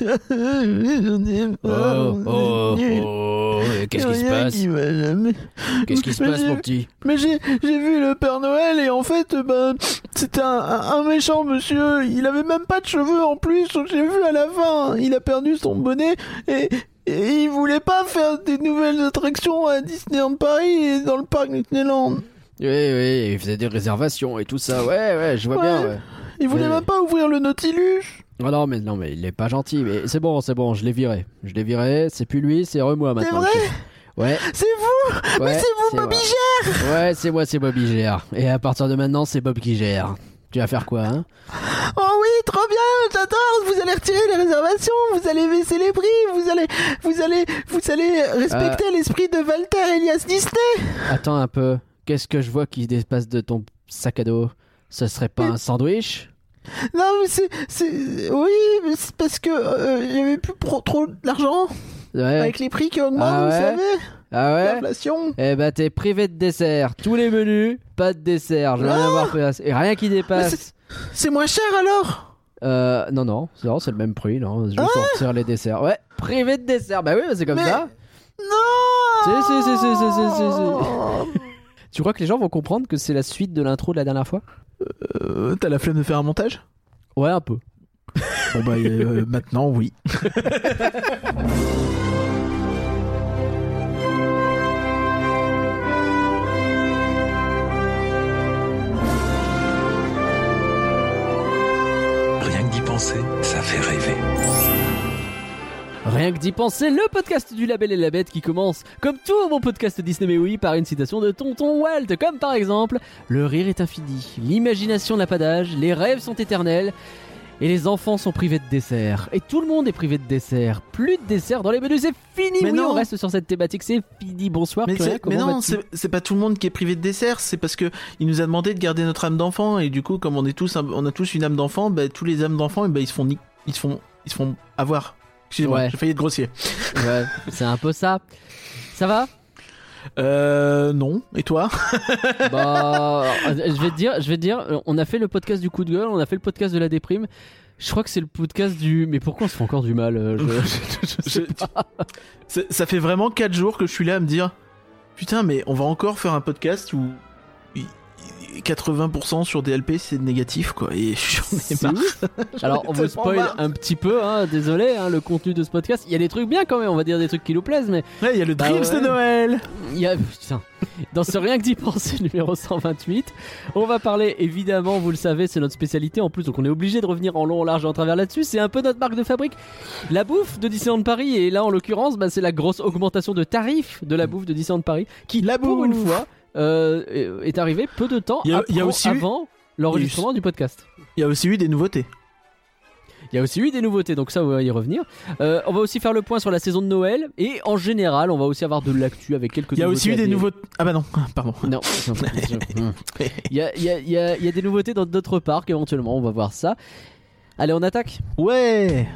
J'en ai marre. Oh, oh, oh, qu'est-ce qui se passe qui va jamais. Qu'est-ce qui se passe, mon petit Mais j'ai vu le Père Noël et en fait, ben, c'était un, un- un méchant monsieur. Il avait même pas de cheveux en plus. J'ai vu à la fin, il a perdu son bonnet et, et il voulait pas faire des nouvelles attractions à Disneyland Paris et dans le parc Disneyland. Oui, oui, il faisait des réservations et tout ça. Ouais, ouais, je vois Ouais. bien, ouais. Il voulait Ouais. même pas ouvrir le Nautilus. Ah non, mais non, mais il est pas gentil. Mais c'est bon, c'est bon, je l'ai viré. Je l'ai viré, c'est plus lui, c'est re-moi C'est maintenant. vrai Ouais, C'est vous ouais. C'est vous, Bobby moi. Ouais, c'est moi, c'est Bob qui gère. Et à partir de maintenant, c'est Bob qui gère. Tu vas faire quoi, hein? Oh oui, trop bien, j'adore. Vous allez retirer les réservations, vous allez baisser les prix, vous allez, vous allez, vous allez respecter Euh. l'esprit de Walter Elias Disney. Attends un peu. Qu'est-ce que je vois qui dépasse de ton sac à dos? Ce serait pas un sandwich? Non, mais c'est, c'est, oui, mais c'est parce que euh, il y avait plus pro- trop d'argent Ouais. avec les prix qui augmentent, Ah vous savez, Ah ouais l'inflation. Eh bah t'es privé de dessert. Tous les menus, pas de dessert. Je vais rien Ah avoir. Et rien qui dépasse. C'est moins cher alors? Euh, non, non, non, c'est le même prix, non. Je vais sortir les desserts. Ouais, privé de dessert. Bah oui, bah c'est comme Mais- ça. Non. Si, si, si, si, si, si, si, si. Tu crois que les gens vont comprendre que c'est la suite de l'intro de la dernière fois? Euh, T'as la flemme de faire un montage? Ouais, un peu. Bon bah euh, maintenant oui. Rien que d'y penser, ça fait rêver. Rien que d'y penser, le podcast du Label et la Bête qui commence, comme tout bon podcast Disney mais oui, par une citation de Tonton Walt, comme par exemple Le rire est infini, l'imagination n'a pas d'âge, les rêves sont éternels, et les enfants sont privés de dessert. Et tout le monde est privé de dessert. Plus de dessert dans les menus, c'est fini Mais Oui, non. on reste sur cette thématique, c'est fini. Bonsoir, Mais, non, c'est pas tout le monde qui est privé de dessert, c'est parce que il nous a demandé de garder notre âme d'enfant et du coup, comme on est tous, un- on a tous une âme d'enfant, bah, tous les âmes d'enfant, eh ben, ils se font, ils se font, ils se font avoir. Excusez-moi, Ouais. j'ai failli être grossier. Ouais, c'est un peu ça. Ça va? Euh, non. Et toi? Bah, je vais te dire, je vais te dire, on a fait le podcast du coup de gueule, on a fait le podcast de la déprime. Je crois que c'est le podcast du. Mais pourquoi on se fait encore du mal je- je- je sais Je- pas. C'est- Ça fait vraiment 4 jours que je suis là à me dire, putain, mais on va encore faire un podcast où 80% sur DLP c'est négatif quoi, et j'en ai marre. Alors, on vous spoil un petit peu, hein, désolé, hein, le contenu de ce podcast. Il y a des trucs bien quand même, on va dire des trucs qui nous plaisent, mais Ouais, il y a le Bah Dreams ouais. de Noël. il y a. Putain. Dans ce rien que d'y penser numéro 128, on va parler évidemment, vous le savez, c'est notre spécialité en plus, donc on est obligé de revenir en long, en large et en travers là-dessus. C'est un peu notre marque de fabrique. La bouffe de Disneyland Paris, et là en l'occurrence, bah, c'est la grosse augmentation de tarifs de la bouffe de Disneyland Paris, qui La pour une bouffe. fois euh, est arrivée peu de temps Il y a- il y a après- aussi eu- avant l'enregistrement du podcast. Il y a aussi eu des nouveautés. Il y a aussi eu des nouveautés, donc ça on va y revenir. Euh, on va aussi faire le point sur la saison de Noël et en général on va aussi avoir de l'actu avec quelques. Il y a aussi eu des nouveautés. Ah bah non, pardon. Non. Il y a, il y a- il y a- il y a des nouveautés dans d'autres parcs éventuellement, on va voir ça. Allez, on attaque Ouais.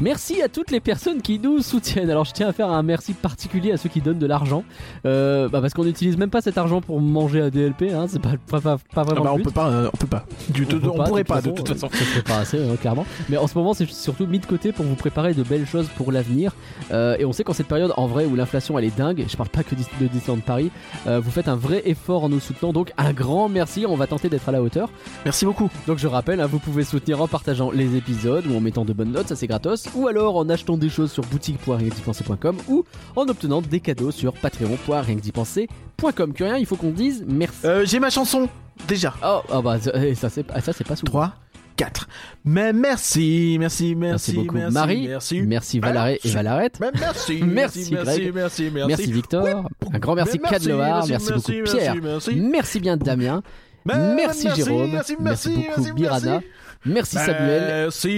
Merci à toutes les personnes qui nous soutiennent. Alors je tiens à faire un merci particulier à ceux qui donnent de l'argent. Euh, bah, parce qu'on n'utilise même pas cet argent pour manger à DLP, hein, c'est pas, pas, pas, pas Ah vraiment bah le on but. peut pas, euh, on peut pas. Du on, pourrait de pas toute de toute façon. euh, ça serait pas assez, euh, clairement. Mais en ce moment, c'est surtout mis de côté pour vous préparer de belles choses pour l'avenir. Euh, et on sait qu'en cette période, en vrai, où l'inflation elle est dingue, je parle pas que de Disneyland Paris, euh, vous faites un vrai effort en nous soutenant. Donc un grand merci, on va tenter d'être à la hauteur. Merci beaucoup. Donc je rappelle, hein, vous pouvez soutenir en partageant les épisodes ou en mettant de bonnes notes, ça c'est gratos, ou alors en achetant des choses sur boutique.rienquedipenser.com ou en obtenant des cadeaux sur patreon.rienquedipenser.com. Que rien, il faut qu'on dise merci. Euh, J'ai ma chanson déjà. Oh, oh, bah ça eh, ça, c'est ah, pas souvent. 3, 4. Mais merci, merci, merci, Merci beaucoup merci, Marie, merci. merci Valaré et. Valarette. Merci, Merci, merci, Greg. merci, merci, Victor, un grand merci Cadloar, merci, beaucoup Pierre, merci, bien Damien, merci, Jérôme, merci, merci, merci, beaucoup Birana, merci. Samuel, Merci.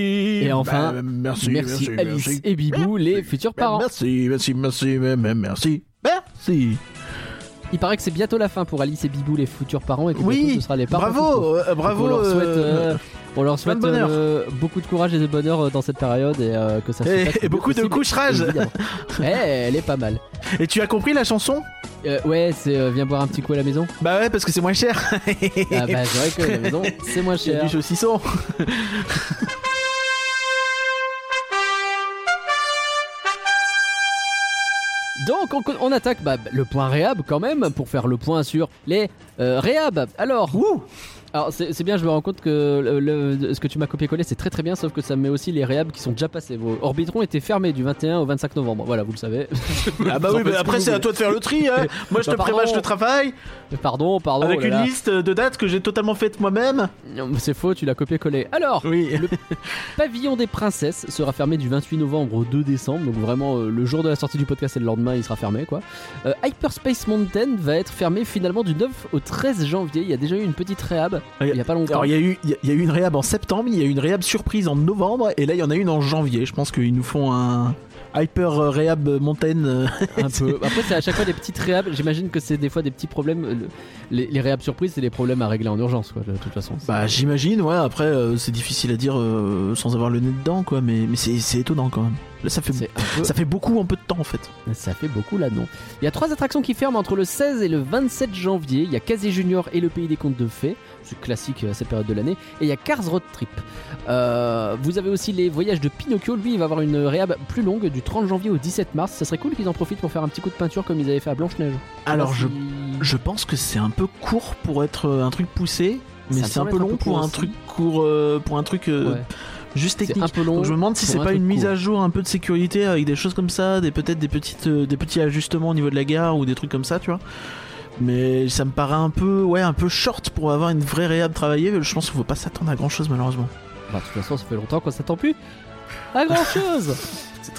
Et enfin, merci, merci, merci, Alice merci. et Bibou, les futurs parents. Merci, merci, merci, merci, merci. Il paraît que c'est bientôt la fin pour Alice et Bibou, les futurs parents, et que bientôt Oui, ce sera les parents. bravo, euh, bravo. on leur souhaite, euh, euh, on leur souhaite bonheur. euh, beaucoup de courage et de bonheur dans cette période et euh, que ça se Et- passe et beaucoup de possible, coucherage. évidemment. Eh, elle est pas mal. Et tu as compris la chanson? Euh, ouais, c'est euh, viens boire un petit coup à la maison. Bah ouais, parce que c'est moins cher. Ah bah c'est vrai que la maison c'est moins Il y a cher. du saucisson. Donc on, on attaque bah, le point réhab quand même pour faire le point sur les euh, réhab. Alors, alors c'est bien, je me rends compte que le- le- ce que tu m'as copié-collé c'est très très bien, sauf que ça met aussi les réhab qui sont déjà passés. Vos Orbitron était fermé du 21 au 25 novembre. Voilà, vous le savez. Ah bah oui, bah ce après c'est à toi de faire le tri. Hein. Moi je Bah, te prépare, pardon. je te travaille Pardon, pardon. avec oh là une là. liste de dates que j'ai totalement faite moi-même. C'est faux, tu l'as copié-collé. Alors, Oui. le pavillon des princesses sera fermé du 28 novembre au 2 décembre, donc vraiment euh, le jour de la sortie du podcast et le lendemain il sera fermé quoi. Euh, Hyperspace Mountain va être fermé finalement du 9 au 13 janvier. Il y a déjà eu une petite réhab il y a pas longtemps. Alors il y a eu il y a- il y a eu une réhab en septembre, il y a eu une réhab surprise en novembre et là il y en a une en janvier. Je pense qu'ils nous font un hyper euh, réhab euh, un peu. Après, c'est à chaque fois des petites réhabs. J'imagine que c'est des fois des petits problèmes. Le- Les, les réhabs surprises, c'est des problèmes à régler en urgence, quoi, de toute façon. Bah j'imagine, ouais. Après euh, c'est difficile à dire euh, sans avoir le nez dedans quoi, mais mais c'est étonnant quand même. Là ça fait peu- ça fait beaucoup en peu de temps en fait. Ça fait beaucoup là, non Il y a trois attractions qui ferment entre le 16 et le 27 janvier. Il y a Casey Junior et le Pays des Contes de Fées. C'est classique à cette période de l'année. Et il y a Cars Road Trip. Euh, vous avez aussi les voyages de Pinocchio. Lui, il va avoir une réhab plus longue du 30 janvier au 17 mars. Ça serait cool qu'ils en profitent pour faire un petit coup de peinture comme ils avaient fait à Blanche-Neige. Alors je Si- je pense que c'est un peu court pour être euh, un truc poussé, mais c'est un peu un long peu pour un truc court euh, pour un truc euh, Ouais. juste technique. un peu long. Donc je me demande si c'est pas une mise court. à jour un peu de sécurité avec des choses comme ça, des peut-être des petites euh, des petits ajustements au niveau de la gare ou des trucs comme ça, tu vois. Mais ça me paraît un peu ouais un peu short pour avoir une vraie réhab travaillée. Je pense qu'il faut pas s'attendre à grand chose malheureusement. Bah, de toute façon, ça fait longtemps qu'on s'attend plus à grand chose.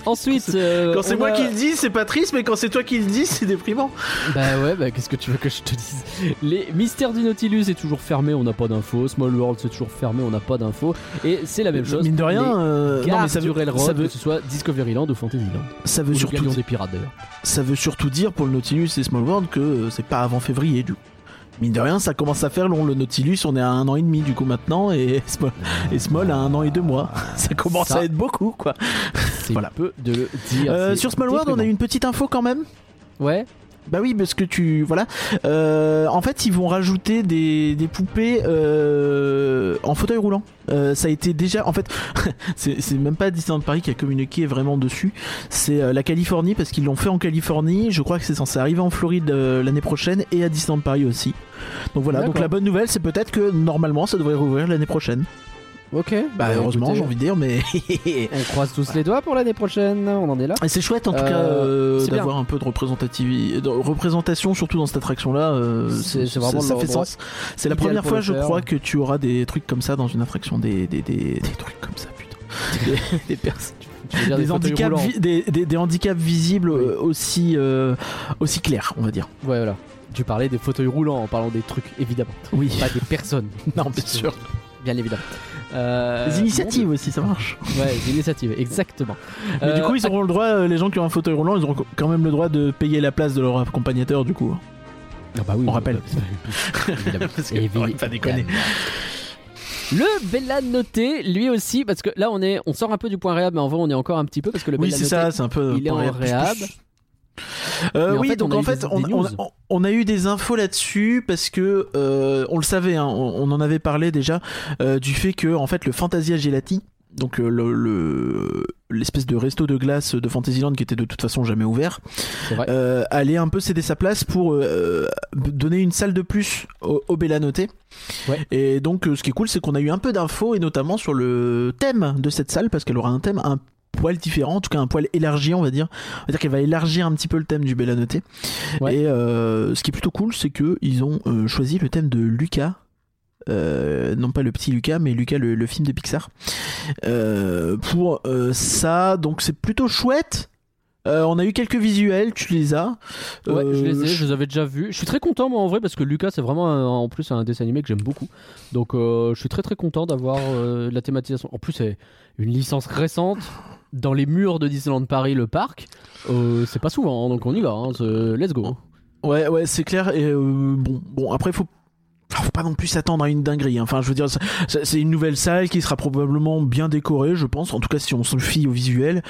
Ensuite, euh, Quand c'est moi a- qui le dis, c'est pas triste, mais quand c'est toi qui le dis, c'est déprimant. Bah ouais, bah qu'est-ce que tu veux que je te dise? Les mystères du Nautilus est toujours fermé, on n'a pas d'infos. Small World c'est toujours fermé, on n'a pas d'infos. Et c'est la même chose. Mine de rien, euh, non gares mais ça veut, Railroad, ça veut, que ce soit Discoveryland ou Fantasyland. ça Ou veut le surtout des pirates d'ailleurs. ça veut surtout dire pour le Nautilus et Small World que euh, c'est pas avant février du coup. Mine de rien, ça commence à faire long. Le Nautilus, on est à un an et demi du coup maintenant, et Small, et Small à un an et deux mois. Ça commence Ça. à être beaucoup quoi. C'est Voilà. peu de le dire. Euh, sur Small World, on a eu une petite info quand même? Ouais, Bah oui, parce que tu voilà. Euh, en fait, ils vont rajouter des, des poupées euh, en fauteuil roulant. Euh, ça a été déjà, en fait, c'est même pas Disneyland Paris qui a communiqué vraiment dessus. C'est euh, la Californie parce qu'ils l'ont fait en Californie. Je crois que c'est censé arriver en Floride euh, l'année prochaine et à Disneyland Paris aussi. Donc voilà. Donc la bonne nouvelle, c'est peut-être que normalement, ça devrait rouvrir l'année prochaine. Ok. Bah heureusement, écoutez, j'ai envie de dire, mais On croise tous les doigts pour l'année prochaine, on en est là. C'est chouette en tout Euh, cas euh, bien. d'avoir un peu de représentativité, de représentation surtout dans cette attraction là. C'est- vraiment ça, fait sens. C'est la première fois, je crois, que tu auras des trucs comme ça dans une attraction, des des, des, des trucs comme ça, putain. Des, personnes, des, handicaps, roulants. vi- des, des, des handicaps visibles Oui. euh, aussi euh, aussi clairs, on va dire. Ouais, voilà. Tu parlais des fauteuils roulants en parlant des trucs, évidemment. Oui. Pas des personnes, non, bien sûr. Bien évidemment. Euh, Des initiatives aussi, ça marche. ouais, des initiatives, exactement. Mais Euh, du coup, ils auront le droit, euh, les gens qui ont un fauteuil roulant, ils auront quand même le droit de payer la place de leur accompagnateur, du coup. Ah bah oui, On oui, rappelle. bah, évidemment. Parce que, Évidemment. pas déconner. Le Bella Noté, lui aussi, parce que là on est, on sort un peu du point réhab, mais en vrai on est encore un petit peu parce que le Oui, Bella c'est Noté, ça, c'est un peu. il est en réhab plus réhab. plus. Euh, oui, fait, donc en fait, des- on, des on- news. on- on a eu des infos là-dessus parce que euh, on le savait, hein, on, en avait parlé déjà euh, du fait que en fait le Fantasia Gelati, donc le- le l'espèce de resto de glace de Fantasyland qui était de toute façon jamais ouvert, euh, allait un peu céder sa place pour euh, donner une salle de plus au, au Bella Noté. Ouais. Et donc ce qui est cool, c'est qu'on a eu un peu d'infos et notamment sur le thème de cette salle parce qu'elle aura un thème un poil différent, en tout cas un poil élargi, on va dire. On va dire qu'elle va élargir un petit peu le thème du Bella Noté. Ouais. Et euh, ce qui est plutôt cool, c'est que ils ont euh, choisi le thème de Lucas. Euh, non pas le petit Lucas, mais Lucas le, le film de Pixar. Pour ça, donc c'est plutôt chouette. Euh, on a eu quelques visuels, tu les as. Ouais, je les ai, je les avais déjà vus. Je suis très content moi en vrai parce que Lucas c'est vraiment un- en plus un dessin animé que j'aime beaucoup. Donc euh, je suis très très content d'avoir la thématisation. En plus c'est une licence récente dans les murs de Disneyland Paris le parc. Euh, c'est pas souvent hein, donc on y va. hein, let's go. Ouais, ouais, c'est clair. Et euh, bon, bon, après faut faut pas non plus s'attendre à une dinguerie. hein. Enfin, je veux dire, c'est une nouvelle salle qui sera probablement bien décorée, je pense. En tout cas, si on se fie au visuel.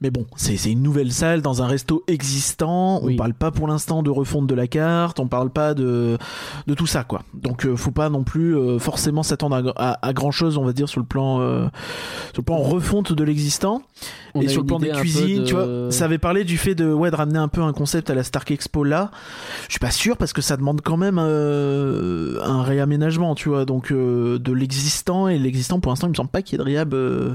Mais bon, c'est une nouvelle salle dans un resto existant. Oui. On parle pas pour l'instant de refonte de la carte. On parle pas de de tout ça, quoi. Donc, euh, faut pas non plus euh, forcément s'attendre à, à, grand chose, on va dire, sur le plan euh, sur le plan refonte de l'existant. Et sur le plan des cuisines, de- tu vois, ça avait parlé du fait de, ouais, de ramener un peu un concept à la Stark Expo là. Je suis pas sûr parce que ça demande quand même euh, un réaménagement, tu vois, donc euh, de l'existant et l'existant pour l'instant, il me semble pas qu'il y ait de réhab, euh,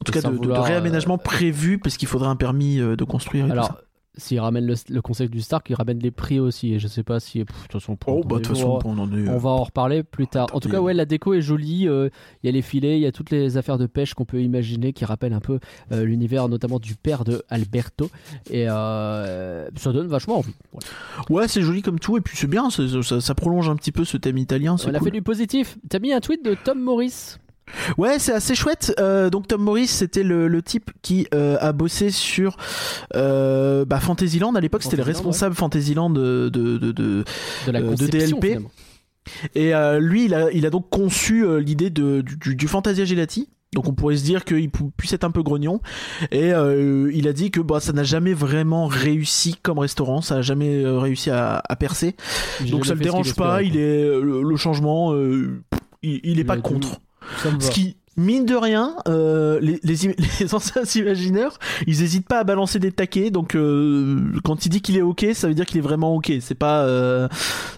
en tout cas de, vouloir, réaménagement euh, prévu parce qu'il faudrait un permis euh, de construire. Et tout ça. S'il ramène le, le concept du Stark, il ramène les prix aussi. Et je sais pas si. De toute façon, Oh, bah de toute façon, on en est. On va en reparler plus tard. En tout cas, ouais, la déco est jolie. euh, Il y a les filets, il y a toutes les affaires de pêche qu'on peut imaginer qui rappellent un peu euh, l'univers, notamment du père de Alberto. Et euh, ça donne vachement envie. Voilà. Ouais, c'est joli comme tout et puis c'est bien, ça, prolonge un petit peu ce thème italien. On a fait du positif. T'as mis un tweet de Tom Morris. Ouais, c'est assez chouette. Euh, donc Tom Morris, c'était le, le type qui euh, a bossé sur euh, bah, Fantasyland. À l'époque, c'était le responsable Fantasyland de, de, de, de- de la de conception. DLP. finalement. Et lui, il a, il a donc conçu l'idée du, du- Fantasia Gelati. Donc on pourrait se dire qu'il puisse être un peu grognon. Et euh, il a dit que bah, ça n'a jamais vraiment réussi comme restaurant, ça n'a jamais réussi à, à percer. Donc ça jamais le dérange pas, il est le, le changement, euh, il, il est Il pas contre. Ce qui, mine de rien, euh, les, les, im- les anciens imagineurs, ils hésitent pas à balancer des taquets. Donc, euh, quand il dit qu'il est ok, ça veut dire qu'il est vraiment ok. C'est pas, euh,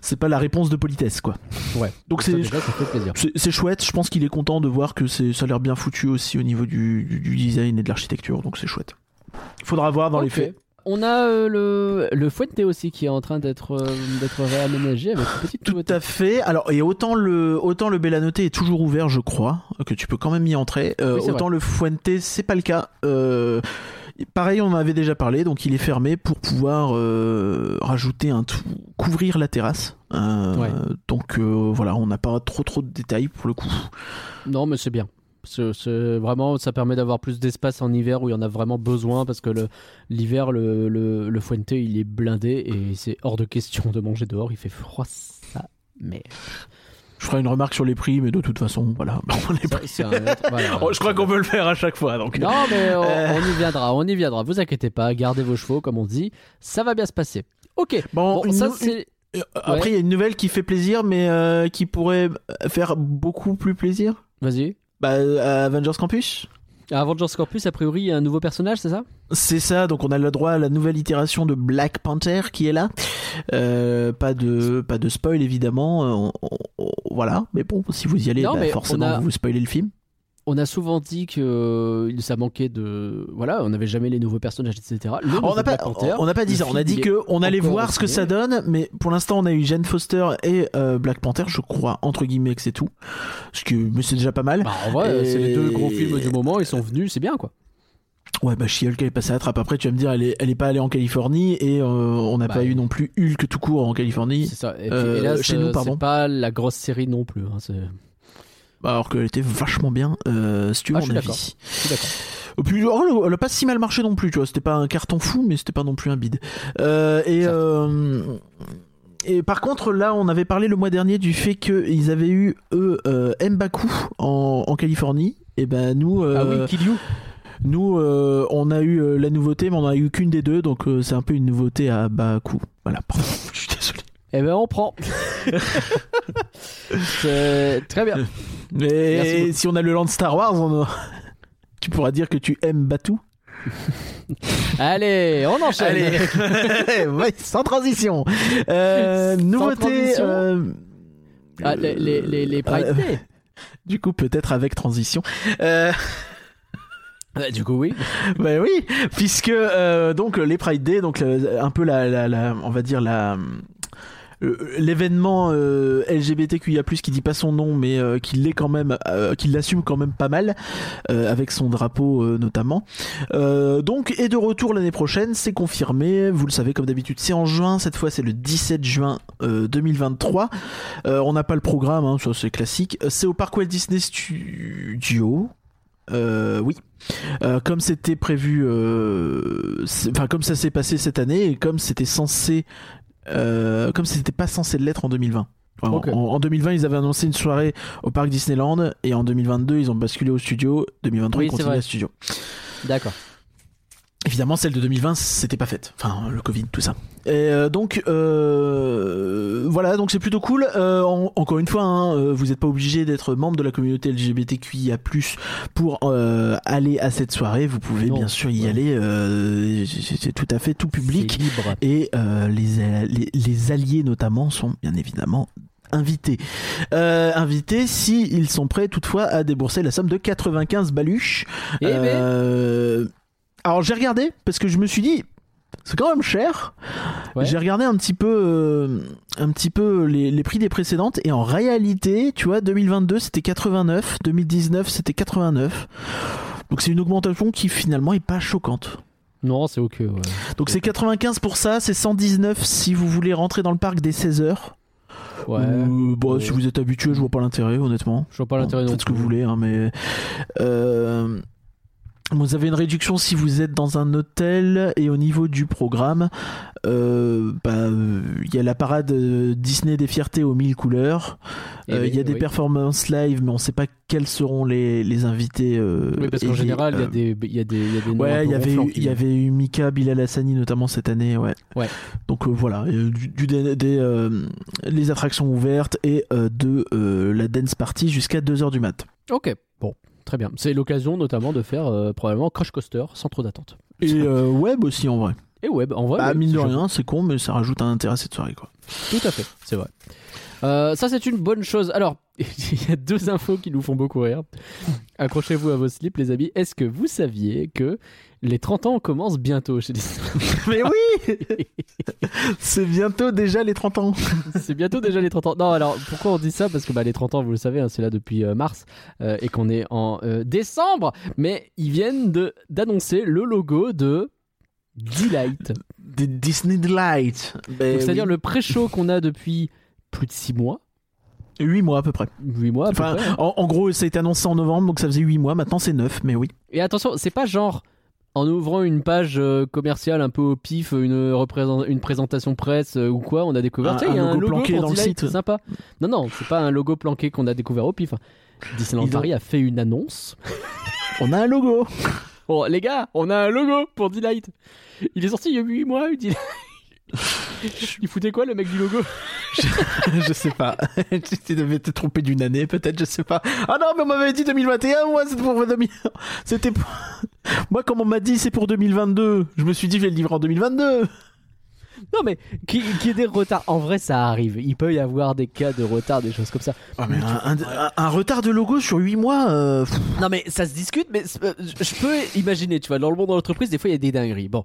c'est pas la réponse de politesse, quoi. Ouais. Donc c'est, chouette. Je pense qu'il est content de voir que c'est, ça a l'air bien foutu aussi au niveau du, du, du design et de l'architecture. Donc c'est chouette. Faudra voir dans les faits. On a euh, le, le Fuente aussi qui est en train d'être euh, d'être réaménagé avec une petite Tout nouveauté. à fait. Alors, et autant le, autant le Bellanote est toujours ouvert, je crois, que tu peux quand même y entrer. Euh, Oui, autant le Fuente, c'est pas le cas. Pareil, on en avait déjà parlé, donc il est fermé pour pouvoir rajouter un tout, couvrir la terrasse. Ouais. Donc voilà, on n'a pas trop trop de détails pour le coup. Non, mais c'est bien. Vraiment, ça permet d'avoir plus d'espace en hiver où il y en a vraiment besoin parce que l'hiver, le, le, le Fuente, il est blindé et c'est hors de question de manger dehors. Il fait froid, ça. Mais Je ferai une remarque sur les prix, mais de toute façon, voilà. les ça, un voilà. Oh, je crois qu'on peut le faire à chaque fois. Donc. Non, mais on, Euh. on y viendra, on y viendra. Vous inquiétez pas, gardez vos chevaux, comme on dit. Ça va bien se passer. Ok. Bon, Bon, une ça nou- c'est. Euh, Après, il y a une nouvelle qui fait plaisir, mais euh, qui pourrait faire beaucoup plus plaisir. Vas-y. Bah, à Avengers Campus. À Avengers Corpus, a priori, il y a un nouveau personnage, c'est ça? C'est ça, donc on a le droit à la nouvelle itération de Black Panther qui est là. Euh, pas de pas de spoil évidemment, euh, on- on- on- voilà. Mais bon, si vous y allez, Non, bah, forcément a- vous spoilez le film. On a souvent dit que euh, ça manquait de. Voilà, on n'avait jamais les nouveaux personnages, etc. Le On nouveau n'a pas, Panther, on n'a pas dit ça. On a dit que on allait voir ce que ça donne, mais pour l'instant on a eu Jane Foster et euh, Black Panther, je crois entre guillemets que c'est tout. Ce que mais c'est déjà pas mal. Bah, en vrai, c'est les deux gros films du moment, ils sont venus, c'est bien quoi. Ouais, bah She-Hulk est passée à la trappe. Après, tu vas me dire, elle est, elle est pas allée en Californie et euh, on n'a Bah, pas eu non plus Hulk tout court en Californie. C'est ça. Et puis, Euh, hélas, chez nous, euh, pardon. c'est pas la grosse série non plus. hein, c'est- alors qu'elle était vachement bien, euh, si tu veux Ah, mon avis. Et puis, oh, elle- a pas si mal marché non plus, tu vois. C'était pas un carton fou, mais c'était pas non plus un bide. Euh, et, euh, et par contre, là, on avait parlé le mois dernier du fait qu'ils avaient eu, eux, euh, Mbaku en, en Californie. Et ben, nous, Ah oui, Kill You nous on on a eu euh, la nouveauté, mais on a eu qu'une des deux, donc euh, c'est un peu une nouveauté à bas coût. Voilà, pardon, je suis désolé. Eh ben, on prend. Très bien. Mais si on a le land Star Wars, on tu pourras dire que tu aimes Batou. Allez, on enchaîne. Allez, ouais, sans transition. Euh, Sans nouveauté. transition. euh, Ah, les, les, les, les Pride euh, Day. Du coup, peut-être avec transition. Euh, Ouais, du coup, oui. bah oui, puisque euh, donc les Pride Day, donc euh, un peu la, la, la- on va dire la euh, l'événement euh, LGBTQIA+ qui dit pas son nom mais euh, qui l'est quand même euh, qui l'assume quand même pas mal euh, avec son drapeau euh, notamment. Euh, donc est de retour l'année prochaine c'est confirmé. Vous le savez comme d'habitude c'est en juin. Cette fois c'est le 17 juin euh, 2023 Euh, on n'a pas le programme hein, ça c'est classique. C'est au Park Walt Disney Studio. Euh, oui. Euh, comme c'était prévu, euh, enfin comme ça s'est passé cette année et comme c'était censé, euh, comme c'était pas censé l'être en 2020. Vraiment. Ok. En, en 2020, ils avaient annoncé une soirée au parc Disneyland et en 2022, ils ont basculé au studio. 2023, Oui, ils continuent au studio. D'accord. Évidemment, celle de 2020, c'était pas faite. Enfin, le Covid, tout ça. Et euh, donc, euh, voilà, donc c'est plutôt cool. Euh, en- encore une fois, hein, euh, vous n'êtes pas obligé d'être membre de la communauté LGBTQIA+ pour euh, aller à cette soirée. Vous pouvez Non, bien sûr y ouais. aller. euh, c'est tout à fait tout public. Libre. Et euh, les, les, les alliés notamment sont bien évidemment invités. Euh, invités si ils sont prêts toutefois à débourser la somme de 95 baluches. Eh ben, Alors j'ai regardé parce que je me suis dit c'est quand même cher. Ouais. J'ai regardé un petit peu, euh, un petit peu les, les prix des précédentes et en réalité, tu vois, 2022 c'était 89, 2019 c'était 89. Donc c'est une augmentation qui finalement est pas choquante. non, c'est ok. Ouais. Donc c'est 95 pour ça, c'est 119 si vous voulez rentrer dans le parc dès 16 heures. Ouais. Ou, bon, Ouais. si vous êtes habitué, je vois pas l'intérêt honnêtement. Je vois pas l'intérêt non Faites ce que vous voulez, hein, mais euh, vous avez une réduction si vous êtes dans un hôtel et au niveau du programme, euh, bah, il y a la parade euh, Disney des fiertés aux mille couleurs. Eh Euh, Il oui, y a des oui. performances live, mais on sait pas quels seront les, les invités. euh, Oui, parce qu'en général, il y a des, il y a des, il y a des Ouais, il y avait il y avait eu Mika, Bilal Hassani notamment cette année, ouais. Ouais. Donc voilà, du, du- des, des, les attractions ouvertes et de la dance party jusqu'à 2h du mat. Ok, bon, très bien. C'est l'occasion notamment de faire euh, probablement Crash Coaster sans trop d'attente. Et euh, web aussi en vrai. Et web, en vrai. bah mine de rien, c'est con, mais ça rajoute un intérêt à cette soirée quoi. Tout à fait, c'est vrai. Euh, ça, c'est une bonne chose. Alors, il y a deux infos qui nous font beaucoup rire. Accrochez-vous à vos slips, les amis. Est-ce que vous saviez que les 30 ans commencent bientôt chez Disney mais oui C'est bientôt déjà les 30 ans. C'est bientôt déjà les 30 ans. Non, alors pourquoi on dit ça? Parce que bah, les 30 ans, vous le savez, hein, c'est là depuis euh, mars euh, et qu'on est en euh, décembre. Mais ils viennent d'annoncer le logo de Delight. Des Disney Delight. Ben C'est-à-dire oui. le pré-show qu'on a depuis plus de 6 mois. 8 mois à peu près. 8 mois à peu Enfin, près, hein. en, en gros, ça a été annoncé en novembre, donc ça faisait 8 mois. Maintenant, c'est 9, mais oui. Et attention, c'est pas genre en ouvrant une page euh, commerciale un peu au pif, une, représent- une présentation presse euh, ou quoi, on a découvert. Un- Tiens, il y a un logo planqué pour dans le site. C'est sympa. Non, non, c'est pas un logo planqué qu'on a découvert au pif. Disneyland Paris a fait une annonce. On a un logo. Bon, les gars, on a un logo pour Delight. Il est sorti il y a 8 mois, Delight. Il foutait quoi le mec du logo? Je sais pas. tu devais te tromper d'une année, peut-être, je sais pas. Ah non, mais on m'avait dit 2021, moi, c'était pour 2000. C'était pour... Moi, comme on m'a dit, c'est pour 2022. Je me suis dit, je vais le livrer en 2022. Non mais qui, qui ait des retards, en vrai ça arrive. Il peut y avoir des cas de retard, des choses comme ça. Ah, mais un, un- un retard de logo sur 8 mois. euh, Non mais ça se discute, mais euh, je peux imaginer, tu vois, dans le monde de l'entreprise, des fois il y a des dingueries. Bon,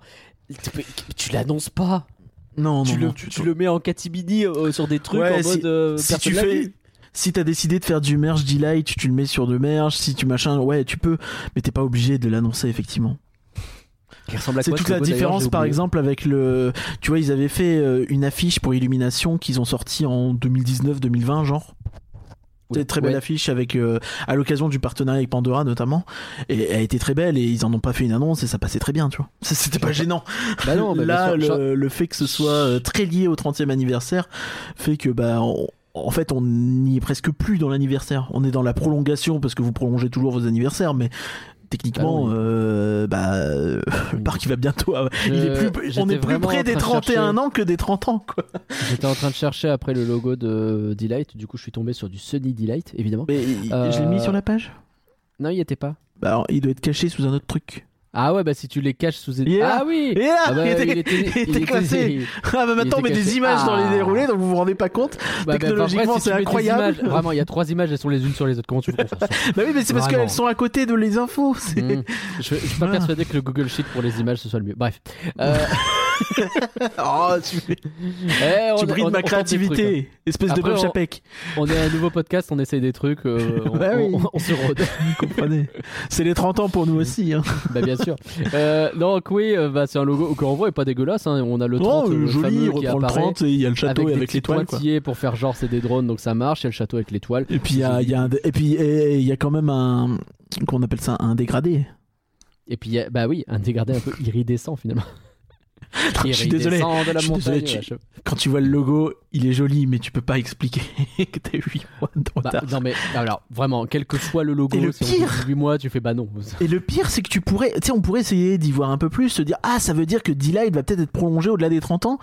tu l'annonces pas. Non, non, tu, le, non, tu, le mets en catimini euh, sur des trucs Ouais, en si- mode. euh, si personne tu fais. Si t'as décidé de faire du merge delight, tu le mets sur de merge. Si tu machin, ouais, tu peux, mais t'es pas obligé de l'annoncer effectivement. C'est toute la différence, par exemple, avec le. Tu vois, ils avaient fait euh, une affiche pour Illumination qu'ils ont sorti en 2019-2020, genre. Ouais. Très belle Ouais. affiche avec euh, à l'occasion du partenariat avec Pandora notamment et elle a été très belle et ils en ont pas fait une annonce et ça passait très bien tu vois c'était pas gênant Bah non, bah, là sûr. le, fait que ce soit euh, très lié au 30e anniversaire fait que bah on- en fait on n'y est presque plus dans l'anniversaire on est dans la prolongation parce que vous prolongez toujours vos anniversaires mais techniquement Ah oui. euh, bah euh, le parc il va bientôt euh, il est Je- plus, on est plus près des train de 31 chercher- ans que des 30 ans quoi J'étais en train de chercher après le logo de Delight, du coup je suis tombé sur du Sunny Delight, évidemment. mais je l'ai mis Euh, sur la page? Non, il y était pas. bah alors, il doit être caché sous un autre truc Ah ouais, bah si tu les caches sous. Là. ah oui Et là, Ah bah, il était, il était- il était il était- classé. Ah bah maintenant on met des images dans les Ah. déroulés, donc vous vous rendez pas compte. Bah, bah, Technologiquement, si c'est des incroyable. images- vraiment, il y a trois images, elles sont les unes sur les autres. Comment tu veux qu'on Bah oui, mais c'est parce qu'elles sont à côté de les infos. c'est- Hmm. Je, je suis pas persuadé que le Google Sheet pour les images ce soit le mieux. Bref. Euh, Oh, tu, eh, on- tu on- brides on ma trucs, créativité, espèce Après, de on- Chapek. hein. On est un nouveau podcast, on essaye des trucs, euh, on, Bah oui. on- on se rôde. Vous comprenez C'est les 30 ans pour nous aussi. Hein. bah bien sûr. Euh, donc oui, euh, bah, c'est un logo qu'on voit est pas dégueulasse. hein. On a le 30 Oh, euh, joli, qui reprend le apparaît 30 et il y a le château avec avec l'étoile. pour faire genre c'est des drones, donc ça marche. Il y a le château avec l'étoile. Et puis il y a, il y a un, et puis il y a quand même un qu'on appelle ça un dégradé. Et puis bah oui, un dégradé un peu iridescent finalement. Je suis désolé. de la Je suis montagne. désolé, tu- Quand tu vois le logo, il est joli, mais tu peux pas expliquer que t'as 8 mois de Bah, retard. non mais alors vraiment quel que soit le logo le si on pire- dit 8 mois tu fais bah non Et le pire, c'est que tu pourrais, tu sais, on pourrait essayer d'y voir un peu plus, se dire, ah, ça veut dire que D-Light va peut-être être prolongé au-delà des 30 ans.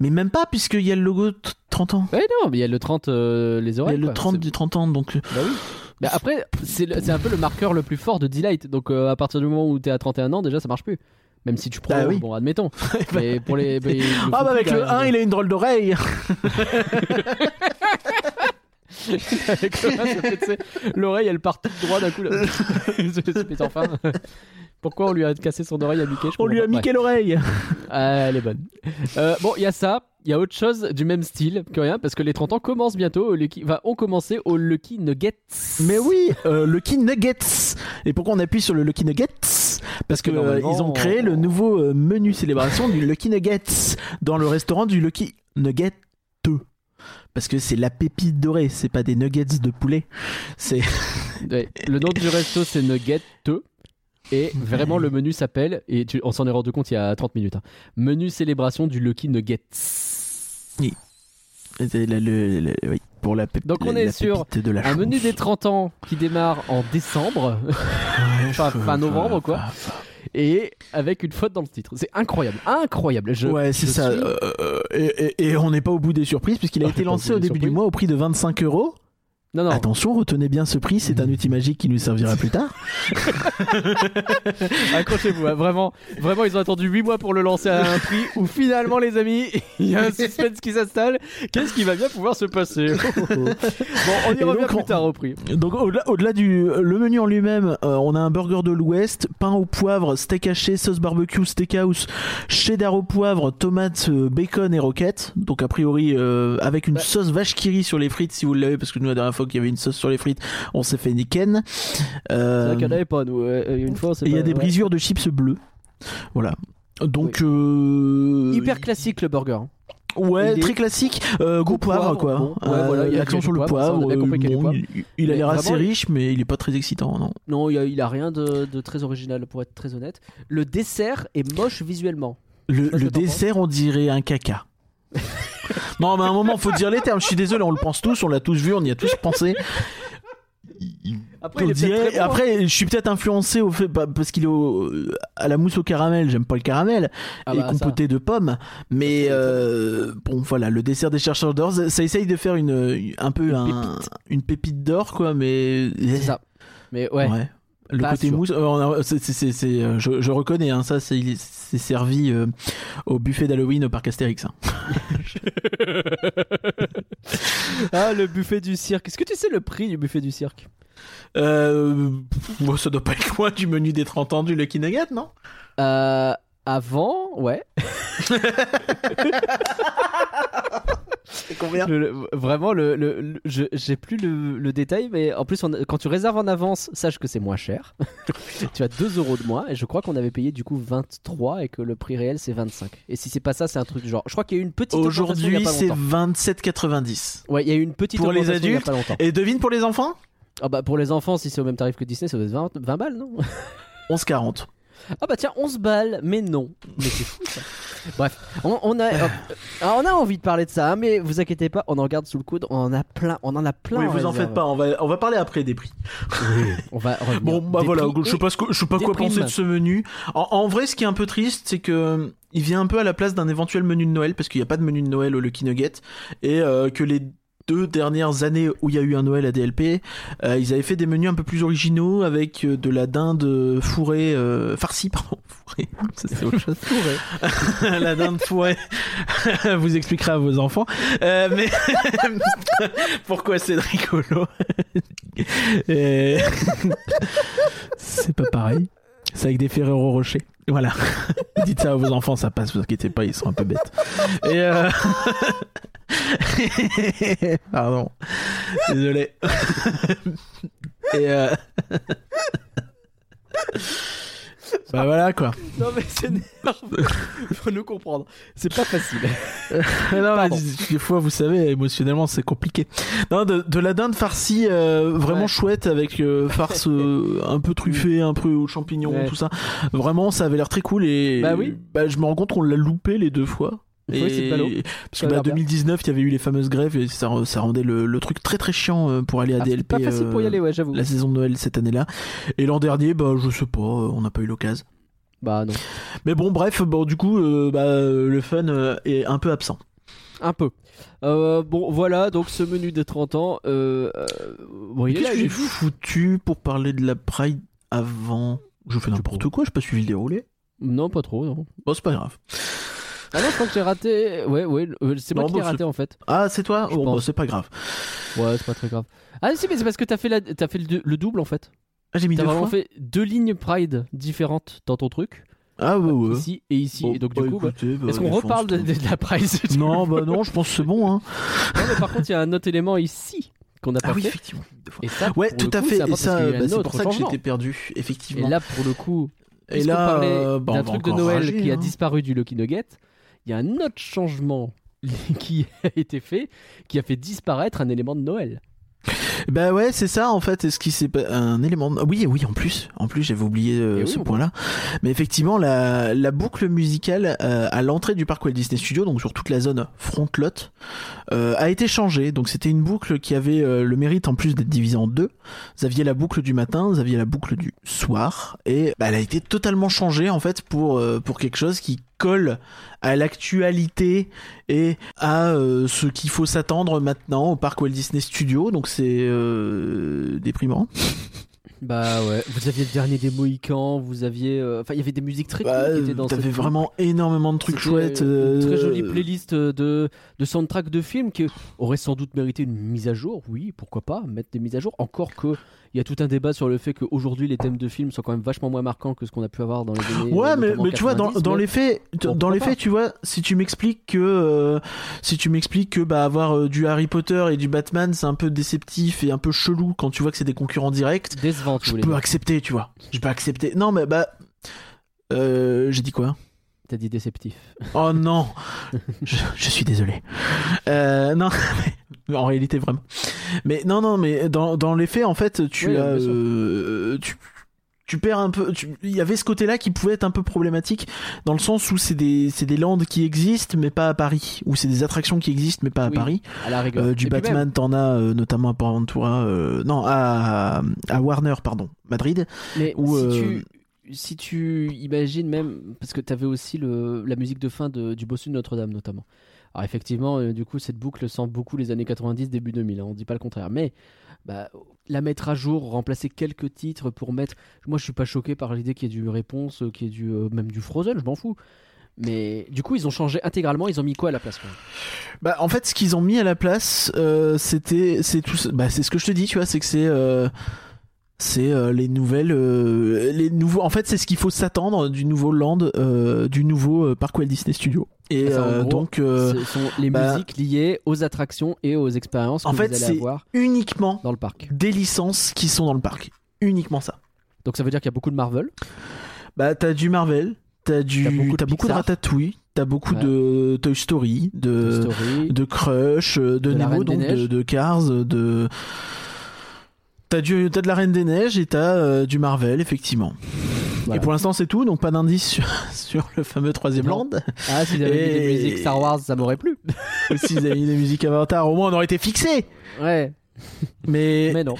Mais même pas, puisqu'il y a le logo t- 30 ans. Ouais non mais il y a le 30 euh, les Il y oreilles a le quoi. 30 C'est- du 30 ans, donc. euh, Bah oui. Bah après, c'est un peu le marqueur le plus fort de Delight. Donc euh, à partir du moment où t'es à 31 ans, déjà ça marche plus. Même si tu prends, Ah oui. bon, admettons. mais pour les. mais le Ah, bah avec le là, 1, il a une drôle d'oreille. avec le 1, ça fait, tu sais, l'oreille elle part toute droite d'un coup. Là. Enfin. Pourquoi on lui a cassé son oreille à Mickey je On lui a miqué l'oreille. Ah, elle est bonne. Euh, bon, il y a ça. Il y a autre chose du même style que rien parce que les 30 ans commencent bientôt. Au Lucky... Enfin, ont commencé au Lucky Nuggets. Mais oui, euh, Lucky Nuggets. Et pourquoi on appuie sur le Lucky Nuggets? Parce que euh, ils ont créé le nouveau euh, menu célébration du Lucky Nuggets dans le restaurant du Lucky Nugget. Parce que c'est la pépite dorée, c'est pas des nuggets de poulet. C'est Ouais, le nom du resto c'est Nugget. Et vraiment le menu s'appelle, et tu- on s'en est rendu compte il y a 30 minutes, hein, menu célébration du Lucky Nuggets. la- le- le- oui, pour la pépite. Donc on est sur pépite de la Un menu des 30 ans qui démarre en décembre Ouais, fin- novembre, quoi. et avec une faute dans le titre. C'est incroyable, incroyable. Je, ouais, c'est ça. suis- euh, et, et- et on n'est pas au bout des surprises puisqu'il a été lancé au début du mois au prix de 25 euros. Non, non. Attention, retenez bien ce prix, c'est un outil magique qui nous servira plus tard. Accrochez-vous, hein, vraiment, vraiment, ils ont attendu 8 mois pour le lancer à un prix où finalement, les amis, il y a un suspense qui s'installe. Qu'est-ce qui va bien pouvoir se passer Oh, oh, oh. Bon, on y Et revient donc, plus on- tard au prix. Donc au-delà, au-delà du le menu en lui-même, euh, on a un burger de l'Ouest, pain au poivre, steak haché, sauce barbecue, steakhouse, cheddar au poivre, tomates, euh, bacon et roquettes. Donc a priori euh, avec une Bah. sauce vache qui rit sur les frites si vous l'avez parce que nous la dernière fois qu'il y avait une sauce sur les frites, on s'est fait niken. C'est Euh, vrai qu'il y en avait pas, nous. euh, Une fois, c'est et il y a des ouais. brisures de chips bleus. Voilà. Donc euh, Hyper classique le burger. Ouais, Il est- très classique. Euh, goût poivre, quoi. bon, ouais, voilà, il y a- il l'accent sur le poivre, ça, on a qu'il bon, poivre. il, il a l'air assez il- riche, mais il est pas très excitant, non. Non, il a, il a rien de, de très original pour être très honnête. Le dessert est moche visuellement. Le, dessert, on dirait un caca. non, mais à un moment, faut dire les termes. Je suis désolé, on le pense tous, on l'a tous vu, on y a tous pensé. Après, dirait- bon, je suis peut-être influencé au fait bah, parce qu'il est au- à la mousse au caramel. J'aime pas le caramel Ah et bah, ça. compoté de pommes. Mais euh, bon, voilà, le dessert des chercheurs d'or, ça, essaye de faire une un peu Une un- une pépite d'or, quoi. Mais C'est ça. Mais ouais. Ouais. Le Pas côté sûr. mousse, euh, c'est- c'est- c'est- euh, je, je reconnais, hein, ça c'est servi euh, au buffet d'Halloween au parc Astérix. hein. Ah, le buffet du cirque. Est-ce que tu sais le prix du buffet du cirque? Euh, bon, ça doit pas être loin du menu des 30 ans du Lucky Nugget, non? Euh, Avant, ouais. C'est combien Le- le- vraiment, le, le- j'ai plus le, le détail, mais en plus, on quand tu réserves en avance, sache que c'est moins cher. tu as 2 euros de moins, et je crois qu'on avait payé du coup 23 et que le prix réel c'est 25. Et si c'est pas ça, c'est un truc du genre. Je crois qu'il y a eu une petite Aujourd'hui, c'est longtemps. 27,90. Ouais, il y a eu une petite Pour les augmentation il y a adultes pas longtemps. Et devine pour les enfants? Ah bah pour les enfants, si c'est au même tarif que Disney, ça doit être 20, 20 balles, non? 11,40. Ah bah tiens, 11 balles, mais non. Mais c'est fou ça. Bref, on, on a, euh, on a envie de parler de ça, hein, mais vous inquiétez pas, on en garde sous le coude, on en a plein, on en a plein. Oui, vous en faites pas, on va, on va parler après des prix. On va. Bon, bah Des voilà, je sais pas, ce que- je sais pas quoi primes. penser de ce menu. En, en vrai, ce qui est un peu triste, c'est que il vient un peu à la place d'un éventuel menu de Noël, parce qu'il n'y a pas de menu de Noël au Lucky Nugget, et euh, que les deux dernières années où il y a eu un Noël à DLP, euh, ils avaient fait des menus un peu plus originaux avec euh, de la dinde fourrée, euh, farcie, pardon, fourrée, ça c'est autre chose. la dinde fourrée, vous expliquerez à vos enfants. Euh, mais pourquoi c'est rigolo? Et- C'est pas pareil. C'est avec des Ferrero Rocher. Voilà. Dites ça à vos enfants, ça passe, vous inquiétez pas, ils sont un peu bêtes. Et euh... Pardon. Désolé. Et euh... Bah voilà quoi. Non mais c'est nerveux. Faut nous comprendre. C'est pas facile. non, mais des fois, vous savez, émotionnellement, c'est compliqué. Non, de, de la dinde farcie, euh, vraiment Ouais. chouette avec euh, farce euh, un peu truffée, un peu aux champignons, Ouais. tout ça. Vraiment, ça avait l'air très cool et Bah oui. bah, je me rends compte qu'on l'a loupé les deux fois. Oui, ballot. parce que bah, l'air bien. 2019, il y avait eu les fameuses grèves et ça, ça rendait le, le truc très très chiant euh, pour aller à Ah, DLP. pas facile pour y euh, aller, ouais, j'avoue. La saison de Noël cette année-là. Et l'an dernier, bah je sais pas, euh, on n'a pas eu l'occasion. Bah non. Mais bon, bref, bon du coup, euh, bah, le fun est un peu absent. Un peu. Euh, bon, voilà, donc ce menu des 30 ans. Bon, il est là, que j'ai fou. foutu pour parler de la Pride avant? Je fais n'importe quoi, j'ai pas suivi le déroulé. Non, pas trop, non. Bon, c'est pas grave. Ah non, je crois que j'ai raté. Ouais, ouais, euh, c'est moi Non, qui bon, l'ai raté en fait. Ah, c'est toi Je Oh, bah, c'est pas grave. Ouais, c'est pas très grave. Ah si, mais c'est parce que t'as fait, la... t'as fait le, le double en fait. Ah, j'ai mis T'as deux vraiment fois fait deux lignes Pride différentes dans ton truc. Ah, ouais, ouais. Ici et ici. Bon, et donc bah, du coup, bah, écoutez, bah, est-ce qu'on défense, reparle de, tout. de- de la Pride Non, bah non, je pense que c'est bon. Hein. Non, mais par contre, il y a un autre élément ici qu'on n'a pas Ah oui, fait. effectivement. deux fois. Et ça, Ouais, pour tout le à coup, fait. Et important ça, parce qu'il y a bah, un c'est autre pour ça que changement. j'étais perdu, Et effectivement. là, pour le coup, Et puisqu'on là, parlait euh, bah, on d'un va truc de encore Noël rager, qui a hein. disparu du Lucky Nugget, il y a un autre changement qui a été fait, qui a fait disparaître un élément de Noël. Bah ouais, c'est ça en fait. Est-ce qui c'est un élément de... Oui, oui, en plus, en plus, j'avais oublié euh, oui, ce point-là. Mais effectivement, la, la boucle musicale euh, à l'entrée du parc Walt Disney Studio, donc sur toute la zone front lot, euh, a été changée. Donc c'était une boucle qui avait le mérite en plus d'être divisée en deux. Vous aviez la boucle du matin, vous aviez la boucle du soir, et bah, elle a été totalement changée en fait pour pour quelque chose qui colle à l'actualité et à euh, ce qu'il faut s'attendre maintenant au parc Walt Disney Studio. Donc c'est euh, déprimant. Bah ouais, vous aviez le dernier des Mohicans, vous aviez. euh, Enfin, il y avait des musiques très cool Bah, qui étaient dans T'avais vraiment énormément de trucs chouettes. Une très jolie playlist de, de soundtrack de films qui aurait sans doute mérité une mise à jour. Oui, pourquoi pas, mettre des mises à jour. Encore que il y a tout un débat sur le fait qu'aujourd'hui les thèmes de films sont quand même vachement moins marquants que ce qu'on a pu avoir dans les années. Ouais, euh, mais, tu vois, dans, 90, dans mais- les faits, Bon, dans les faits, tu vois, si tu m'expliques que euh, si tu m'expliques que bah avoir euh, du Harry Potter et du Batman, c'est un peu déceptif et un peu chelou quand tu vois que c'est des concurrents directs, Décevant, tu je peux dire. accepter, tu vois. Je peux accepter. Non, mais bah, euh, j'ai dit quoi? T'as dit déceptif. Oh non, je, je suis désolé. Euh, non, mais en réalité vraiment. Mais non, non, mais dans, dans les faits, en fait, tu Oui, as, euh, tu, tu perds un peu. Il y avait ce côté-là qui pouvait être un peu problématique dans le sens où c'est des, des landes qui existent mais pas à Paris, ou c'est des attractions qui existent mais pas à Oui, Paris. À la. Euh, du Et Batman, t'en as euh, notamment à euh, non à, à Warner, pardon, Madrid. mais ou, si, euh, tu, si tu imagines même, parce que t'avais aussi le, la musique de fin du Bossu de Notre-Dame notamment. Alors effectivement, euh, du coup, cette boucle sent beaucoup les années 90, début 2000, hein, on dit pas le contraire. Mais bah, la mettre à jour, remplacer quelques titres pour mettre... Moi, je suis pas choqué par l'idée qu'il y ait du Réponse, euh, qu'il y ait du, euh, même du Frozen, je m'en fous. Mais du coup, ils ont changé intégralement, ils ont mis quoi à la place Bah, en fait, ce qu'ils ont mis à la place, c'était, c'est tout, bah, c'est ce que je te dis, tu vois, c'est que c'est, c'est euh, les nouvelles, euh, les nouveaux. En fait, c'est ce qu'il faut s'attendre du nouveau land, euh, du nouveau parc Walt Disney Studio. Et gros, donc, Ce sont les bah, musiques liées aux attractions et aux expériences que en vous fait, allez c'est avoir uniquement dans le parc. des licences qui sont dans le parc, uniquement ça. Donc ça veut dire qu'il y a beaucoup de Marvel. Bah, t'as du Marvel, t'as du, T'as beaucoup de beaucoup. Ratatouille, t'as beaucoup Ouais. de Toy Story, de, Toy Story. de Crush, de, Nemo, donc de Cars, de. T'as du, t'as de la Reine des Neiges et t'as euh, du Marvel, effectivement. Voilà. Et pour l'instant, c'est tout, donc pas d'indice sur, sur le fameux troisième land. Ah, s'ils avaient mis des musiques Star Wars, ça m'aurait plu. S'ils avaient mis des musiques Avatar, au moins on aurait été fixé. Ouais, Mais, mais non.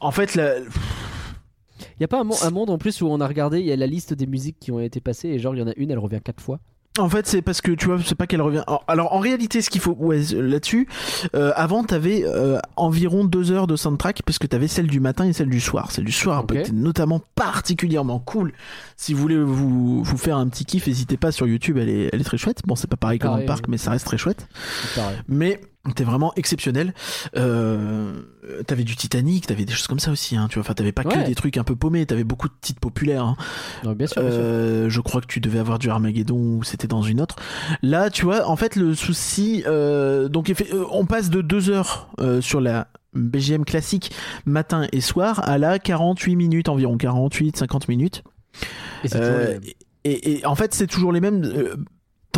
en fait, la- Il y a pas un, un monde en plus où on a regardé, il y a la liste des musiques qui ont été passées et genre il y en a une, elle revient quatre fois. En fait, c'est parce que tu vois, c'est pas qu'elle revient. Alors, en réalité, ce qu'il faut, ouais, là-dessus, euh, avant, t'avais euh, environ deux heures de soundtrack, parce que t'avais celle du matin et celle du soir. Celle du soir Ok. était notamment particulièrement cool. Si vous voulez vous, vous faire un petit kiff, n'hésitez pas sur YouTube, elle est, elle est très chouette. Bon, c'est pas pareil que dans le parc, mais ça reste très chouette. Mais t'es vraiment exceptionnel. Euh, t'avais du Titanic, t'avais des choses comme ça aussi. Hein, tu vois, enfin, t'avais pas que des trucs un peu paumés, t'avais beaucoup de titres populaires. hein. Non, bien sûr, bien sûr. Euh, je crois que tu devais avoir du Armageddon ou c'était dans une autre. Là, tu vois, en fait, le souci, euh, donc euh, on passe de 2 heures euh, sur la BGM classique matin et soir à la 48 minutes environ, 48, 50 minutes. Et, et en fait, c'est toujours les mêmes.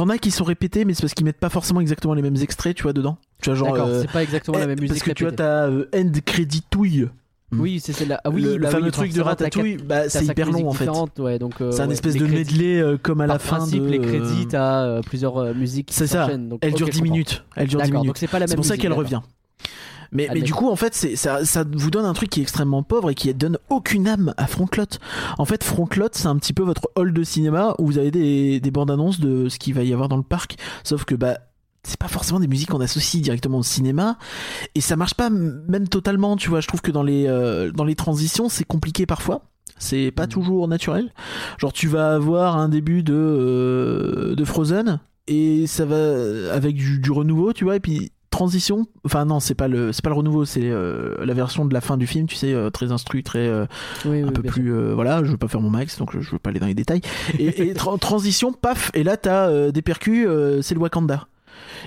T'en as qui sont répétés, mais c'est parce qu'ils mettent pas forcément exactement les mêmes extraits, tu vois, dedans. Tu vois, genre. D'accord, euh, c'est pas exactement la eh, même Parce musique que tu vois, t'as euh, End Credit Touille. Oui, c'est celle-là. Ah oui, le, le bah fameux oui, truc de Ratatouille, bah, c'est hyper long en fait. différentes, Ouais, donc, euh, C'est un ouais, espèce de crédits- medley euh, comme à la fin principe, de. les crédits, t'as euh, plusieurs musiques qui C'est ça. donc- Elle ok, dure je 10 comprends. minutes. Elle dure 10 D'accord, minutes. donc c'est pas la même C'est pour ça qu'elle revient. Mais, mais du coup, en fait, c'est, ça, ça vous donne un truc qui est extrêmement pauvre et qui donne aucune âme à Frontlot. En fait, Frontlot, c'est un petit peu votre hall de cinéma où vous avez des, des bandes annonces de ce qu'il va y avoir dans le parc. Sauf que, bah, c'est pas forcément des musiques qu'on associe directement au cinéma et ça marche pas même totalement tu vois je trouve que dans les euh, dans les transitions c'est compliqué parfois c'est pas Mhm. toujours naturel genre tu vas avoir un début de euh, de Frozen et ça va avec du, du renouveau tu vois et puis transition enfin non c'est pas le c'est pas le renouveau c'est euh, la version de la fin du film tu sais euh, très instruit très euh, Oui, un peu plus euh, voilà je veux pas faire mon max donc je veux pas aller dans les détails. Et, et tra- transition paf et là t'as euh, des percus euh, c'est le Wakanda.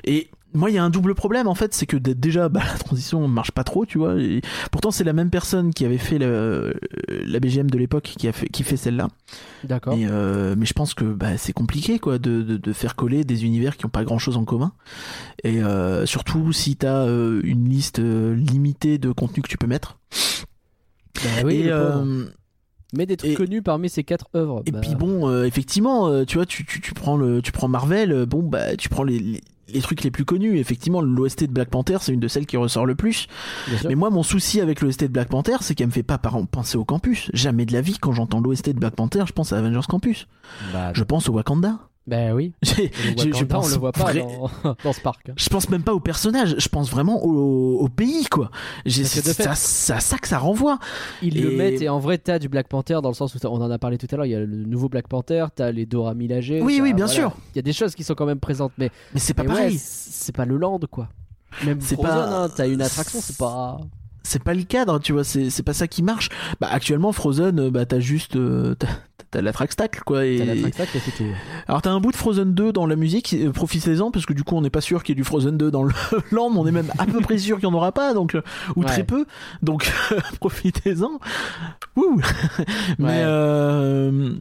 Et moi il y a un double problème en fait c'est que déjà bah, la transition marche pas trop tu vois et pourtant c'est la même personne qui avait fait le- la BGM de l'époque qui a fait qui fait celle-là D'accord. mais, euh, mais je pense que bah, c'est compliqué quoi de, de, de faire coller des univers qui ont pas grand chose en commun et euh, surtout si t'as euh, une liste euh, limitée de contenus que tu peux mettre Bah oui, et, euh, Mais des trucs et- connus parmi ces quatre œuvres. Et bah, puis bon, euh, effectivement, euh, tu vois, tu, tu, tu prends le, tu prends Marvel, euh, bon bah tu prends les, les, les trucs les plus connus. Effectivement, l'OST de Black Panther, c'est une de celles qui ressort le plus. Mais moi, mon souci avec l'OST de Black Panther, c'est qu'elle me fait pas penser au campus. Jamais de la vie, quand j'entends l'OST de Black Panther, je pense à Avengers Campus. Bah, Je pense au Wakanda. Bah oui. Le je- je Wakanda, on pense le voit pas vrai- dans, dans ce parc. hein. Je pense même pas au personnage, je pense vraiment au, au pays, quoi. C'est à ça que ça renvoie. Ils le Et- mettent et en vrai t'as du Black Panther dans le sens où on en a parlé tout à l'heure, il y a le nouveau Black Panther, t'as les Dora Milaje. Oui, oui, bien sûr. Il y a des choses qui sont quand même présentes, mais, Mais c'est pas mais ouais, pareil. c'est pas le land quoi. Même C'est pas- hein, t'as une attraction, c'est pas. C'est pas le cadre, tu vois, c'est pas ça qui marche. Bah actuellement Frozen, euh, bah t'as juste euh, t'as la trackstack quoi et alors t'as un bout de Frozen 2 dans la musique, euh, profitez-en parce que du coup on n'est pas sûr qu'il y ait du Frozen 2 dans le land, on est même à peu près sûr qu'il n'y en aura pas donc euh, ou Ouais. très peu, donc profitez-en. Ouh. Mais Ouais. euh,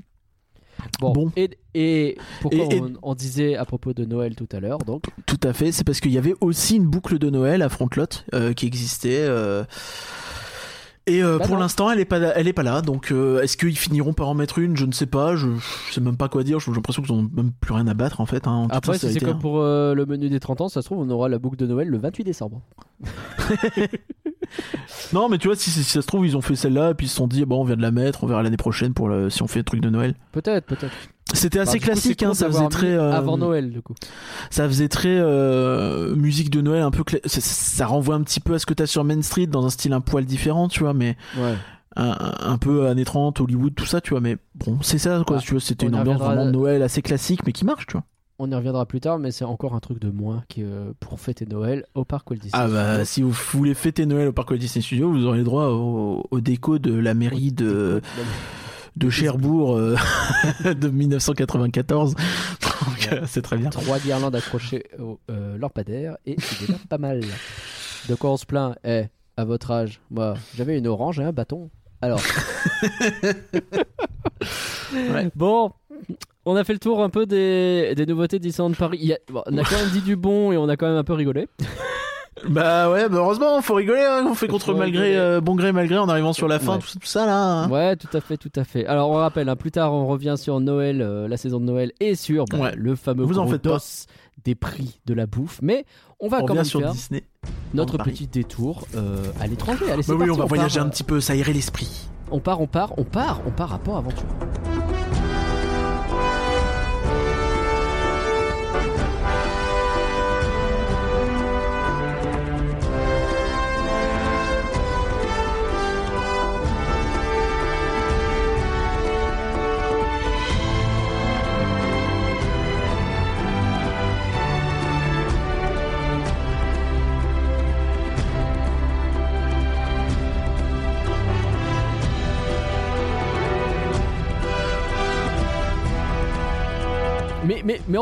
Bon. Bon. Et, et pourquoi Et- et- On, on disait à propos de Noël tout à l'heure, donc. tout à fait, c'est parce qu'il y avait aussi une boucle de Noël à Frontlot euh, qui existait. euh, et euh, Bah pour l'instant, elle est pas, elle est pas là. Donc, euh, est-ce qu'ils finiront par en mettre une? Je ne sais pas. Je, je sais même pas quoi dire. J'ai l'impression qu'ils ont même plus rien à battre en fait. hein, en Après, si c'est comme hein. pour euh, le menu des 30 ans, ça se trouve, on aura la boucle de Noël le 28 décembre. Non, mais tu vois, si, si ça se trouve, ils ont fait celle-là et puis ils se sont dit, bon, on vient de la mettre, on verra l'année prochaine pour le, si on fait un truc de Noël. Peut-être, peut-être. C'était assez Bah, coup, classique, hein, ça faisait très. euh, Avant Noël, du coup. Ça faisait très euh, musique de Noël, un peu. cla- Ça, ça renvoie un petit peu à ce que t'as sur Main Street dans un style un poil différent, tu vois, mais. Ouais. un, un peu années 30, Hollywood, tout ça, tu vois, mais bon, c'est ça, quoi, Ouais. tu vois, c'était une ambiance reviendra- vraiment de Noël assez classique, mais qui marche, tu vois. On y reviendra plus tard, mais c'est encore un truc de moins qui, euh, pour fêter Noël au parc Walt Disney. Ah bah, si vous voulez fêter Noël au parc Walt Disney Studios, vous aurez droit au, au déco de la mairie de, de Cherbourg euh, de 1994. Donc, euh, c'est très bien. Trois guirlandes accrochées au euh, lampadaire et c'est déjà pas mal. De quoi on se plaint? Eh, à votre âge, moi, j'avais une orange et un bâton. Alors. Ouais. Bon, on a fait le tour un peu des, des nouveautés de Disneyland Paris. A- bon, on a quand même dit du bon et on a quand même un peu rigolé. Bah ouais, bah heureusement, faut rigoler, hein, on fait contre Faut malgré, euh, bon gré malgré en arrivant sur la fin, Ouais. tout, tout ça là. hein. Ouais, tout à fait, tout à fait. Alors on rappelle, hein, plus tard on revient sur Noël, euh, la saison de Noël et sur bah, Ouais. le fameux Vous en faites pas. des prix de la bouffe. Mais on va on quand même sur faire Disney. notre petit détour euh, à l'étranger. Allez, Bah oui, parti, on va voyager part, un petit peu, s'aérer l'esprit. On part, on part, on part, on part à Port Aventure.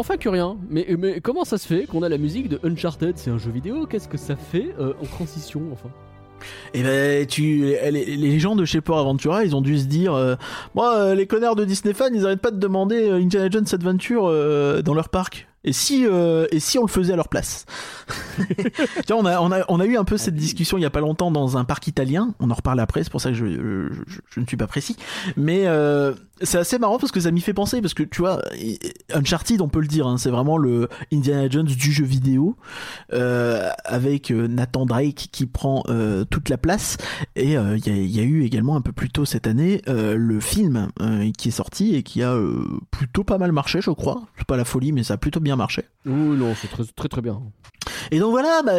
Enfin que rien. Mais, mais comment ça se fait qu'on a la musique de Uncharted? C'est un jeu vidéo? Qu'est-ce que ça fait euh, en transition enfin? Et ben, tu, les, gens de chez Port Aventura, ils ont dû se dire, euh, moi, euh, les connards de Disney fans, ils arrêtent pas de demander Indiana Jones Adventure dans leur parc. Et si, et si on le faisait à leur place? Vois, on a, on, a, on a eu un peu cette discussion il y a pas longtemps dans un parc italien. On en reparle après, c'est pour ça que je, je, je- ne suis pas précis. Mais c'est assez marrant parce que ça m'y fait penser parce que tu vois, Uncharted, on peut le dire, hein, c'est vraiment le Indiana Jones du jeu vidéo euh, avec euh, Nathan Drake qui prend euh, toute la place. Et euh, il y, a, il y a eu également un peu plus tôt cette année le film qui est sorti et qui a plutôt pas mal marché, je crois. C'est pas la folie, mais ça a plutôt bien marché. Ouh non, c'est très, très très bien. Et donc voilà, bah,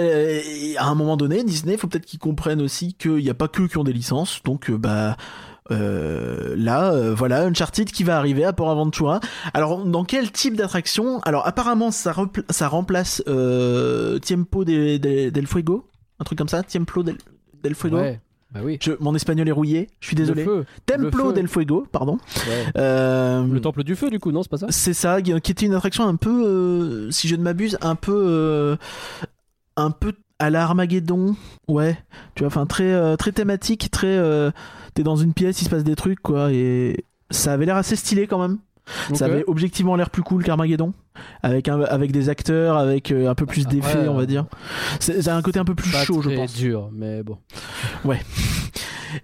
à un moment donné, Disney, faut peut-être qu'ils comprennent aussi qu'il n'y a pas que qui ont des licences. Donc bah euh, là, euh, voilà, Uncharted qui va arriver à Port Aventura. Alors dans quel type d'attraction Alors apparemment ça, remplace euh, Tiempo de- de- del Fuego, un truc comme ça, Tiempo del, del Fuego. Ouais, bah oui. Je- mon espagnol est rouillé, je suis désolé. Le feu. Templo le feu. del Fuego, pardon. Ouais. Euh, Le temple du feu, du coup, non, c'est pas ça? C'est ça, qui était une attraction un peu, euh, si je ne m'abuse, un peu, euh, un peu à la Armageddon, ouais. Tu vois, enfin très, très thématique, très. T'es dans une pièce, il se passe des trucs, quoi, et ça avait l'air assez stylé quand même. Ça avait objectivement l'air plus cool qu'Armageddon, avec un, avec des acteurs, avec euh, un peu plus d'effets, on va euh, dire. C'est ça a un côté un peu plus Pas chaud, je pense. dur, mais bon.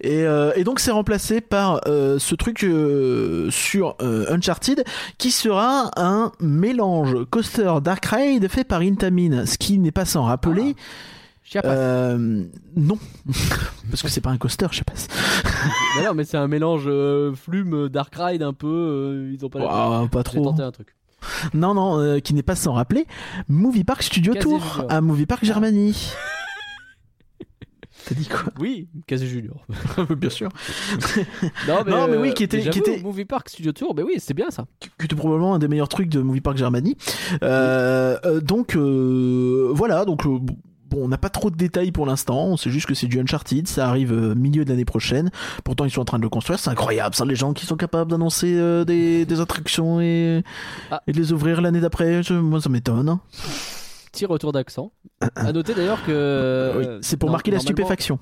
Et, euh, et donc c'est remplacé par euh, ce truc euh, sur Uncharted qui sera un mélange coaster Dark Ride fait par Intamin, ce qui n'est pas sans rappeler. Chiapas. Euh, non, parce que c'est pas un coaster, je sais pas. Mais non, mais c'est un mélange euh, flume Dark Ride un peu. euh, ils ont pas. Ouah, pas J'ai trop. tenté un truc. Non, non, euh, qui n'est pas sans rappeler Movie Park Studio Casey Tour Junior. à Movie Park Germany. T'as dit quoi? Oui, Casey Junior. Bien sûr. Non, mais, Non, mais oui, euh, qui était- j'avoue, qui était- Movie Park Studio Tour, mais oui, c'est bien ça. qui était probablement un des meilleurs trucs de Movie Park Germany. Euh, euh, donc euh, voilà, donc euh, bon, on n'a pas trop de détails pour l'instant. On sait juste que c'est du Uncharted, ça arrive euh, milieu de l'année prochaine. Pourtant ils sont en train de le construire, c'est incroyable. Ça, les gens qui sont capables d'annoncer euh, des, des attractions et, Ah. et de les ouvrir l'année d'après, je- moi ça m'étonne. hein. Petit retour d'accent. À noter d'ailleurs que. Oui, euh, c'est pour non- marquer la stupéfaction.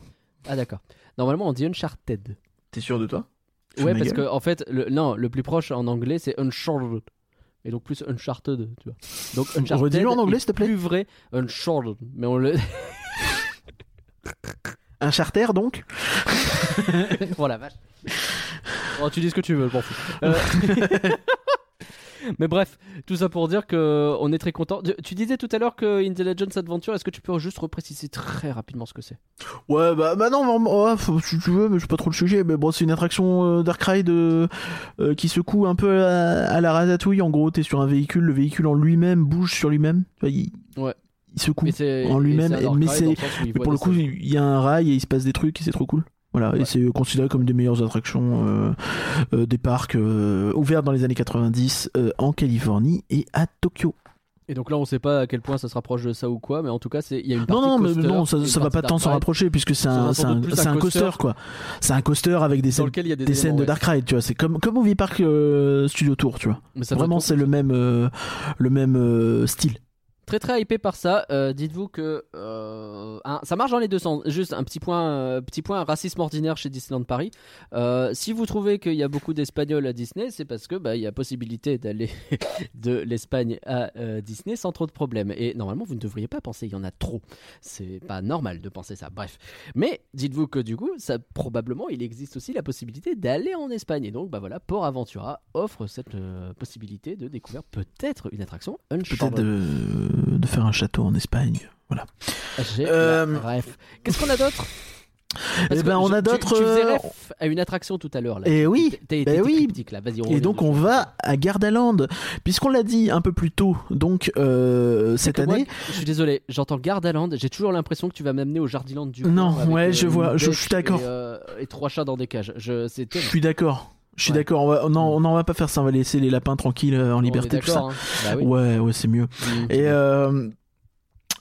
Ah d'accord. Normalement, on dit Uncharted. T'es sûr de toi? Ouais, parce que en fait, le, non, le plus proche en anglais, c'est Uncharted. Et donc plus Uncharted, tu vois. Donc Uncharted. Redis-le en anglais, s'il te plaît. Plus vrai, Uncharted. Mais on le. Un charter donc oh la vache. Oh, tu dis ce que tu veux, je m'en fous. Euh, Mais bref, tout ça pour dire que on est très content. Tu- disais tout à l'heure que Indiana Jones Adventure, est-ce que tu peux juste repréciser très rapidement ce que c'est? Ouais, bah, bah non, si tu veux, mais je sais pas trop le sujet. Mais bon, c'est une attraction euh, Dark Ride euh, euh, qui secoue un peu à, à la ratatouille. En gros, t'es sur un véhicule, le véhicule en lui-même bouge sur lui-même. Il, Ouais. il secoue. En lui-même, mais pour le coup, il y a un rail et il se passe des trucs et c'est trop cool. Voilà, et c'est considéré comme des meilleures attractions euh, euh, des parcs euh, ouverts dans les années 90 euh, en Californie et à Tokyo. Et donc là, on sait pas à quel point ça se rapproche de ça ou quoi, mais en tout cas, il y a une partie Non, non, mais non, ça, ça va pas tant s'en rapprocher puisque c'est un, coaster, quoi. C'est un coaster avec des scènes, des, des de. Dark Ride, tu vois. C'est comme, comme Movie Park euh, Studio Tour, tu vois. Mais ça doit Vraiment, c'est le même, euh, le même euh, style. Très très hypé par ça. Euh, Dites-vous que euh, ça marche dans les deux sens. Juste un petit point, euh, petit point racisme ordinaire chez Disneyland Paris. Si vous trouvez qu'il y a beaucoup d'Espagnols à Disney, c'est parce que bah, y a possibilité d'aller de l'Espagne à Disney sans trop de problèmes. Et normalement, vous ne devriez pas penser. Il y en a trop. C'est pas normal de penser ça. Bref. Mais dites-vous que du coup, ça probablement, il existe aussi la possibilité d'aller en Espagne. Et donc, bah voilà, Port Aventura offre cette possibilité de découvrir peut-être une attraction Peut-être Uncharted. de, de faire un château en Espagne. Voilà. J'ai Euh, la ref. Qu'est-ce qu'on a d'autre? Parce Eh ben, on je- a tu- d'autres, Tu, faisais euh, ref à une attraction tout à l'heure. là. Eh oui, été ben oui. là. On Et donc on va à Gardaland, puisqu'on l'a dit un peu plus tôt, donc euh, cette moi, année. je suis désolé, j'entends Gardaland, j'ai toujours l'impression que tu vas m'amener au Jardiland du Non, ouais, je vois, je- suis d'accord. Et, euh, et trois chats dans des cages. Je, c'est Je terrible. suis d'accord. Je suis Ouais. d'accord. On va, non, on en va pas faire ça. On va laisser les lapins tranquilles euh, en liberté, tout ça. hein. Bah oui. Ouais, ouais, c'est mieux. Et euh,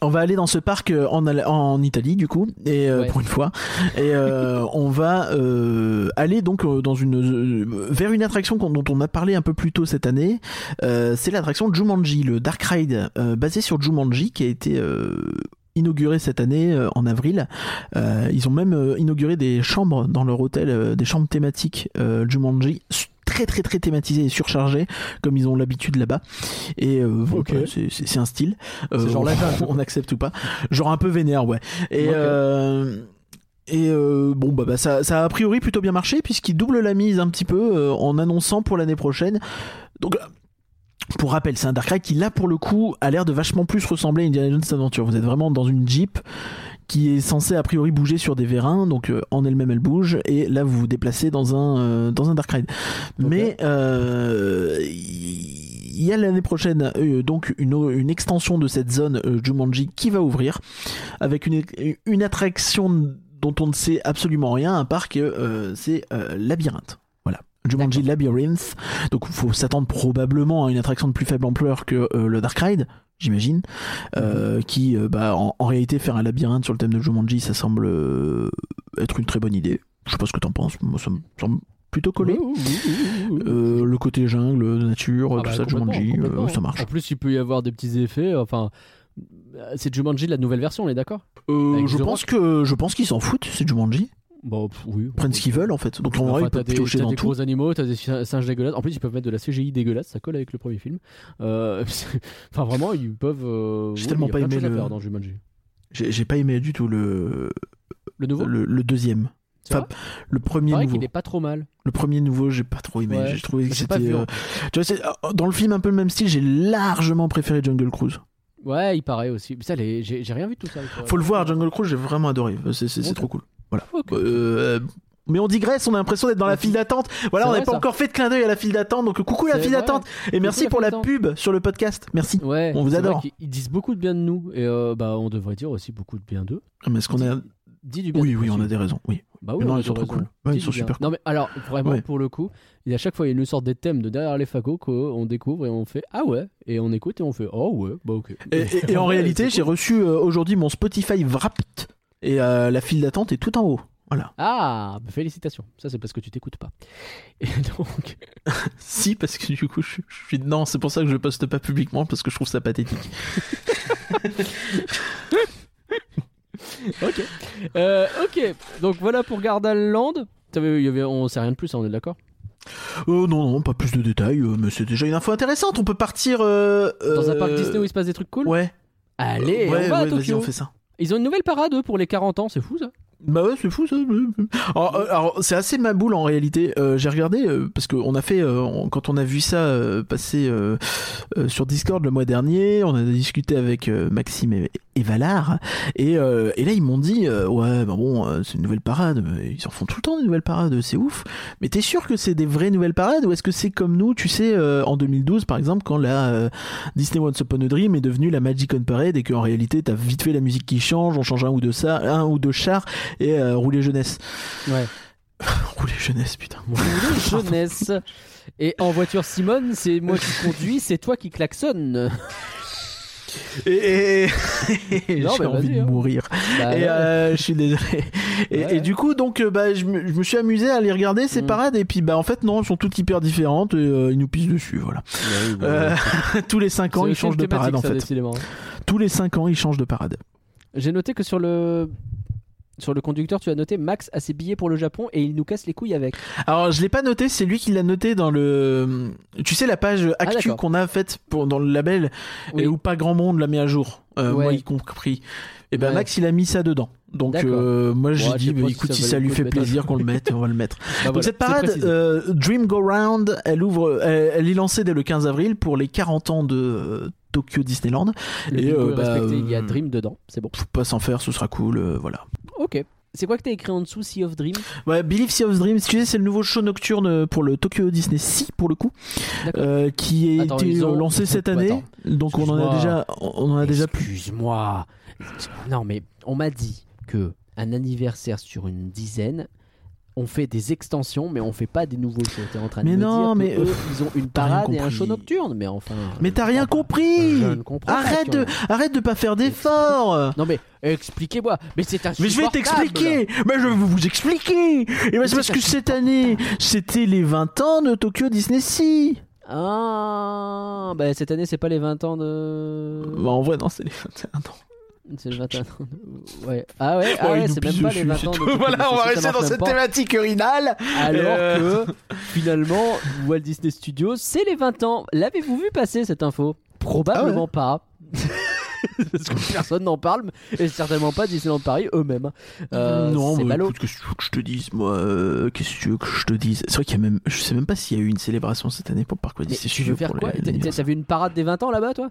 on va aller dans ce parc euh, en, en Italie du coup, et euh, Ouais. pour une fois, et euh, on va euh, aller donc dans une vers une attraction dont on a parlé un peu plus tôt cette année. Euh, c'est l'attraction Jumanji, le Dark Ride euh, basé sur Jumanji qui a été euh, inauguré cette année euh, en avril. Euh, ils ont même euh, inauguré des chambres dans leur hôtel, euh, des chambres thématiques euh, Jumanji très très très thématisées et surchargées comme ils ont l'habitude là-bas. Et euh, c'est- un style. C'est genre on, on accepte ou pas. Genre un peu vénère ouais. Et euh, euh, bon bah, bah, ça, ça a a priori plutôt bien marché puisqu'ils doublent la mise un petit peu euh, en annonçant pour l'année prochaine. Donc euh, pour rappel, c'est un Dark Ride qui là pour le coup a l'air de vachement plus ressembler à Indiana Jones Adventure. Vous êtes vraiment dans une Jeep qui est censée a priori bouger sur des vérins, donc euh, en elle-même elle bouge, et là vous vous déplacez dans un euh, dans un Dark Ride. Mais euh, il y a l'année prochaine donc une, une extension de cette zone Jumanji qui va ouvrir avec une, une attraction dont on ne sait absolument rien à part que euh, c'est labyrinthe. Jumanji Labyrinth. Donc il faut s'attendre probablement à une attraction de plus faible ampleur que euh, le Dark Ride, j'imagine. Euh, qui, euh, bah, en, en réalité, faire un labyrinthe sur le thème de Jumanji, ça semble être une très bonne idée. Je sais pas ce que t'en penses. Moi, ça me semble plutôt collé. Oui, oui, oui, oui, oui. Le côté jungle, nature, Ah tout bah, ça, Jumanji, ça marche. En plus, il peut y avoir des petits effets. Enfin, c'est Jumanji la nouvelle version, on est d'accord? Je The pense que je pense qu'ils s'en foutent, c'est Jumanji. Pff, oui. Ils prennent ce qu'ils veulent en fait. Donc en vrai, ils peuvent des, t'as dans des tout. gros animaux, t'as des sin- singes dégueulasses. En plus, ils peuvent mettre de la CGI dégueulasse, ça colle avec le premier film. Euh, enfin, vraiment, ils peuvent. euh, J'ai oui, tellement il pas aimé le- dans Jumanji. J'ai pas aimé du tout le Le nouveau le, le deuxième. Enfin, le premier Pareil nouveau. qu'il est pas trop mal. Le premier nouveau, j'ai pas trop aimé. Ouais. J'ai trouvé que c'était. euh, Tu vois, c'est- euh, dans le film un peu le même style, j'ai largement préféré Jungle Cruise. Ouais, il paraît aussi. Mais ça, les- j'ai rien vu de tout ça. Faut le voir, Jungle Cruise, j'ai vraiment adoré. C'est trop cool. Voilà. Ok. Euh, mais on digresse, on a l'impression d'être dans la file d'attente. Voilà, on n'a pas ça. encore fait de clin d'œil à la file d'attente. Donc coucou la file d'attente. Et merci la pour la pub sur le podcast. Merci. Ouais, On vous adore. Ils disent beaucoup de bien de nous. Et euh, bah, on devrait dire aussi beaucoup de bien d'eux. Mais est-ce qu'on a. Dis du bien Oui, oui, on a des raisons. Oui. Bah oui, Non, ils sont des trop cool. Ouais, ils sont super Non mais alors vraiment Ouais. pour le coup, il y a à chaque fois il y a une sorte de thème de derrière les fagots qu'on découvre et on fait ah ouais et on écoute et on fait oh ouais bah ok. Et, et- et en réalité, j'ai cool. reçu euh, aujourd'hui mon Spotify Wrapped. Et euh, la file d'attente est tout en haut. Voilà. Ah bah, félicitations. Ça c'est parce que tu t'écoutes pas. Et donc Si, parce que du coup, je, je suis dedans. C'est pour ça que je poste pas publiquement, parce que je trouve ça pathétique. ok Euh, ok donc voilà pour Gardaland. Il y avait- on sait rien de plus, hein, on est d'accord? Euh, non, non, pas plus de détails, euh, mais c'est déjà une info intéressante. On peut partir. Dans un parc Disney où il se passe des trucs cool? Ouais. Allez, ouais, on va à ouais, Tokyo. on fait ça. Ils ont une nouvelle parade pour les 40 ans, c'est fou ça. Bah ouais, c'est fou ça. Alors, euh, c'est assez ma boule en réalité. Euh, J'ai regardé euh, parce qu'on a fait quand on a vu ça passer sur Discord le mois dernier, on a discuté avec Maxime et, et Valar et, euh, et là ils m'ont dit euh, ouais bah bon euh, c'est une nouvelle parade, ils en font tout le temps des nouvelles parades, c'est ouf. Mais t'es sûr que c'est des vraies nouvelles parades ou est-ce que c'est comme nous, tu sais, en 2012 par exemple quand la Disney Once Upon a Dream est devenue la Magic on Parade et qu'en réalité t'as vite fait la musique qui change, on change un ou deux ça, un ou deux chars et rouler jeunesse. Ouais. Rouler jeunesse, putain. jeunesse. Et en voiture Simone, c'est moi qui conduis, c'est toi qui klaxonne. Et, et- et- Non, j'ai envie de hein. mourir. Bah, et ouais. euh, je suis désolé. Et, Ouais. et du coup, donc, euh, bah, je, me, je me suis amusé à aller regarder ces Mm. parades. Et puis, bah, en fait, non, elles sont toutes hyper différentes. Et euh, ils nous pissent dessus, voilà. Ouais, bah, Euh, tous les 5 ans, ils changent de parade, en fait. décidément. Tous les 5 ans, ils changent de parade. J'ai noté que sur le sur le conducteur, tu as noté Max a ses billets pour le Japon et il nous casse les couilles avec. Alors, je l'ai pas noté, c'est lui qui l'a noté dans le. Tu sais, la page actu Ah, d'accord. qu'on a faite pour, dans le label Oui. et où pas grand monde l'a mis à jour, euh, Ouais. moi y compris. Et ben Ouais. Max, il a mis ça dedans. Donc, euh, moi, j'ai dit, bah, si écoute, ça si ça lui fait plaisir qu'on le mette, on va le mettre. Bah Donc voilà, cette parade, euh, Dream Go Round, elle ouvre, elle, elle est lancée dès le 15 avril pour les 40 ans de Tokyo Disneyland. le et, bah, il y a euh, Dream dedans, c'est bon. Faut pas s'en faire, ce sera cool, voilà. Ok. C'est quoi que t'as écrit en dessous, Sea of Dream Ouais, Believe Sea of Dreams, tu sais, c'est le nouveau show nocturne pour le Tokyo Disney Sea pour le coup, euh, qui a été ils ont- lancé cette année. Attends, Donc on en a déjà, on en a déjà plus. Excuse-moi. Non, mais on m'a dit que un anniversaire sur une dizaine, on fait des extensions, mais on fait pas des nouveaux shows. T'es en train de Mais me non, dire mais, que eux, euh, ils ont une parade et un show nocturne, mais enfin. Mais je t'as rien compris. Je ne comprends pas, Arrête de, arrête de pas faire d'efforts. Non mais expliquez-moi. Mais c'est Mais je vais t'expliquer Mais je vais vous expliquer Et ben c'est c'est parce que cette année, c'était les 20 ans de Tokyo Disney Sea Ah, bah cette année c'est pas les 20 ans de. Bah en vrai non, c'est les 21 ans. C'est le 21 Ouais. Ah ouais, ah ouais c'est même pas les 20 c'est ans. de Voilà, on va rester dans cette thématique urinale. Alors Euh. que finalement, Walt Disney Studios, c'est les 20 ans. L'avez-vous vu passer cette info? Probablement pas. Parce que personne n'en parle, et certainement pas Disneyland Paris eux-mêmes. Euh, non, ballot. écoute, qu'est-ce que tu veux que je te dise, moi euh, Qu'est-ce que tu veux que je te dise? C'est vrai qu'il y a même. Je sais même pas s'il y a eu une célébration cette année pour Parc Mais tu veux faire quoi T'as- vu une parade des 20 ans là-bas, toi?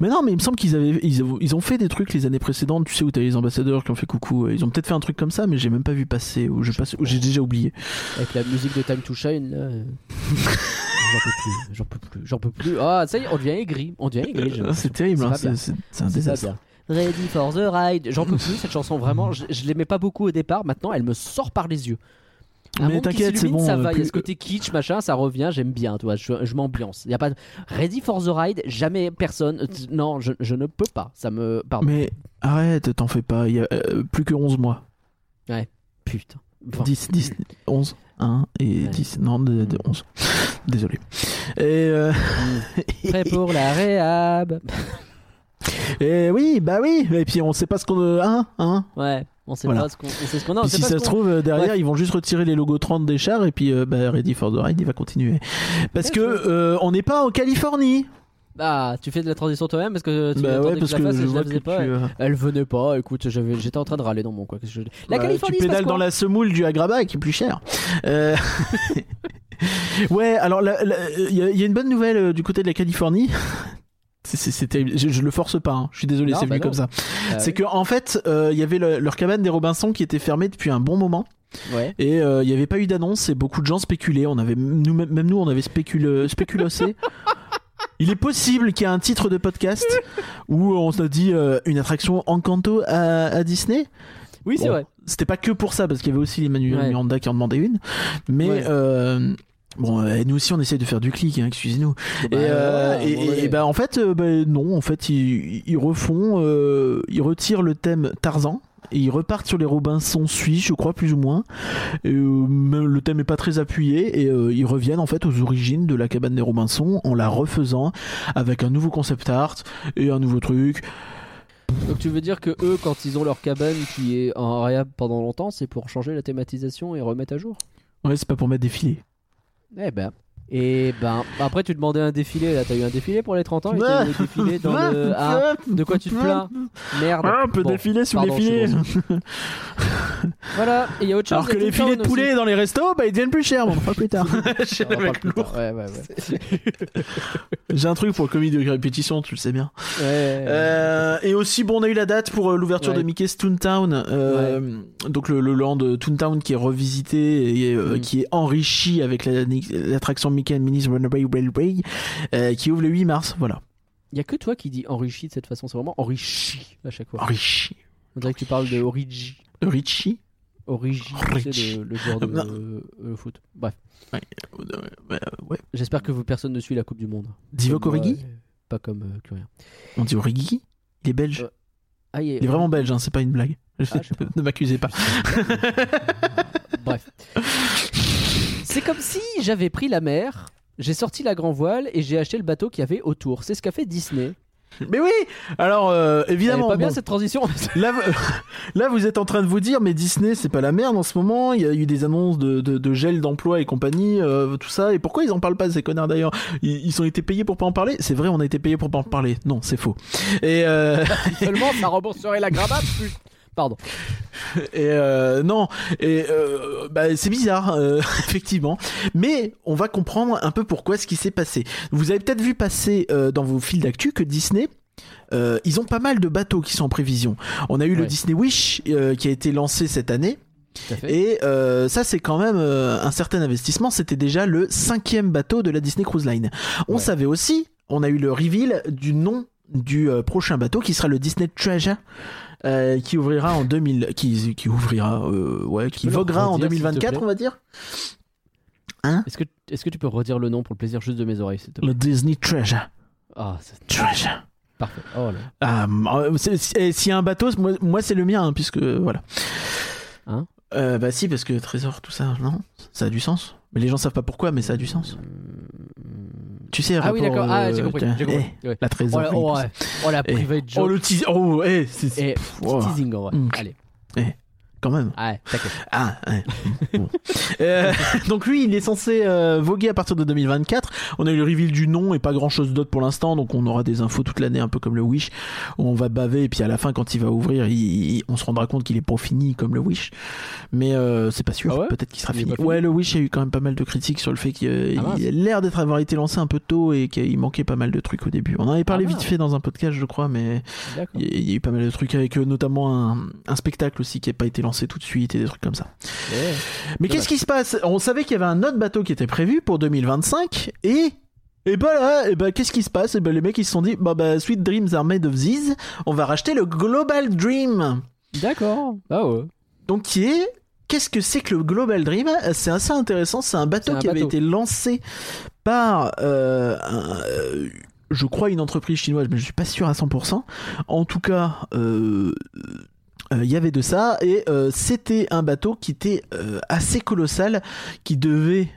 Mais non, mais il me semble qu'ils avaient, ils, avaient- ils ont fait des trucs les années précédentes. Tu sais où t'as les ambassadeurs qui ont fait coucou. Ils ont peut-être fait un truc comme ça, mais j'ai même pas vu passer ou je passe, j'ai déjà oublié. Avec la musique de Time to Shine, là. J'en peux plus, j'en peux plus, j'en peux plus. Ah, ça y est, on devient aigri, on devient aigri. c'est terrible, C'est hein, pas bien. c'est c'est- c'est un C'est désastre. bien. Ready for the ride. J'en peux plus cette chanson, vraiment. Je, je l'aimais pas beaucoup au départ. Maintenant, elle me sort par les yeux. Un Mais monde qui t'inquiète, c'est s'illumine, bon, Ça euh, va. Il y a plus- ce côté kitsch, machin, ça revient. J'aime bien, toi. Je, je m'ambiance. Il y a pas de Ready for the ride. Jamais personne. euh, Non, je, je ne peux pas. Ça me. Pardon. Mais arrête, t'en fais pas. Il y a euh, plus que 11 mois. Putain. Bon. 10, 10, 11, 1 et Ouais. 10. Non, de, de Mm. 11. Désolé. Et, euh, Prêt pour la réhab. et oui, bah oui. Et puis on sait pas ce qu'on. Hein, hein. Ouais. On sait Voilà. pas ce qu'on. Qu'on a. on si pas ça se trouve, euh, derrière, Bref. ils vont juste retirer les logos 30 des chars et puis euh, bah, Ready for the Ride, il va continuer. Parce que euh, on n'est pas en Californie. Ah, tu fais de la transition toi-même parce que tu bah ouais, parce que la je je faisais pas. euh, Elle venait pas, écoute, j'étais en train de râler dans mon que je- La bah, Californie, tu pédales quoi dans la semoule du Agraba qui est plus cher. Euh, ouais, alors il y, a- il y a une bonne nouvelle euh, du côté de la Californie. Terrible. Je, je le force pas. hein. Je suis désolé, c'est bah venu non. comme ça. Ah c'est que en fait, euh, il y avait le- leur cabane des Robinson qui était fermée depuis un bon moment. Ouais. Et euh, il n'y avait pas eu d'annonce et beaucoup de gens spéculaient. On avait, nous, même nous, on avait spéculé, spéculosé. Il est possible qu'il y ait un titre de podcast où on se dit euh, une attraction Encanto à, à Disney. Oui, c'est Bon, vrai. C'était pas que pour ça, parce qu'il y avait aussi les Manu Ouais. Miranda qui en demandaient une. Mais Ouais. euh, bon, euh, nous aussi, on essaye de faire du clic, hein, excusez-nous. Bah, et, ouais, et, bah, en fait, bah, non, en fait, ils, ils refont, ils retirent le thème Tarzan. Et ils repartent sur les Robinson suisses, je crois, plus ou moins. Et, euh, le thème est pas très appuyé. Et euh, ils reviennent en fait aux origines de la cabane des Robinson en la refaisant avec un nouveau concept art et un nouveau truc. Donc tu veux dire que eux, quand ils ont leur cabane qui est en réhab pendant longtemps, c'est pour changer la thématisation et remettre à jour? Ouais, c'est pas pour mettre des filets. Eh ben. Et ben, après tu demandais un défilé, là t'as eu un défilé pour les 30 ans? Et t'as eu un défilé dans le... Ah, de quoi tu te plains? Merde. Ah, un peu Bon, défilé sous pardon, les filets. Voilà, et il y a autre chose. Alors que les filets de aussi. poulet dans les restos, bah ils deviennent plus chers, mais on fera plus tard. On en parle plus tard. Ouais, ouais, ouais. J'ai un truc pour le comité de répétition, tu le sais bien. Ouais. Euh, et aussi, bon, on a eu la date pour euh, l'ouverture de Mickey's Toontown. Euh, Donc le, le land Toontown qui est revisité et euh, Mm. qui est enrichi avec la- l'attraction Mickey and Minnie's Runaway Railway euh, qui ouvre le 8 mars. Voilà. Il y a que toi qui dis enrichi de cette façon, c'est vraiment enrichi à chaque fois. Enrichi. On dirait que tu parles de origi. De Richie. Origi, Origi. sais, le, le joueur de euh, foot. Bref, Euh, ouais, ouais. j'espère que vous, personne ne suit la Coupe du Monde. Divock Origi Pas comme Curien. On dit Origi Il est belge. Ah, il est, Il est vraiment belge, hein, c'est pas une blague. Ah, ne m'accusez pas. C'est comme si j'avais pris la mer, j'ai sorti la grand voile et j'ai acheté le bateau qu'il y avait autour. C'est ce qu'a fait Disney. Mais oui Alors, euh, évidemment. pas bien bon, cette transition Là, vous- là, vous êtes en train de vous dire, mais Disney, c'est pas la merde en ce moment. Il y a eu des annonces de, de, de gel d'emploi et compagnie, euh, tout ça. Et pourquoi ils en parlent pas, ces connards d'ailleurs? Ils, ils ont été payés pour pas en parler? C'est vrai, on a été payés pour pas en parler. Non, c'est faux. Et, euh, Seulement, ça rembourserait la gravate. plus- Pardon. et euh, non, et euh, bah, c'est bizarre, euh, effectivement. Mais on va comprendre un peu pourquoi ce qui s'est passé. Vous avez peut-être vu passer dans vos fils d'actu que Disney. euh, ils ont pas mal de bateaux qui sont en prévision. On a eu le. Disney Wish euh, qui a été lancé cette année. Et euh, ça, c'est quand même un certain investissement. C'était déjà le cinquième bateau de la Disney Cruise Line. On Ouais. savait aussi, on a eu le reveal du nom du prochain bateau qui sera le Disney Treasure. Euh, qui ouvrira en 2000 qui, qui ouvrira euh, ouais qui voguera en redire, te 2024 plaît on va dire. Est-ce que, est-ce que tu peux redire le nom pour le plaisir juste de mes oreilles s'il te plaît? Le Disney Treasure. Ah, c'est Treasure. Parfait. Oh là. Ah, euh, c'est- et s'il y a un bateau moi, moi, c'est le mien hein, puisque voilà. Hein? Euh, bah si parce que trésor tout ça non? Ça a du sens. Mais les gens savent pas pourquoi mais ça a du sens Tu sais, Ah oui, d'accord. Ah, euh, j'ai compris. J'ai compris. eh, Ouais. la Oh, trésorerie. la, oh, ça. ouais. oh, la private Oh, joke. le teasing. Oh, eh, c'est petit wow. teasing en vrai. Mm. Allez. Quand même. Ouais. Ah, ouais. Bon. Euh, donc lui, il est censé euh, voguer à partir de 2024. On a eu le reveal du nom et pas grand chose d'autre pour l'instant, donc on aura des infos toute l'année, un peu comme le Wish, où on va baver et puis à la fin, quand il va ouvrir, il- il- on se rendra compte qu'il est pas fini comme le Wish. Mais euh, c'est pas sûr. Ah ouais Peut-être qu'il sera fini. Ouais, le Wish, a eu quand même pas mal de critiques sur le fait qu'il Ah a l'air d'être avoir été lancé un peu tôt et qu'il manquait pas mal de trucs au début. On en avait parlé Ah vite fait dans un podcast, je crois, mais il y, a- eu pas mal de trucs avec notamment un, un spectacle aussi qui n'a pas été lancé tout de suite et des trucs comme ça. Ouais. Mais qu'est-ce qui se passe? On savait qu'il y avait un autre bateau qui était prévu pour 2025 et et bah là, et bah qu'est-ce qui se passe? Et bah les mecs ils se sont dit bah bah Sweet Dreams are made of these, on va racheter le Global Dream. D'accord. Ah ouais. Donc qui est Qu'est-ce que c'est que le Global Dream? C'est assez intéressant. C'est un bateau un qui avait été lancé par, euh, un, euh, je crois, une entreprise chinoise, mais je suis pas sûr à 100%. En tout cas, euh, euh, il y avait de ça et euh, c'était un bateau qui était euh, assez colossal qui devait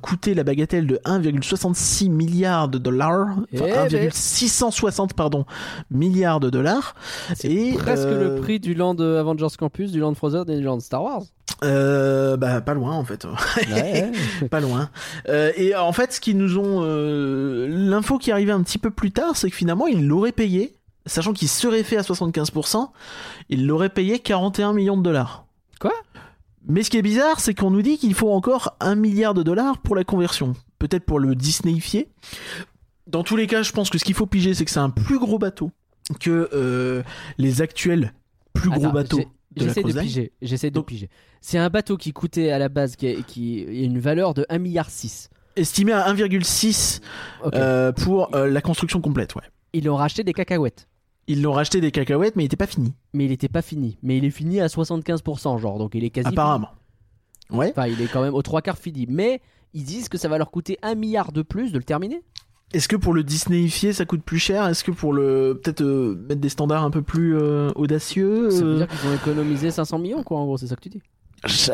coûter la bagatelle de 1,66 milliards de dollars Eh enfin ben. 1,660 pardon milliards de dollars et Presque le prix du land Avengers Campus, du land Frozen et du land Star Wars. euh, bah pas loin en fait Ouais, ouais. pas loin. Euh, et en fait, ce qu'ils nous ont, euh, l'info qui arrivée un petit peu plus tard, c'est que finalement, ils l'auraient payé, sachant qu'il serait fait à 75%, ils l'auraient payé 41 millions de dollars. Quoi? Mais ce qui est bizarre, c'est qu'on nous dit qu'il faut encore 1 milliard de dollars pour la conversion. Peut-être pour le Disneyifier. Dans tous les cas, je pense que ce qu'il faut piger, c'est que c'est un plus gros bateau que euh, les actuels plus gros bateaux de J'essaie de piger. J'essaie de piger. C'est un bateau qui coûtait à la base qui a, qui a une valeur de 1,6 milliard. Estimé à 1,6 Ok. euh, pour euh, la construction complète, ouais. Ils ont racheté des cacahuètes. Ils l'ont racheté des cacahuètes, mais il était pas fini. Mais il n'était pas fini. Mais il est fini à 75%, genre. Donc il est quasi. Apparemment. Ouais. Enfin, il est quand même aux trois quarts fini. Mais ils disent que ça va leur coûter 1 milliard de plus de le terminer. Est-ce que pour le Disneyifier, ça coûte plus cher? Est-ce que pour le peut-être euh, mettre des standards un peu plus euh, audacieux Ça veut euh, dire qu'ils ont économisé 500 millions, quoi, en gros, c'est ça que tu dis.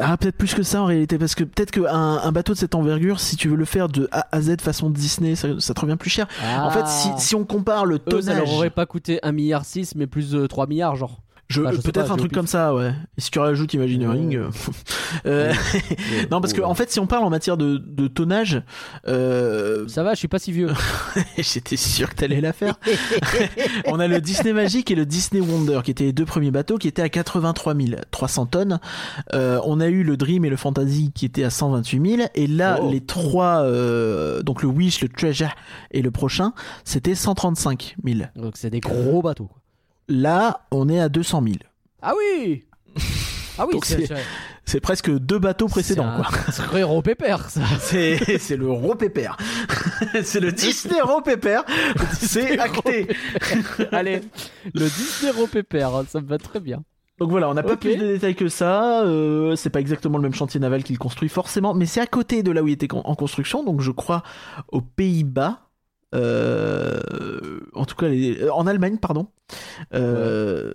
Ah, peut-être plus que ça en réalité, parce que peut-être qu'un un bateau de cette envergure, si tu veux le faire de A à Z façon Disney, ça, ça te revient plus cher. En fait, si, si on compare le Ah. Eux, ça tonnage, leur aurait pas coûté 1 milliard 6, mais plus de 3 milliards, genre. Je- Bah, je peut-être un truc comme ça, ouais. Et si tu rajoutes Imagineering, euh, euh, non, parce que en fait, si on parle en matière de, de tonnage, euh, Ça va, je suis pas si vieux. j'étais sûr que t'allais la faire. on a le Disney Magic et le Disney Wonder qui étaient les deux premiers bateaux qui étaient à 83 300 tonnes. Euh, on a eu le Dream et le Fantasy qui étaient à 128 000 et là Oh. les trois euh, donc le Wish, le Treasure et le prochain c'était 135 000. Donc c'est des gros bateaux. quoi. Là on est à 200 000. Ah oui Ah oui, c'est presque deux bateaux précédents c'est un-. C'est ça. Le Raw Pépère. c'est le Disney Raw Pépère. C'est acté. Allez, le Disney Raw pépère, hein, ça me va très bien. Donc voilà, on n'a pas plus de détails que ça. euh, c'est pas exactement le même chantier naval qu'il construit forcément, mais c'est à côté de là où il était en construction, donc je crois aux Pays-Bas. Euh, en tout cas, les- euh, en Allemagne, pardon. Euh,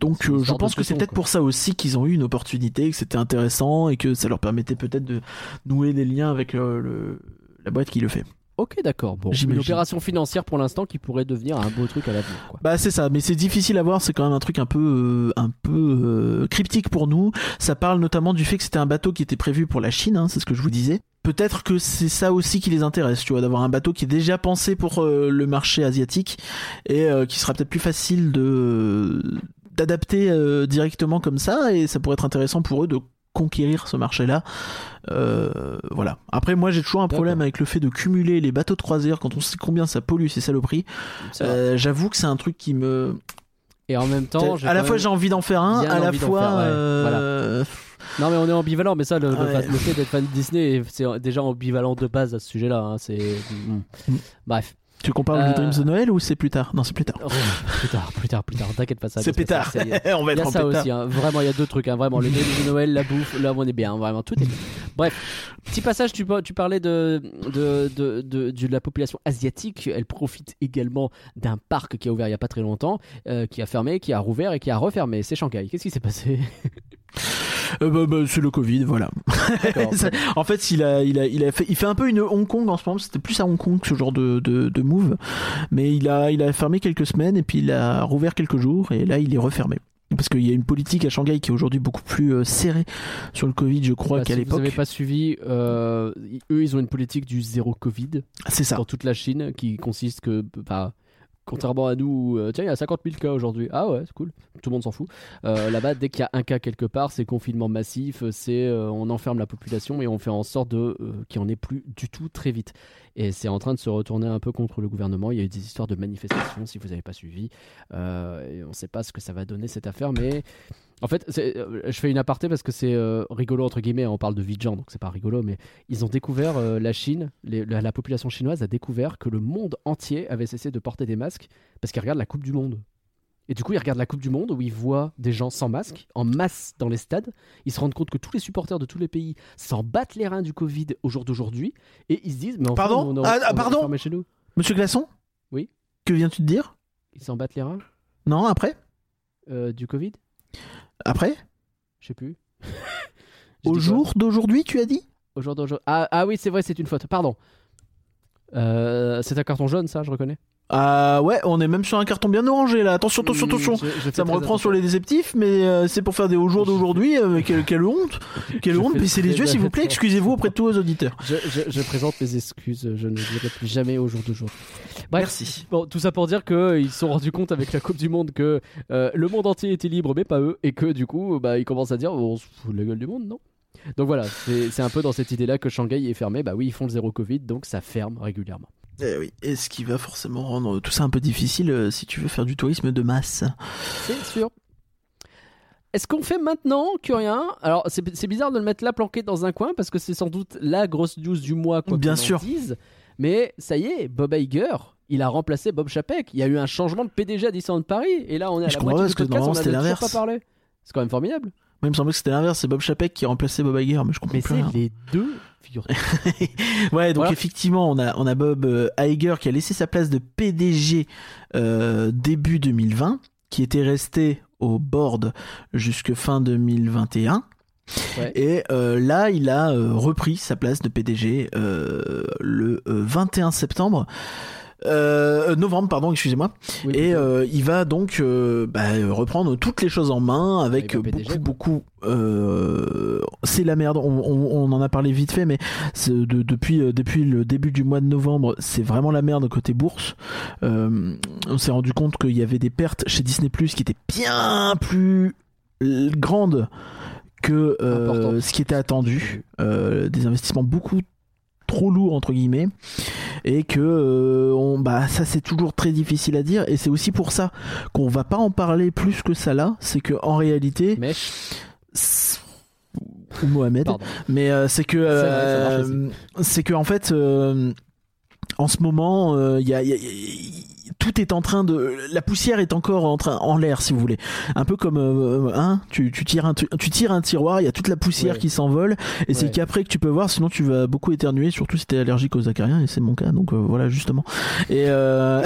Donc euh, je pense que c'est peut-être pour ça aussi qu'ils ont eu une opportunité, que c'était intéressant et que ça leur permettait peut-être de nouer des liens avec euh, le- la boîte qui le fait. Ok, d'accord. Bon, J'imagine. une opération financière pour l'instant qui pourrait devenir un beau truc à l'avenir. quoi. Bah c'est ça, mais c'est difficile à voir, c'est quand même un truc un peu euh, un peu euh, cryptique pour nous. Ça parle notamment du fait que c'était un bateau qui était prévu pour la Chine, hein, c'est ce que je vous disais. Peut-être que c'est ça aussi qui les intéresse, tu vois, d'avoir un bateau qui est déjà pensé pour euh, le marché asiatique et euh, qui sera peut-être plus facile de d'adapter euh, directement comme ça et ça pourrait être intéressant pour eux de conquérir ce marché-là. Euh, voilà. Après, moi, j'ai toujours un problème avec le fait de cumuler les bateaux de croisière quand on sait combien ça pollue ces saloperies. Euh, J'avoue que c'est un truc qui me. Et en même temps, à la fois j'ai envie d'en faire un, à la fois. faire, ouais. euh, Non, mais on est ambivalent, mais ça, le, Ouais. fait d'être fan de Disney, c'est déjà ambivalent de base à ce sujet-là. hein, C'est. Mm. Bref. Tu compares Euh, le Dreams de Noël ou c'est plus tard? Non, c'est plus tard. Oh, plus tard, plus tard, plus tard. T'inquiète pas, ça. C'est ça, c'est- On va Il y être a en ça pétard. aussi, hein. vraiment, il y a deux trucs, hein. vraiment, les Dreams de Noël, la bouffe, là on est bien, vraiment, tout est bien. Bref, petit passage, tu, par- tu parlais de, de, de, de, de la population asiatique, elle profite également d'un parc qui a ouvert il y a pas très longtemps, euh, qui a fermé, qui a rouvert et qui a refermé, c'est Shanghai. Qu'est-ce qui s'est passé? Euh, bah, bah, c'est le Covid, voilà. En fait, il a, il a, il a fait, il fait un peu une Hong Kong en ce moment. C'était plus à Hong Kong ce genre de, de, de move, mais il a, il a fermé quelques semaines et puis il a rouvert quelques jours et là il est refermé. Parce qu'il y a une politique à Shanghai qui est aujourd'hui beaucoup plus euh, serrée sur le Covid, je crois, Bah, qu'à si vous l'époque. n'avez pas suivi, euh, eux, ils ont une politique du zéro Covid C'est ça. dans toute la Chine qui consiste que, bah, contrairement à nous, euh, tiens, il y a 50 000 cas aujourd'hui. Ah ouais, c'est cool. Tout le monde s'en fout. Euh, Là-bas, dès qu'il y a un cas quelque part, c'est confinement massif, c'est euh, on enferme la population et on fait en sorte de qu'il n'y en ait plus du tout très vite. Et c'est en train de se retourner un peu contre le gouvernement. Il y a eu des histoires de manifestations, si vous n'avez pas suivi. Euh, on ne sait pas ce que ça va donner cette affaire, mais en fait, euh, je fais une aparté parce que c'est euh, rigolo entre guillemets. On parle de gens, donc c'est pas rigolo, mais ils ont découvert la Chine, la, la population chinoise a découvert que le monde entier avait cessé de porter des masques parce qu'ils regardent la Coupe du Monde. Et du coup, ils regardent la Coupe du Monde où ils voient des gens sans masque, en masse dans les stades. Ils se rendent compte que tous les supporters de tous les pays s'en battent les reins du Covid au jour d'aujourd'hui. Et ils se disent, mais en fait, Pardon on, Ah, ah, on pardon chez nous. Monsieur Glaçon Oui. Que viens-tu de dire Ils s'en battent les reins Non, après euh, du Covid Après Je sais plus. Au jour d'aujourd'hui, tu as dit Au jour d'aujourd'hui. Ah, ah oui, c'est vrai, c'est une faute. Pardon. Euh, c'est un carton jaune, ça, je reconnais. Ah ouais, on est même sur un carton bien orangé là. Attention, attention, attention. je- Ça me reprend sur les déceptifs, mais euh, c'est pour faire des au jour d'aujourd'hui. euh, quelle, quelle honte Quelle honte Baissez les yeux, s'il vous plaît. Excusez-vous auprès de tous vos auditeurs. Je, présente mes excuses, je ne dirai plus jamais au jour d'aujourd'hui. Merci. Bon, tout ça pour dire qu'ils se sont rendus compte avec la Coupe du Monde que euh, le monde entier était libre, mais pas eux, et que du coup, bah, ils commencent à dire on se fout de la gueule du monde, non? Donc voilà, c'est c'est un peu dans cette idée-là que Shanghai est fermé. Bah oui, ils font le zéro Covid, donc ça ferme régulièrement. Eh oui. Et ce qui va forcément rendre tout ça un peu difficile euh, si tu veux faire du tourisme de masse. C'est sûr. Est-ce qu'on fait maintenant que rien? Alors, c'est bizarre de le mettre là planqué dans un coin parce que c'est sans doute la grosse news du mois, quoi Bien en sûr. dise. Mais ça y est, Bob Iger, il a remplacé Bob Chapek. Il y a eu un changement de PDG à Disneyland Paris. Et là, on est à Je la moitié du parce que podcast, on a toujours pas parlé. C'est quand même formidable. Moi, il me semblait que c'était l'inverse. C'est Bob Chapek qui a remplacé Bob Iger, mais je comprends Mais plus rien. les deux, Ouais, donc Voilà. effectivement, on a, on a Bob euh, Iger qui a laissé sa place de PDG euh, début 2020, qui était resté au board jusque fin 2021. Ouais. Et euh, là, il a euh, repris sa place de PDG euh, le euh, 21 septembre. Euh, novembre, pardon, excusez-moi. Oui, Et euh, il va donc euh, bah, euh, reprendre toutes les choses en main avec beaucoup, PDG, beaucoup. euh, c'est la merde. On, on- on en a parlé vite fait, mais de- depuis euh, depuis le début du mois de novembre, c'est vraiment la merde côté bourse. Euh, on s'est rendu compte qu'il y avait des pertes chez Disney Plus qui étaient bien plus euh, grandes que euh, ce qui était attendu. Euh, des investissements beaucoup trop lourds entre guillemets et que euh, on, bah ça c'est toujours très difficile à dire. Et c'est aussi pour ça qu'on va pas en parler plus que ça là. C'est que en réalité ou Mohamed. Pardon. mais euh, c'est que euh, c'est que en fait euh, en ce moment euh, il y a- y a- il y a- tout est en train de la poussière est encore en train en l'air si vous voulez. Un peu comme euh, hein tu, tu tires un tu, tu tires un tiroir il y a toute la poussière Ouais. qui s'envole et c'est qu'après que tu peux voir sinon tu vas beaucoup éternuer surtout si t'es allergique aux acariens et c'est mon cas donc euh, voilà justement. Et euh,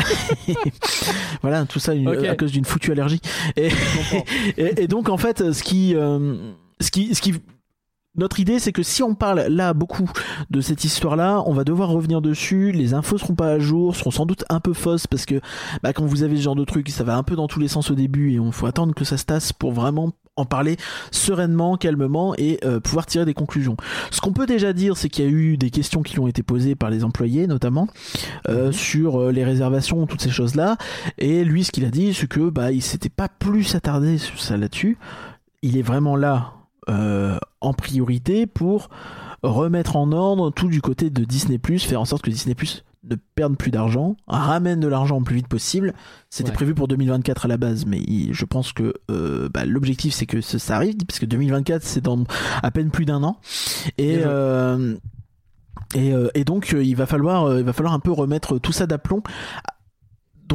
voilà tout ça une- à cause d'une foutue allergie. Et, donc en fait, ce qui, euh, ce qui, ce qui, notre idée, c'est que si on parle là beaucoup de cette histoire-là, on va devoir revenir dessus. Les infos seront pas à jour, seront sans doute un peu fausses parce que bah, quand vous avez ce genre de truc, ça va un peu dans tous les sens au début et on faut attendre que ça se tasse pour vraiment en parler sereinement, calmement et euh, pouvoir tirer des conclusions. Ce qu'on peut déjà dire, c'est qu'il y a eu des questions qui ont été posées par les employés, notamment euh, Mhm. sur euh, les réservations, toutes ces choses-là. Et lui, ce qu'il a dit, c'est que bah il s'était pas plus attardé sur ça là-dessus. Il est vraiment là euh, en priorité pour remettre en ordre tout du côté de Disney+, faire en sorte que Disney+, ne perde plus d'argent, ramène de l'argent le plus vite possible. C'était Ouais. prévu pour 2024 à la base, mais je pense que euh, bah, l'objectif c'est que ça, arrive, parce que 2024 c'est dans à peine plus d'un an. Et euh, et, et donc il va falloir il va falloir un peu remettre tout ça d'aplomb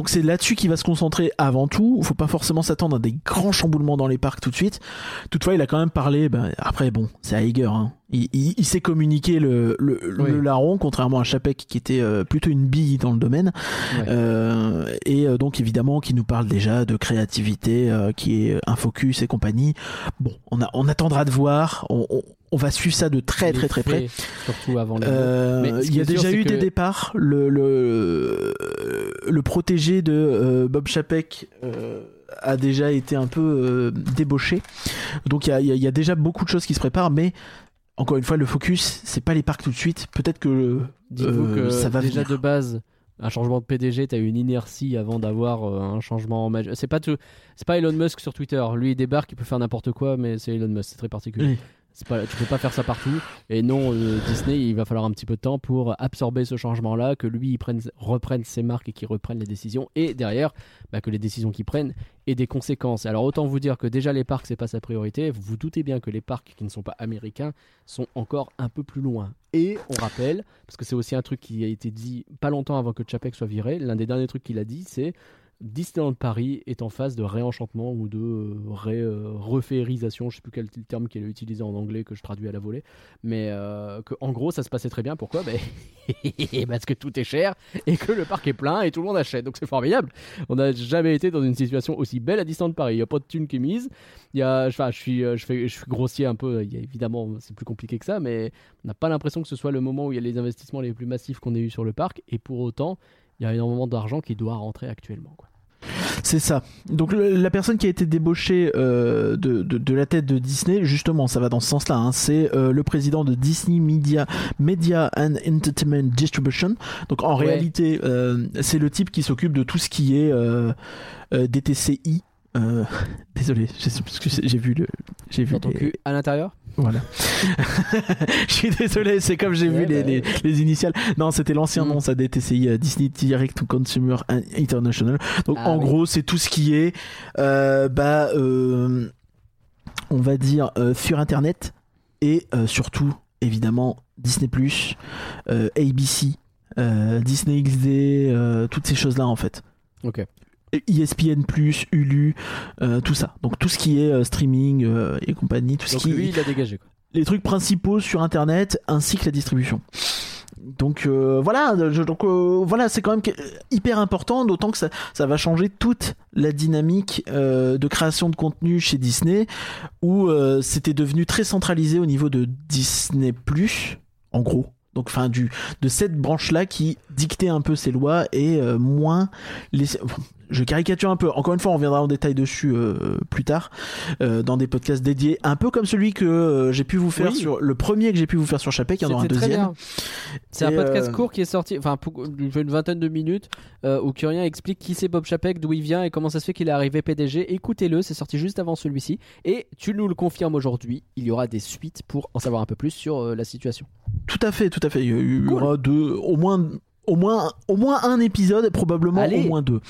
donc c'est là-dessus qu'il va se concentrer avant tout. Il faut pas forcément s'attendre à des grands chamboulements dans les parcs tout de suite. Toutefois, il a quand même parlé. Ben, après, bon, c'est Heiger. Hein. Il, il, il s'est communiqué le, le, Oui. le larron, contrairement à Chapek qui était euh, plutôt une bille dans le domaine. Ouais. Euh, et euh, donc évidemment, qui nous parle déjà de créativité, euh, qui est un focus et compagnie. Bon, on, a, on attendra de voir. On, on, on va suivre ça de très très très près. Surtout avant les. Euh, il y a sûr, déjà eu des que- départs. Le, le, le protégé de euh, Bob Chapek euh, a déjà été un peu débauché. Donc il y a, y a- il y a déjà beaucoup de choses qui se préparent, mais encore une fois, le focus, c'est pas les parcs tout de suite. Peut-être que euh, ça va déjà venir. de base, un changement de PDG, t'as eu une inertie avant d'avoir euh, un changement majeur. C'est pas tout, c'est pas Elon Musk sur Twitter. Lui il débarque, il peut faire n'importe quoi, mais c'est Elon Musk, c'est très particulier. Oui. Pas, tu peux pas faire ça partout. Et non, euh, Disney, il va falloir un petit peu de temps pour absorber ce changement-là, que lui reprenne ses marques et qu'il reprenne les décisions. Et derrière, bah, que les décisions qu'il prenne aient des conséquences. Alors autant vous dire que déjà les parcs c'est pas sa priorité. Vous vous doutez bien que les parcs qui ne sont pas américains sont encore un peu plus loin. Et on rappelle, parce que c'est aussi un truc qui a été dit pas longtemps avant que Chapek soit viré, l'un des derniers trucs qu'il a dit, c'est Disneyland Paris est en phase de réenchantement ou de euh, ré, euh, reféérisation, je sais plus quel terme qu'il a utilisé en anglais que je traduis à la volée, mais euh, en gros ça se passait très bien. Pourquoi? Ben, Parce que tout est cher et que le parc est plein et tout le monde achète, donc c'est formidable. On n'a jamais été dans une situation aussi belle à Disneyland Paris. Il n'y a pas de thune qui est mise. Y a, enfin, je suis, euh, je je suis grossier un peu. Y a évidemment, c'est plus compliqué que ça, mais on n'a pas l'impression que ce soit le moment où il y a les investissements les plus massifs qu'on ait eu sur le parc. Et pour autant, il y a énormément d'argent qui doit rentrer actuellement. C'est ça. Donc le- la personne qui a été débauchée euh, de, de, de la tête de Disney, justement, ça va dans ce sens-là. hein, c'est euh, le président de Disney Media, Media and Entertainment Distribution. Donc en Ouais. réalité, euh, c'est le type qui s'occupe de tout ce qui est euh, euh, DTCI. Euh, désolé, j'ai vu le, j'ai vu les- cul à l'intérieur voilà. Je suis désolé, c'est comme j'ai Ouais, vu les, bah les, les initiales. Non, c'était l'ancien Mm. nom, ça DTCI, euh, Disney Direct to Consumer International. Donc Ah en oui. gros, c'est tout ce qui est, euh, bah, euh, on va dire sur Internet et surtout, évidemment, Disney ABC, Disney XD, toutes ces choses-là en fait. Ok. ESPN Hulu, euh, tout ça. Donc tout ce qui est euh, streaming euh, et compagnie, tout ce Donc qui lui, il a dégagé. Quoi. les trucs principaux sur internet ainsi que la distribution. Donc euh, voilà, je- donc euh, voilà, c'est quand même hyper important, d'autant que ça, ça va changer toute la dynamique euh, de création de contenu chez Disney, où c'était devenu très centralisé au niveau de Disney en gros. Donc, enfin, du de cette branche-là qui dictait un peu ses lois et moins les. Je caricature un peu. Encore une fois, on reviendra en détail dessus euh, plus tard euh, dans des podcasts dédiés, un peu comme celui que euh, j'ai pu vous faire Oui. sur le premier que j'ai pu vous faire sur Chapek. Il y en aura un deuxième. C'est un podcast court qui est sorti, enfin, une vingtaine de minutes, où Curien explique qui c'est Bob Chapek, d'où il vient et comment ça se fait qu'il est arrivé PDG. Écoutez-le, c'est sorti juste avant celui-ci. Et tu nous le confirmes aujourd'hui, il y aura des suites pour en savoir un peu plus sur la situation. Tout à fait, tout à fait. Il y- Cool. aura deux, au moins, au moins, au moins un épisode, et probablement Allez. au moins deux.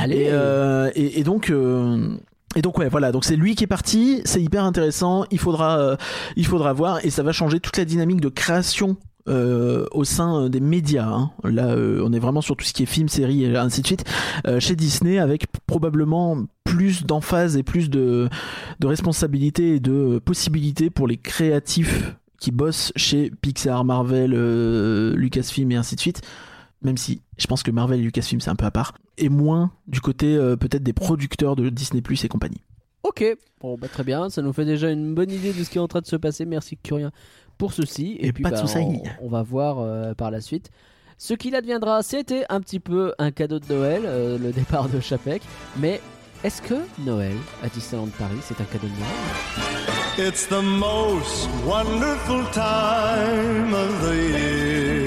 Allez Et, euh, et, et donc. euh, et donc ouais voilà donc c'est lui qui est parti c'est hyper intéressant il faudra euh, il faudra voir et ça va changer toute la dynamique de création euh, au sein des médias hein. là euh, on est vraiment sur tout ce qui est film série et ainsi de suite euh, chez Disney avec probablement plus d'emphase et plus de de responsabilité et de possibilités pour les créatifs qui bossent chez Pixar Marvel Lucasfilm et ainsi de suite même si je pense que Marvel et Lucasfilm c'est un peu à part, et moins du côté euh, peut-être des producteurs de Disney Plus et compagnie. Ok, bon, bah, très bien, ça nous fait déjà une bonne idée de ce qui est en train de se passer. Merci Curien pour ceci. Et puis pas de bah, soucis. on, on va voir euh, par la suite. Ce qu'il adviendra, c'était un petit peu un cadeau de Noël, euh, le départ de Chapek. Mais est-ce que Noël à Disneyland Paris, c'est un cadeau de Noël? It's the most wonderful time of the year.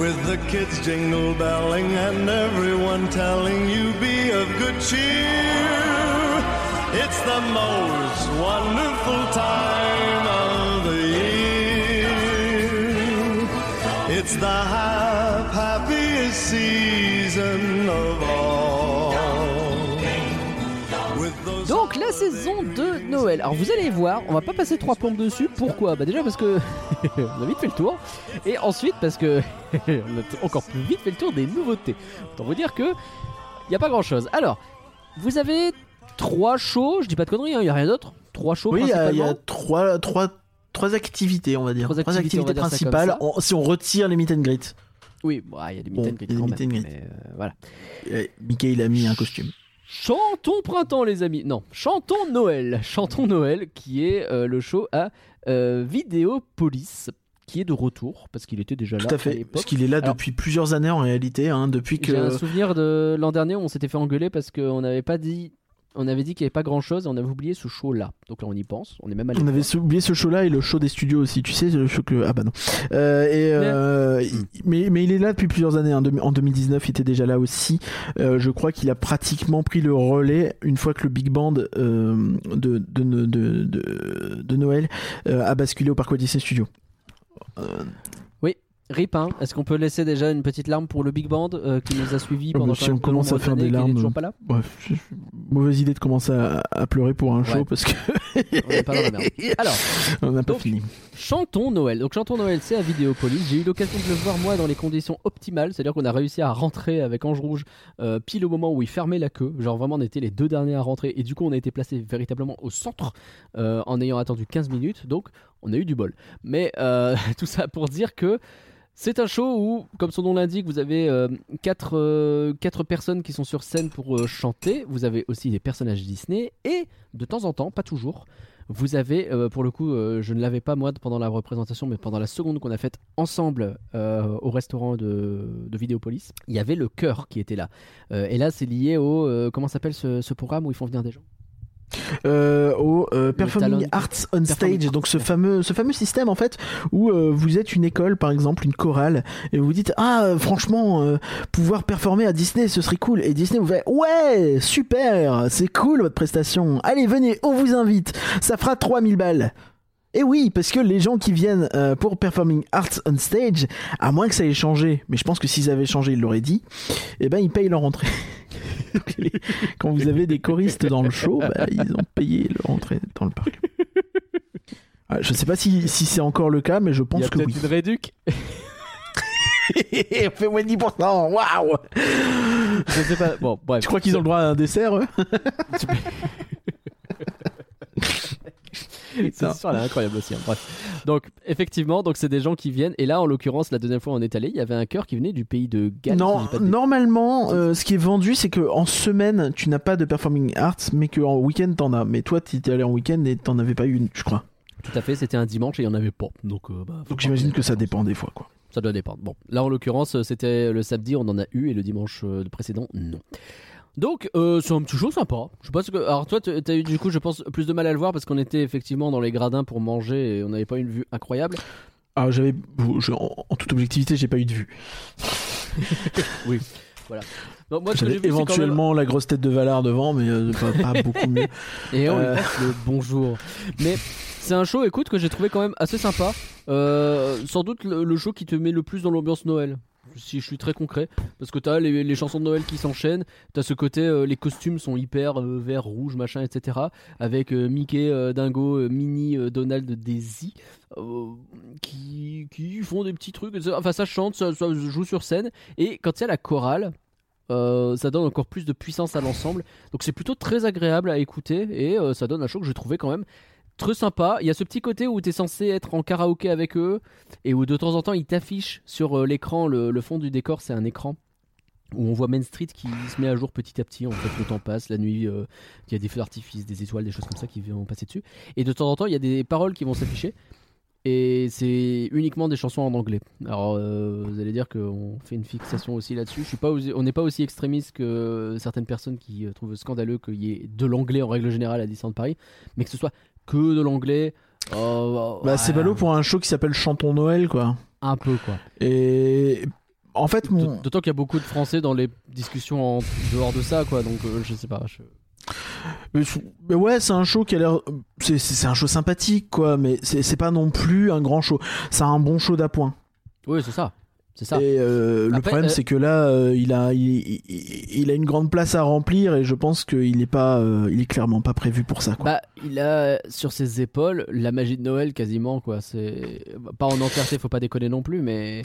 With the kids jingle belling and everyone telling you be of good cheer. It's the most wonderful time of the year. It's the hap- la saison de Noël. Alors vous allez voir, on va pas passer trois plombes dessus. Pourquoi? Bah déjà parce que on a vite fait le tour, et ensuite parce que on a encore plus vite fait le tour des nouveautés. Autant vous dire que il y a pas grand chose. Alors, vous avez trois shows. Je dis pas de conneries, il y a rien d'autre. Trois shows. Oui, il y a- il y, a trois, trois, trois activités, on va dire. Trois Trois activités, dire principales, on- si on retire les meet and greet. Oui, bon, il y a des Bon, meet and greet a quand des meet même, and greet. mais, euh, voilà. Et Mickey, il a mis un costume. Chantons printemps, les amis. Non, chantons Noël. Chantons Noël, qui est euh, le show à euh, Vidéopolis, qui est de retour parce qu'il était déjà là Tout à fait. Parce qu'il est là Alors- depuis plusieurs années en réalité. Hein, depuis J'ai un que. souvenir de l'an dernier où on s'était fait engueuler parce qu'on n'avait pas dit. On avait dit qu'il n'y avait pas grand chose et on avait oublié ce show là. Donc là on y pense, on est même allé. On avait voir. oublié ce show-là et le show des studios aussi, tu sais, le show que... Ah bah non. Euh, et, euh, il- mais, mais il est là depuis plusieurs années. hein. En 2019, il était déjà là aussi. Euh, je crois qu'il a pratiquement pris le relais une fois que le big band euh, de, de, de, de, Noël euh, a basculé au Parc Disney Studio. Rip, hein, est-ce qu'on peut laisser déjà une petite larme pour le Big Band euh, qui nous a suivis Oh, pendant bah, si on commence à faire des larmes, toujours pas là? bref, mauvaise idée de commencer à, à pleurer pour un show Ouais. parce que On n'est pas dans la merde. Alors, on n'a pas Donc, fini. Chantons Noël. Donc Chantons Noël, c'est à Vidéopolis. J'ai eu l'occasion de le voir moi dans les conditions optimales, c'est-à-dire qu'on a réussi à rentrer avec Ange Rouge euh, pile au moment où il fermait la queue. Genre vraiment on était les deux derniers à rentrer et du coup on a été placé véritablement au centre euh, en ayant attendu 15 minutes. Donc on a eu du bol. Mais tout ça pour dire que c'est un show où, comme son nom l'indique, vous avez euh, quatre, euh, quatre personnes qui sont sur scène pour euh, chanter. Vous avez aussi des personnages Disney et de temps en temps, pas toujours, vous avez, euh, pour le coup, euh, je ne l'avais pas moi pendant la représentation, mais pendant la seconde qu'on a faite ensemble euh, au restaurant de, de Vidéopolis, il y avait le chœur qui était là. Euh, et là, c'est lié au. euh, comment s'appelle ce programme où ils font venir des gens? Euh, au euh, Performing Arts on Stage. Donc ce fameux, ce fameux système en fait où euh, vous êtes une école, par exemple une chorale, et vous dites ah franchement euh, pouvoir performer à Disney ce serait cool. Et Disney vous fait ouais super, c'est cool votre prestation. Allez venez, on vous invite. Ça fera 3000 balles. Et oui, parce que les gens qui viennent euh, pour Performing Arts on Stage, à moins que ça ait changé, mais je pense que s'ils avaient changé, ils l'auraient dit, eh ben ils payent leur entrée. Quand vous avez des choristes dans le show, bah, ils ont payé leur entrée dans le parc. Ah, je sais pas si, si c'est encore le cas, mais je Il y pense a que peut-être oui. une réduc. On fait moins de 10%, waouh Je sais pas. Bon, bref. Tu crois qu'ils ont le droit à un dessert, eux? Cette histoire est incroyable aussi. hein. Bref. Donc effectivement, donc c'est des gens qui viennent. Et là, en l'occurrence, la deuxième fois où on est allé, il y avait un chœur qui venait du pays de Galles. Non, de normalement, euh, ce qui est vendu, c'est que en semaine, tu n'as pas de performing arts, mais qu'en week-end, t'en as. Mais toi, tu étais allé en week-end et t'en avais pas eu une, je crois. Tout à fait. C'était un dimanche et il y en avait pas. Donc, euh, bah, Donc j'imagine que ça dépend des fois, quoi. Ça doit dépendre. Bon, là en l'occurrence, c'était le samedi, on en a eu, et le dimanche euh, précédent, non. Donc, euh, c'est un petit show sympa. Je sais pas ce que. Alors, toi, tu as eu du coup, je pense, plus de mal à le voir parce qu'on était effectivement dans les gradins pour manger et on n'avait pas une vue incroyable. Ah, j'avais. En, en toute objectivité, j'ai pas eu de vue. Donc, moi, ce que vu, c'est quand même- éventuellement la grosse tête de Valar devant, mais euh, pas, pas beaucoup mieux. Et on Euh. le bonjour. Mais c'est un show, écoute, que j'ai trouvé quand même assez sympa. Euh, sans doute le, le show qui te met le plus dans l'ambiance Noël. Si je suis très concret, parce que t'as les, les chansons de Noël qui s'enchaînent, t'as ce côté, euh, les costumes sont hyper euh, vert, rouge, machin, etc. Avec euh, Mickey, euh, Dingo, Minnie, Donald, Daisy, qui, font des petits trucs. Enfin, ça chante, ça, joue sur scène. Et quand il y a la chorale, ça donne encore plus de puissance à l'ensemble. Donc c'est plutôt très agréable à écouter et ça donne un show que j'ai trouvé quand même très sympa. Il y a ce petit côté où tu es censé être en karaoké avec eux et où de temps en temps ils t'affichent sur euh, l'écran, le, fond du décor c'est un écran où on voit Main Street qui se met à jour petit à petit. En fait, le temps passe, la nuit, euh, il y a des feux d'artifice, des étoiles, des choses comme ça qui vont passer dessus. Et de temps en temps, il y a des paroles qui vont s'afficher. Et c'est uniquement des chansons en anglais. Alors, euh, vous allez dire qu'on fait une fixation aussi là-dessus. Je suis pas, on n'est pas aussi extrémiste que certaines personnes qui trouvent scandaleux qu'il y ait de l'anglais en règle générale à Disneyland Paris, mais que ce soit que de l'anglais. euh, Bah, c'est ballot pour un show qui s'appelle Chantons Noël, quoi. Un peu quoi. Et en fait, mon. D'autant qu'il y a beaucoup de Français dans les discussions en dehors de ça, quoi. Donc, euh, je sais pas. je- Mais, mais ouais, c'est un show qui a l'air. C'est, un show sympathique, quoi, mais c'est pas non plus un grand show. C'est un bon show d'appoint. Oui, c'est ça. Ça. Et euh, le problème, euh, c'est que là, euh, il a, il, il- il a une grande place à remplir et je pense qu'il est pas, il est clairement pas prévu pour ça. Quoi. Bah, il a sur ses épaules la magie de Noël quasiment quoi. C'est pas en entièreté, faut pas déconner non plus, mais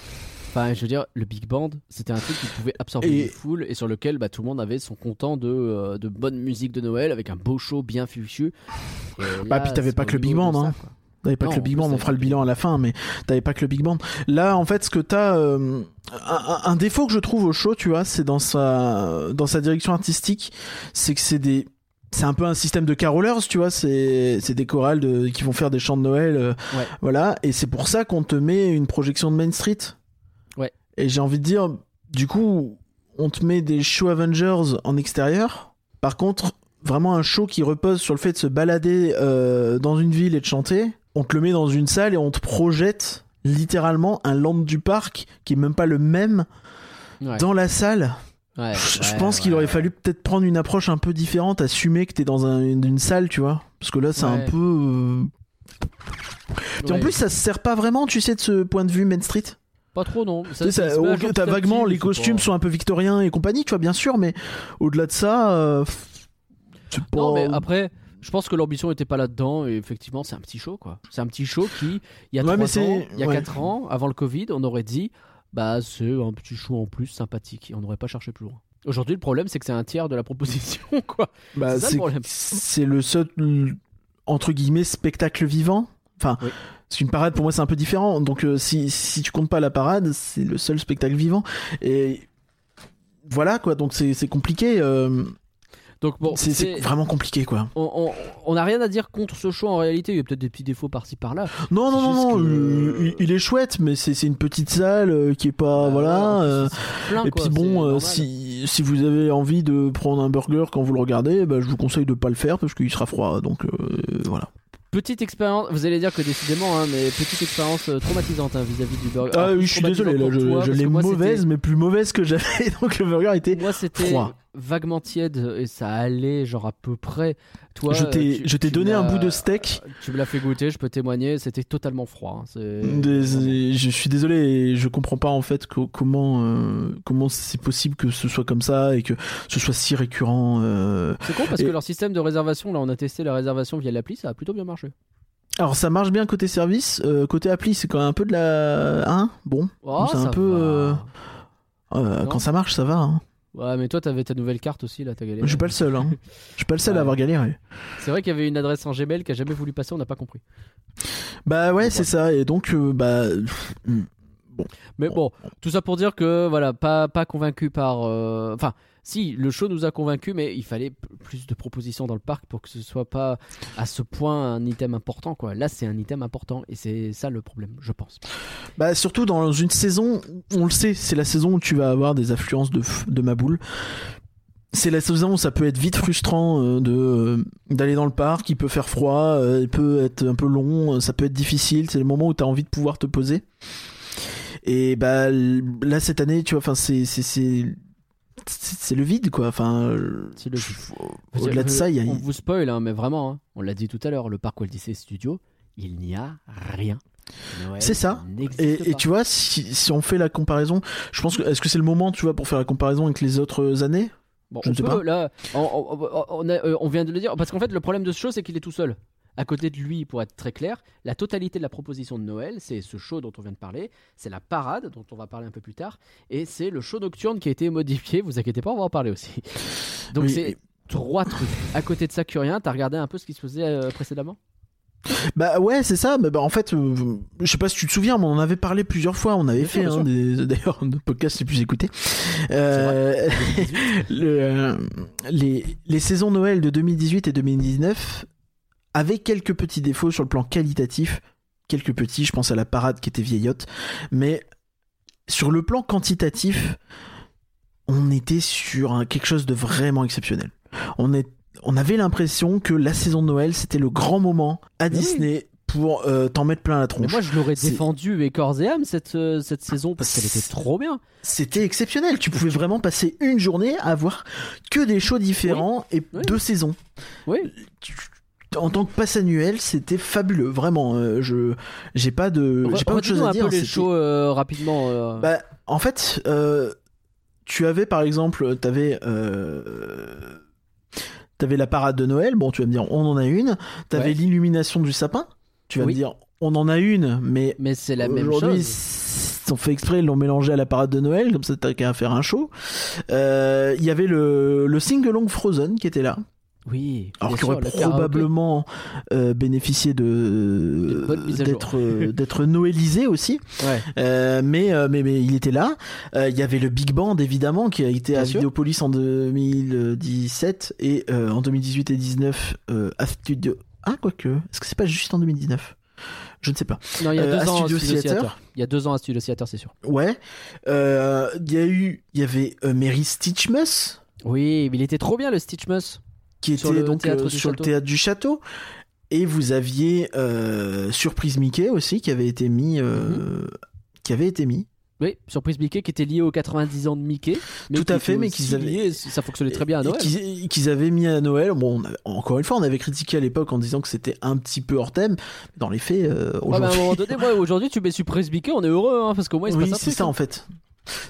enfin, je veux dire, le big band, c'était un truc qui pouvait absorber Et- une foule et sur lequel bah, tout le monde avait son content de, de bonne musique de Noël avec un beau show bien fichu. Et Bah, là, puis t'avais pas que le big band, hein. T'avais pas Non, que le big band, on fera le bilan à la fin, mais t'avais pas que le big band. Là, en fait, ce que t'as, euh, un, un- un défaut que je trouve au show, tu vois, c'est dans sa, dans sa direction artistique, c'est que c'est des, c'est un peu un système de carolers, tu vois, c'est, c'est des chorales de, qui vont faire des chants de Noël, euh, Ouais. voilà, et c'est pour ça qu'on te met une projection de Main Street. Ouais. Et j'ai envie de dire, du coup, on te met des shows Avengers en extérieur. Par contre, vraiment un show qui repose sur le fait de se balader euh, dans une ville et de chanter, on te le met dans une salle et on te projette littéralement un land du parc qui est même pas le même Ouais. dans la salle. Ouais, je je ouais, pense qu'il aurait fallu peut-être prendre une approche un peu différente, assumer que t'es dans un- une, une salle, tu vois. Parce que là, c'est un peu. euh, Puis en plus, ça se sert pas vraiment, tu sais, de ce point de vue Main Street? pas trop non. Ça, t'as vaguement petit, les costumes pas- sont un peu victoriens et compagnie, tu vois, bien sûr, mais au-delà de ça, euh, c'est pas. Non, mais après, je pense que l'ambition était pas là-dedans. Et effectivement, c'est un petit show, quoi. C'est un petit show qui, il y a Ouais, mais 3 ans, il y a ouais. 4 ans, avant le Covid, on aurait dit, bah, c'est un petit show en plus sympathique. Et on n'aurait pas cherché plus loin. Aujourd'hui, le problème, c'est que c'est un tiers de la proposition, quoi. Bah, c'est le c'est seul entre guillemets spectacle vivant. Enfin, Oui. c'est une parade pour moi c'est un peu différent. Donc euh, si si tu comptes pas la parade, c'est le seul spectacle vivant. Et voilà quoi. Donc c'est c'est compliqué. euh, Donc bon, c'est vraiment compliqué quoi. on- n'a rien à dire contre ce show en réalité. Il y a peut-être des petits défauts par-ci par-là. Non non non non. que- il, il est chouette, mais c'est une petite salle euh, qui est pas Bah, voilà. euh, plein, Et quoi, puis bon, euh, si, si vous avez envie de prendre un burger quand vous le regardez, bah, je vous conseille de pas le faire parce qu'il sera froid. Donc voilà. Petite expérience, vous allez dire que décidément, hein, mais petite expérience traumatisante hein, vis-à-vis du burger. Ah Alors, oui, je suis désolé, là, je, l'ai mauvaise, mais plus mauvaise que j'avais. Donc le burger était. Moi, c'était froid. Vaguement tiède et ça allait, genre à peu près. Toi, je t'ai, je donné un bout de steak. Tu me l'as fait goûter, je peux témoigner, c'était totalement froid. hein, Des- je suis désolé, je comprends pas en fait co- comment euh, comment c'est possible que ce soit comme ça et que ce soit si récurrent. euh. C'est con parce Et- que leur système de réservation, là, on a testé la réservation via l'appli, ça a plutôt bien marché. Alors ça marche bien côté service, euh, côté appli c'est quand même un peu de la, hein, bon, Oh, c'est un peu, euh, quand ça marche ça va. Hein. Ouais, mais toi, t'avais ta nouvelle carte aussi, là, t'as galéré. Je suis pas le seul, hein. je suis pas le seul Ouais. à avoir galéré. C'est vrai qu'il y avait une adresse en Gmail qui a jamais voulu passer, on n'a pas compris. Bah ouais c'est ça et donc euh, bah hmm. Mais bon, tout ça pour dire que voilà, pas pas convaincu par. euh, Enfin, si le show nous a convaincus, mais il fallait plus de propositions dans le parc pour que ce soit pas à ce point un item important. Là, c'est un item important et c'est ça le problème, je pense. Bah surtout dans une saison, on le sait, c'est la saison où tu vas avoir des affluences de, de. C'est la saison où ça peut être vite frustrant euh, euh, d'aller dans le parc, il peut faire froid, euh, il peut être un peu long, ça peut être difficile, c'est le moment où tu as envie de pouvoir te poser. Et bah là cette année, tu vois, enfin c'est c'est c'est le vide quoi, enfin euh, le au-delà de ça, il y a On vous spoil, hein, mais vraiment, hein, on l'a dit tout à l'heure, le parc Walt Disney Studio, il n'y a rien. C'est ça. Et, tu vois, si, si on fait la comparaison, je pense que est-ce que c'est le moment, tu vois, pour faire la comparaison avec les autres années? Bon, Je on ne sais peut, pas. là, on, on- on a- euh, on vient de le dire, parce qu'en fait, le problème de ce show, c'est qu'il est tout seul. À côté de lui, pour être très clair, la totalité de la proposition de Noël, c'est ce show dont on vient de parler, c'est la parade dont on va parler un peu plus tard, et c'est le show nocturne qui a été modifié. Vous inquiétez pas, on va en parler aussi. Donc Oui, c'est et- trois trucs. À côté de ça, Curien, t'as regardé un peu ce qui se faisait euh, précédemment? Bah ouais, c'est ça. Mais bah, en fait, euh, je sais pas si tu te souviens, mais on en avait parlé plusieurs fois. On avait Bien fait sûr, hein, des, d'ailleurs notre podcast les plus écoutés. Euh, le, euh, les, les saisons Noël de 2018 et 2019 avaient quelques petits défauts sur le plan qualitatif. Quelques petits, je pense à la parade qui était vieillotte. Mais sur le plan quantitatif, on était sur un- quelque chose de vraiment exceptionnel. On, est, on avait l'impression que la saison de Noël, c'était le grand moment à oui. Disney pour euh, t'en mettre plein la Mais tronche. moi, je l'aurais défendu et corps et âme cette, euh, cette saison parce qu'elle était trop bien. C'était exceptionnel. Tu pouvais vraiment passer une journée à voir que des shows différents et Oui. deux saisons. Oui. Tu- en tant que passe annuel, c'était fabuleux, vraiment. euh, je j'ai pas de j'ai pas autre chose à un dire. peu les c'était- shows euh, rapidement. euh. Bah, en fait, euh, tu avais par exemple, t'avais t'avais la parade de Noël. Bon, tu vas me dire, on en a une. T'avais Ouais. l'illumination du sapin. Tu vas Oui. me dire, on en a une, mais Mais c'est la même aujourd'hui, chose. ils ont fait exprès, ils l'ont mélangé à la parade de Noël, comme ça t'as qu'à faire un show. Euh, Il y avait le, le sing-along Frozen qui était là. Oui. Alors bien qui aurait probablement euh, bénéficié de d'être euh, d'être noélisé aussi. Ouais. Euh, mais, mais mais il était là. Euh, Il y avait le Big Band évidemment qui a été Bien à sûr. Vidéopolis en 2017 et en 2018 et 19 euh, à Studio. Ah quoique, est-ce que c'est pas juste en 2019 Je ne sais pas. Non, il y a deux ans à Studio Studio Theater. Theater. Il y a deux ans à Studio Theater, c'est sûr. Ouais. Il y a eu, il y avait Mary Stitchmus Oui, mais il était trop bien le Stitchmus. Qui Sur était le donc théâtre euh, sur le théâtre du château. Et vous aviez euh, Surprise Mickey aussi qui avait été mis, euh, Mhm. qui avait été mis. Oui, surprise Mickey qui était lié aux 90 ans de Mickey. Mais Tout à fait, mais qu'ils avaient- lié- ça fonctionnait très bien à Noël. qu'ils avaient mis à Noël. Bon, avait- encore une fois, on avait critiqué à l'époque en disant que c'était un petit peu hors thème. Dans les faits, euh, Ouais, un aujourd'hui, moment donné, moi, aujourd'hui, tu mets surprise Mickey, on est heureux, hein, parce qu'au moins il se oui, passe un c'est ça hein. en fait.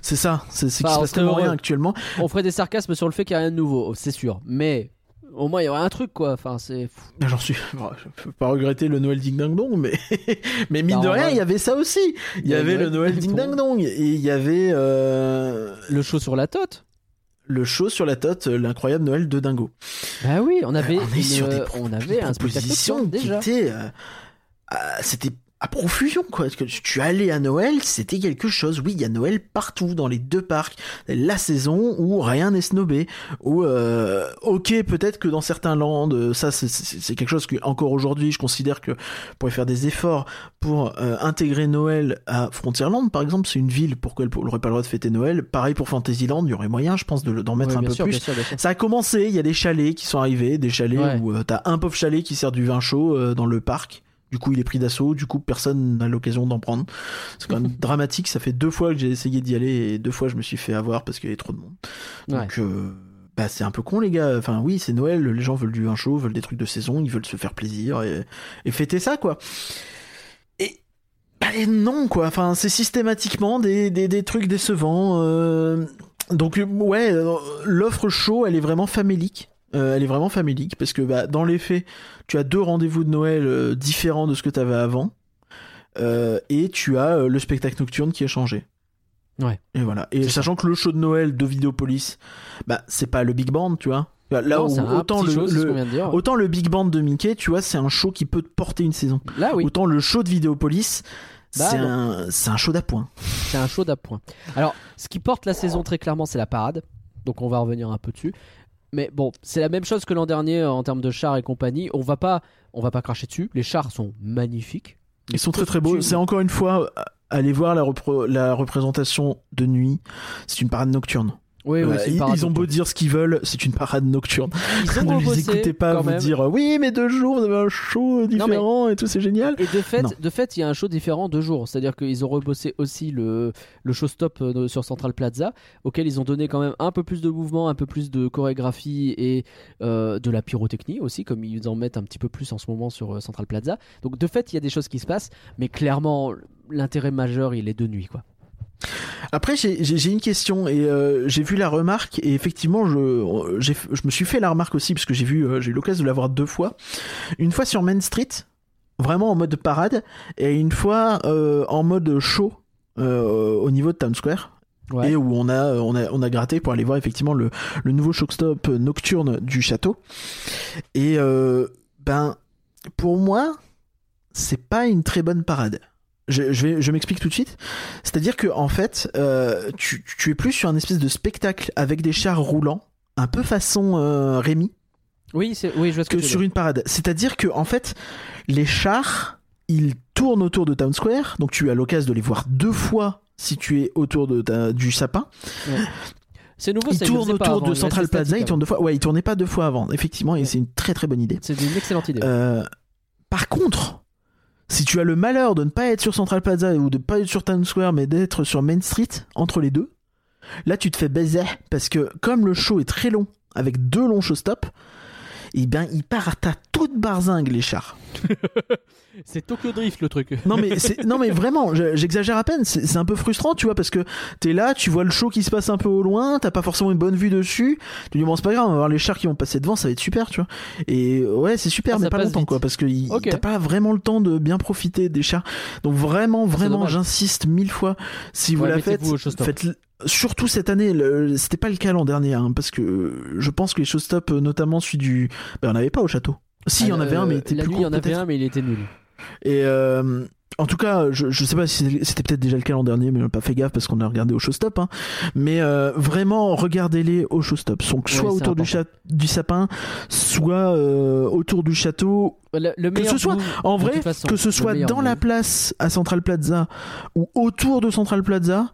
C'est ça, c'est qu'il se passe tellement rien actuellement. On ferait des sarcasmes sur le fait qu'il n'y a rien de nouveau, c'est sûr. Mais au moins il y aurait un truc, quoi. Enfin, c'est. J'en suis. bon, je peux pas regretter le Noël Ding Dang Dong, mais mais mine de en rien, il y avait ça aussi. Il y avait le Noël Ding Dang Dong et il y avait euh, Le show sur la tote le show sur la tote, euh, l'incroyable Noël de Dingo. Bah oui, on avait, on est une- sur des, on avait un spectacle déjà. euh, euh, c'était à profusion quoi. Parce que tu allais à Noël, c'était quelque chose. Oui, il y a Noël partout dans les deux parcs. La saison où rien n'est snobé. Où euh, ok, peut-être que dans certains lands, euh, ça c'est- quelque chose que encore aujourd'hui, je considère que pourrait faire des efforts pour euh, intégrer Noël à Frontierland, par exemple. C'est une ville pour qu'elle n'aurait pas le droit de fêter Noël. Pareil pour Fantasyland, il y aurait moyen, je pense, de d'en mettre un peu sûr, plus. bien sûr, bien sûr. Ça a commencé, il y a des chalets qui sont arrivés, des chalets Ouais. où euh, t'as un pauvre chalet qui sert du vin chaud dans le parc. Du coup, il est pris d'assaut, du coup, personne n'a l'occasion d'en prendre. C'est quand même dramatique, ça fait deux fois que j'ai essayé d'y aller et deux fois je me suis fait avoir parce qu'il y avait trop de monde. Ouais. Donc, euh, bah, c'est un peu con, les gars. Enfin, oui, c'est Noël, les gens veulent du vin chaud, veulent des trucs de saison, ils veulent se faire plaisir et, et fêter ça, quoi. Et, bah, et non, quoi. Enfin, c'est systématiquement des, des, des trucs décevants. euh, Donc, ouais, euh, l'offre show, elle est vraiment famélique. Euh, elle est vraiment famélique parce que bah, dans les faits, tu as deux rendez-vous de Noël euh, différents de ce que tu avais avant. Euh, et tu as le spectacle nocturne qui a changé. Ouais. Et voilà. Et sachant que le show de Noël de Vidéopolis, bah c'est pas le big band, tu vois. Là Non, où autant le, show, de dire. autant le big band de Mickey, tu vois, c'est un show qui peut te porter une saison. Là, oui, Autant le show de Vidéopolis, Bah, c'est un c'est un show d'appoint. c'est un show d'appoint. Alors, ce qui porte la saison très clairement, c'est la parade. Donc, on va revenir un peu dessus. Mais bon, c'est la même chose que l'an dernier euh, en termes de chars et compagnie. On va pas, on va pas cracher dessus. Les chars sont magnifiques. Ils sont très très beaux. C'est encore une fois aller voir la, repro- la représentation de nuit. C'est une parade nocturne. Oui, oui, Euh, ils, ont beau dire ce qu'ils veulent, c'est une parade nocturne. Ils ont ne les écoutez pas vous même. dire oui mais deux jours vous avez un show différent et tout c'est génial. Et de fait, Non. de fait, il y a un show différent deux jours. C'est-à-dire qu'ils ont rebossé aussi le, le showstop euh, sur Central Plaza, auquel ils ont donné quand même un peu plus de mouvement, un peu plus de chorégraphie et euh, de la pyrotechnie aussi, comme ils en mettent un petit peu plus en ce moment sur Central Plaza. Donc de fait, il y a des choses qui se passent, mais clairement, l'intérêt majeur, il est de nuit, quoi. Après, j'ai- une question et euh, j'ai vu la remarque et effectivement, je, me suis fait la remarque aussi parce que j'ai vu, euh, j'ai eu l'occasion de la voir deux fois. Une fois sur Main Street, vraiment en mode parade, et une fois euh, en mode show euh, au niveau de Town Square. Ouais. Et où on a, on a, on a gratté pour aller voir effectivement le, le nouveau showstop nocturne du château. Et ben, pour moi, c'est pas une très bonne parade. Je, je, vais, je m'explique tout de suite. C'est-à-dire que en fait, euh, tu, tu es plus sur un espèce de spectacle avec des chars roulants, un peu façon euh, Rémi, Oui, c'est, oui, je vois ce que, que sur une parade. C'est-à-dire que en fait, les chars, ils tournent autour de Town Square, donc tu as l'occasion de les voir deux fois si tu es autour de ta- du sapin. C'est nouveau, Ils ça, pas autour avant, de Central Plaza, ils tournent deux fois. Ouais, ils tournaient pas deux fois avant, effectivement, et Ouais. c'est une très très bonne idée. C'est une excellente idée. Euh, par contre, si tu as le malheur de ne pas être sur Central Plaza ou de pas être sur Town Square, mais d'être sur Main Street, entre les deux, là tu te fais baiser parce que comme le show est très long, avec deux longs showstops, et ben ils partent à toute barzingue les chars. C'est Tokyo Drift le truc. Non mais non mais vraiment, je- j'exagère à peine. C'est un peu frustrant, tu vois, parce que t'es là, tu vois le show qui se passe un peu au loin, t'as pas forcément une bonne vue dessus. Tu dis bon c'est pas grave, on va voir les chars qui vont passer devant, ça va être super, tu vois. Et ouais c'est super, Ah, mais pas longtemps vite. quoi, parce que il- Ok. t'as pas vraiment le temps de bien profiter des chars. Donc vraiment, vraiment, dommage. j'insiste mille fois, si vous Ouais, la faites, showstop. faites surtout cette année. C'était pas le cas l'an dernier, hein, parce que euh, je pense que les showstops, euh, notamment celui du, ben on avait pas au château. Si, il y en avait un, mais il était Euh, plus il y court en avait un, mais il était nul. Et euh, en tout cas, je, je sais pas si c'était peut-être déjà le cas l'an dernier, mais on n'a pas fait gaffe parce qu'on a regardé au showstop. Hein. Mais euh, vraiment, regardez-les au showstop. Donc soit autour du, sapin, soit euh, autour du château. Le, le Que ce soit, en vrai, façon, que ce soit dans la place à Central Plaza ou autour de Central Plaza.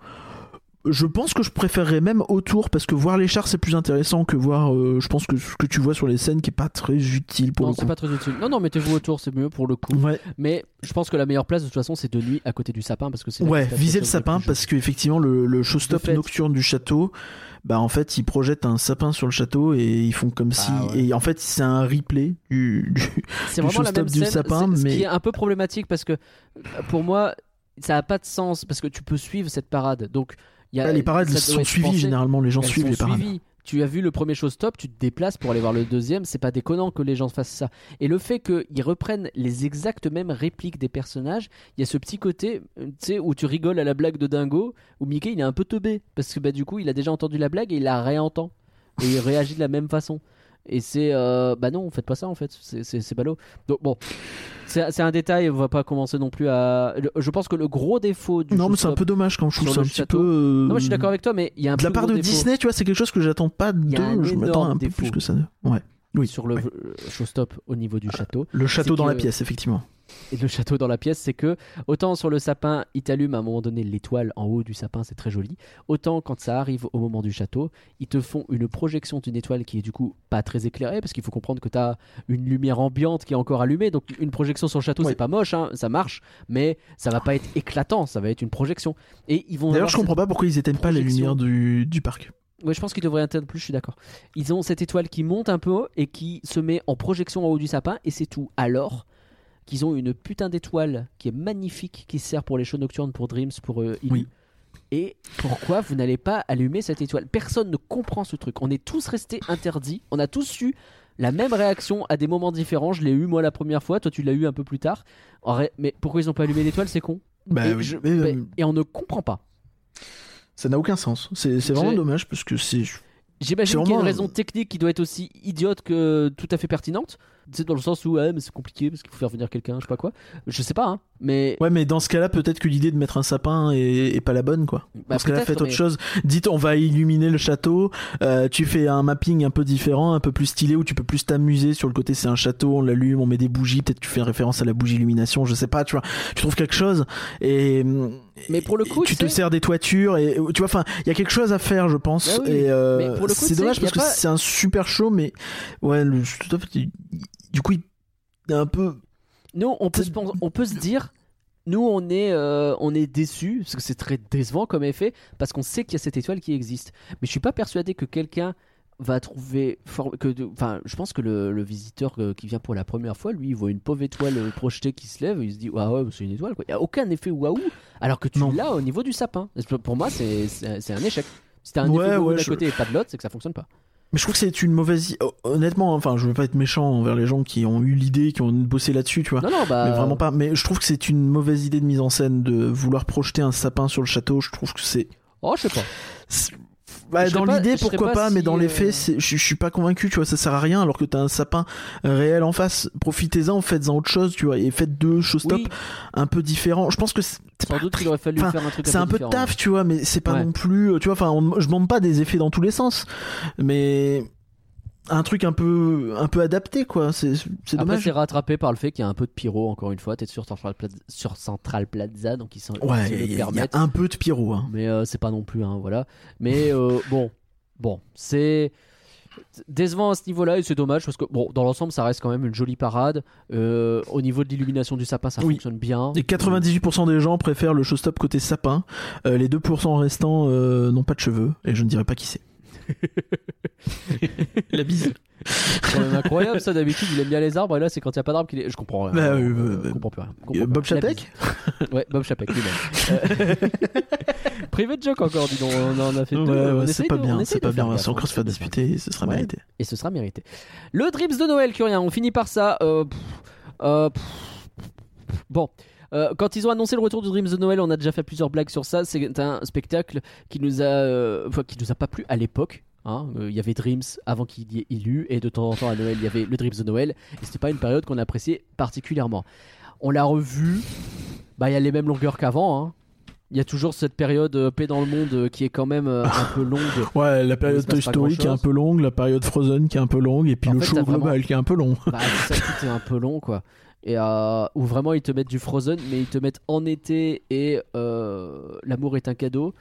Je pense que je préférerais même autour parce que voir les chars c'est plus intéressant que voir, euh, je pense que ce que tu vois sur les scènes qui est pas très utile pour Non, le c'est pas très utile. Non, non, mettez-vous autour, c'est mieux pour le coup. Ouais, Mais je pense que la meilleure place de toute façon, c'est de nuit à côté du sapin parce que c'est. Ouais, que quelque le sapin parce qu'effectivement le, le showstop nocturne du château, bah en fait ils projettent un sapin sur le château et ils font comme si Ah ouais. et en fait c'est un replay du, du- C'est vraiment la du sapin, ce mais- qui est un peu problématique parce que pour moi, ça a pas de sens parce que tu peux suivre cette parade. Donc y a les parades ça sont suivies généralement les gens suivent les parades. suivies. Tu as vu le premier showstop, tu te déplaces pour aller voir le deuxième, c'est pas déconnant que les gens fassent ça. Et le fait qu'ils reprennent les exactes mêmes répliques des personnages, il y a ce petit côté, euh, tu sais, où tu rigoles à la blague de Dingo, où Mickey il est un peu teubé, parce que bah, du coup il a déjà entendu la blague et il la réentend. Et il réagit de la même façon. Et c'est. euh, bah non, faites pas ça en fait, c'est- ballot. Donc bon, c'est un détail, on va pas commencer non plus à. Je pense que le gros défaut du. Non mais c'est un peu dommage quand je trouve ça un petit peu. euh, Non, mais je suis d'accord avec toi, mais il y a un De la part de défaut. Disney, tu vois, c'est quelque chose que j'attends pas d'eux. Je m'attends un peu défaut. plus que ça. Ouais. Oui. sur le ouais. showstop au niveau du château. Le château dans la pièce, effectivement. Et le château dans la pièce, c'est que autant sur le sapin, il t'allume à un moment donné l'étoile en haut du sapin, c'est très joli. Autant quand ça arrive au moment du château, ils te font une projection d'une étoile qui est du coup pas très éclairée, parce qu'il faut comprendre que tu as une lumière ambiante qui est encore allumée. Donc une projection sur le château, c'est pas moche, hein, ça marche, mais ça va pas être éclatant, ça va être une projection. Et ils vont. D'ailleurs, je comprends pas pourquoi ils éteignent pas les lumières du, du parc. Ouais, je pense qu'ils devraient atteindre plus, je suis d'accord. Ils ont cette étoile qui monte un peu haut et qui se met en projection en haut du sapin, et c'est tout. Alors qu'ils ont une putain d'étoile qui est magnifique, qui sert pour les shows nocturnes, pour Dreams, pour euh. Oui. Et pourquoi vous n'allez pas allumer cette étoile? Personne ne comprend ce truc. On est tous restés interdits. On a tous eu la même réaction à des moments différents. Je l'ai eu moi la première fois, toi tu l'as eu un peu plus tard. Mais pourquoi ils n'ont pas allumé l'étoile? C'est con. Bah et, oui, je- mais, euh, et on ne comprend pas. Ça n'a aucun sens. C'est vraiment dommage parce que c'est. J'imagine qu'il y a une raison technique qui doit être aussi idiote que tout à fait pertinente. C'est dans le sens où ouais, mais c'est compliqué parce qu'il faut faire venir quelqu'un, je sais pas quoi. Je sais pas, hein. Mais Ouais, mais dans ce cas-là, peut-être que l'idée de mettre un sapin est, est pas la bonne, quoi. bah, Dans ce cas-là, faites autre mais- chose. Dites, on va illuminer le château. euh, tu fais un mapping un peu différent, un peu plus stylé, où tu peux plus t'amuser. Sur le côté, c'est un château, on l'allume, on met des bougies. Peut-être tu fais référence à la bougie illumination, je sais pas, tu vois. Tu trouves quelque chose et. Mais pour le coup, tu te sers des toitures et tu vois, enfin, il y a quelque chose à faire, je pense. Bah oui, et euh, c'est dommage parce que pas- c'est un super show, mais ouais, le, du coup, il est un peu. Nous, on peut, se, pen- on peut se dire, nous, on est, euh, on est déçus, parce que c'est très décevant comme effet, parce qu'on sait qu'il y a cette étoile qui existe. Mais je suis pas persuadé que quelqu'un va trouver. for- que Enfin, je pense que le, le visiteur euh, qui vient pour la première fois, lui, il voit une pauvre étoile euh, projetée qui se lève, il se dit, ah ouais, c'est une étoile, quoi. Il n'y a aucun effet waouh, alors que tu l'as au niveau du sapin. Pour moi, c'est un échec. Si t'as un Ouais, effet ouais, je- côté et pas de l'autre, c'est que ça fonctionne pas. Mais je trouve que c'est une mauvaise. Honnêtement, enfin, je veux pas être méchant envers les gens qui ont eu l'idée, qui ont bossé là-dessus, tu vois. Non, non, bah. Mais vraiment pas. Mais je trouve que c'est une mauvaise idée de mise en scène de vouloir projeter un sapin sur le château. Je trouve que c'est. Oh, je sais pas. Bah, dans l'idée, pourquoi pas pas, mais dans les euh, faits, je, suis pas convaincu, tu vois, ça sert à rien alors que t'as un sapin réel en face. Profitez-en, faites-en autre chose, tu vois, et faites deux showstop Oui, un peu différents. Je pense que sans pas doute qu'il aurait fallu Enfin, faire un truc c'est un peu de différent. taf, tu vois, mais c'est pas Ouais. non plus, tu vois, enfin, on- je demande pas des effets dans tous les sens, mais un truc un peu, un peu adapté, quoi. C'est, dommage. c'est rattrapé par le fait qu'il y a un peu de pyro, encore une fois. T'es sur Central Plaza, sur Central Plaza donc ils ils Ouais, il y, a- y un peu de pyro, hein. Mais euh, c'est pas non plus, hein, voilà. Mais euh, bon, bon, c'est décevant à ce niveau-là et c'est dommage parce que bon, dans l'ensemble, ça reste quand même une jolie parade. Euh, au niveau de l'illumination du sapin, ça Oui. fonctionne bien. Et 98% des gens préfèrent le showstop côté sapin. Euh, les 2% restants euh, n'ont pas de cheveux, et je ne dirais pas qui c'est. La bise. C'est quand même incroyable ça d'habitude il aime bien les arbres et là c'est quand il n'y a pas d'arbres qu'il est... Je comprends rien. Bah, je euh, comprends plus rien. Je comprends Euh, plus Bob rien. La Chapek bise. Ouais, Bob Chapek lui-même. Euh, Private joke encore, dis donc. On en a fait Ouais, deux. ouais, On c'est essaye pas de- on bien, essaye c'est de pas faire bien. gaffe, Si encore on se faire disputer, ce sera Ouais. mérité. Et ce sera mérité. Le Drips de Noël, Curien, on finit par ça. euh, pff, euh, pff, bon. Euh, quand ils ont annoncé le retour du Dreams de Noël, on a déjà fait plusieurs blagues sur ça. C'est un spectacle qui nous a, euh, enfin, qui nous a pas plu à l'époque. Hein. Euh, Il y avait Dreams avant qu'il y ait Illu, et de temps en temps à Noël, il y avait le Dreams de Noël. Et c'était pas une période qu'on appréciait particulièrement. On l'a revu. Bah, il y a les mêmes longueurs qu'avant. hein. Il y a toujours cette période euh, paix dans le monde euh, qui est quand même euh, un peu longue. Ouais, la période Toy Story qui est un peu longue, la période Frozen qui est un peu longue, et puis En le fait, show vraiment- global qui est un peu long. Bah, ça, tout est un peu long, quoi. Et où vraiment ils te mettent du Frozen, mais ils te mettent en été et l'amour est un cadeau.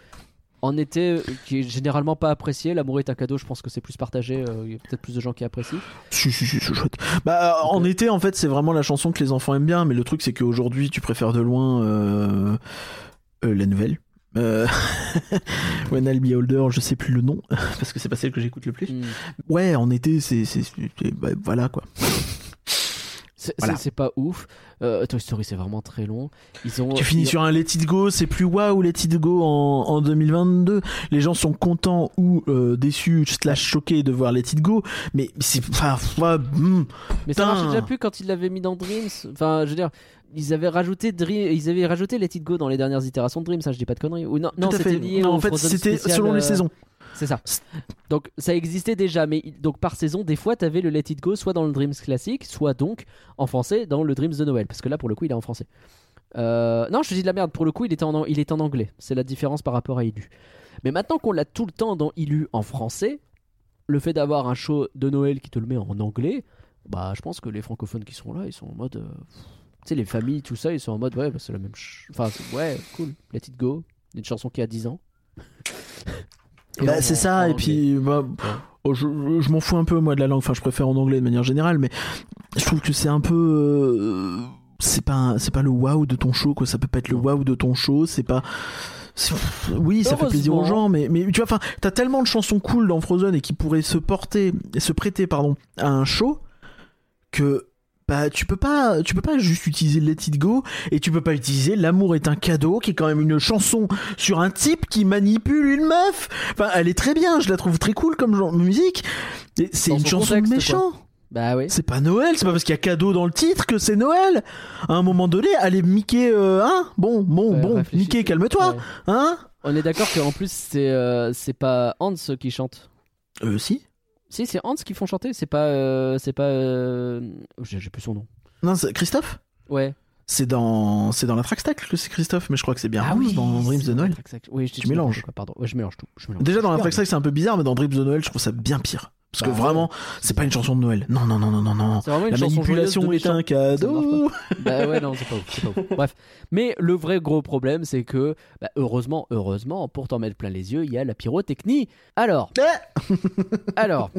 En été, euh, qui est généralement pas apprécié, l'amour est un cadeau, je pense que c'est plus partagé, euh, il y a peut-être plus de gens qui apprécient. Si, si, si, c'est chouette. Bah, Ok. en été, en fait, c'est vraiment la chanson que les enfants aiment bien, mais le truc, c'est qu'aujourd'hui, tu préfères de loin euh, euh, la nouvelle. Euh... When I'll Be Older, je sais plus le nom, parce que c'est pas celle que j'écoute le plus. Hmm. Ouais, en été, c'est- bah, voilà quoi. C'est Voilà. pas ouf. Euh, Toy Story, c'est vraiment très long. Ils ont, Tu finis ils- sur un Let It Go, c'est plus waouh Let It Go en, en 2022. Les gens sont contents ou euh, déçus slash choqués de voir Let It Go, mais c'est. Enfin, ouais, hmm. Mais ça marchait déjà plus quand ils l'avaient mis dans Dreams. Enfin, je veux dire, ils avaient rajouté Dream, ils avaient rajouté Let It Go dans les dernières itérations de Dreams. Ça, je dis pas de conneries. Ou non, non, c'était lié Non, en fait, c'était selon les euh, saisons. C'est ça. Donc ça existait déjà, mais donc par saison, des fois, t'avais le Let It Go soit dans le Dreams classique, soit donc en français dans le Dreams de Noël, parce que là, pour le coup, il est en français. Euh, non, je te dis de la merde. Pour le coup, il était en, il est en anglais. C'est la différence par rapport à Ilu. Mais maintenant qu'on l'a tout le temps dans Ilu en français, le fait d'avoir un show de Noël qui te le met en anglais, bah, je pense que les francophones qui sont là, ils sont en mode, euh, tu sais, les familles, tout ça, ils sont en mode, ouais, bah, c'est la même. Enfin, ouais, cool. Let It Go, une chanson qui a 10 ans. Bah, c'est ça, et puis bah, oh, je, je m'en fous un peu moi de la langue, enfin je préfère en anglais de manière générale, mais je trouve que c'est un peu. euh, c'est pas, c'est pas le waouh de ton show, quoi. Ça peut pas être le waouh de ton show, c'est pas. Oui, ça fait plaisir aux gens, mais, mais tu vois, enfin, t'as tellement de chansons cool dans Frozen et qui pourraient se porter, se prêter, pardon, à un show que bah tu peux pas tu peux pas juste utiliser Let It Go et tu peux pas utiliser L'amour est un cadeau qui est quand même une chanson sur un type qui manipule une meuf enfin elle est très bien je la trouve très cool comme genre de musique c'est une son chanson contexte, de méchant Bah oui. c'est pas Noël c'est pas parce qu'il y a cadeau dans le titre que c'est Noël à un moment donné allez Mickey euh, hein bon bon Ouais, bon. Mickey calme-toi Ouais. hein On est d'accord qu'en plus, c'est euh, c'est pas Hans qui chante. euh si Si, c'est Hans qui font chanter. C'est pas. euh, c'est pas. euh, J'ai j'ai plus son nom. non c'est Christophe? Ouais. c'est dans c'est dans la track stack que c'est Christophe mais je crois que c'est bien Ah Hans oui, dans Dreams de Noël Oui, je Tu mélanges. n'importe quoi, Pardon. Ouais, je mélange tout. Je mélange. Déjà dans la Super. track stack c'est un peu bizarre, mais dans Dreams de Noël je trouve ça bien pire. Parce que Bah, vraiment, c'est pas une chanson de Noël. Non, non, non, non, non, non. C'est vraiment une La manipulation est un cadeau. bah ouais, non, c'est pas ouf. pas ouf. Bref. Mais le vrai gros problème, c'est que, bah, heureusement, heureusement, pour t'en mettre plein les yeux, il y a la pyrotechnie. Alors, Eh Alors,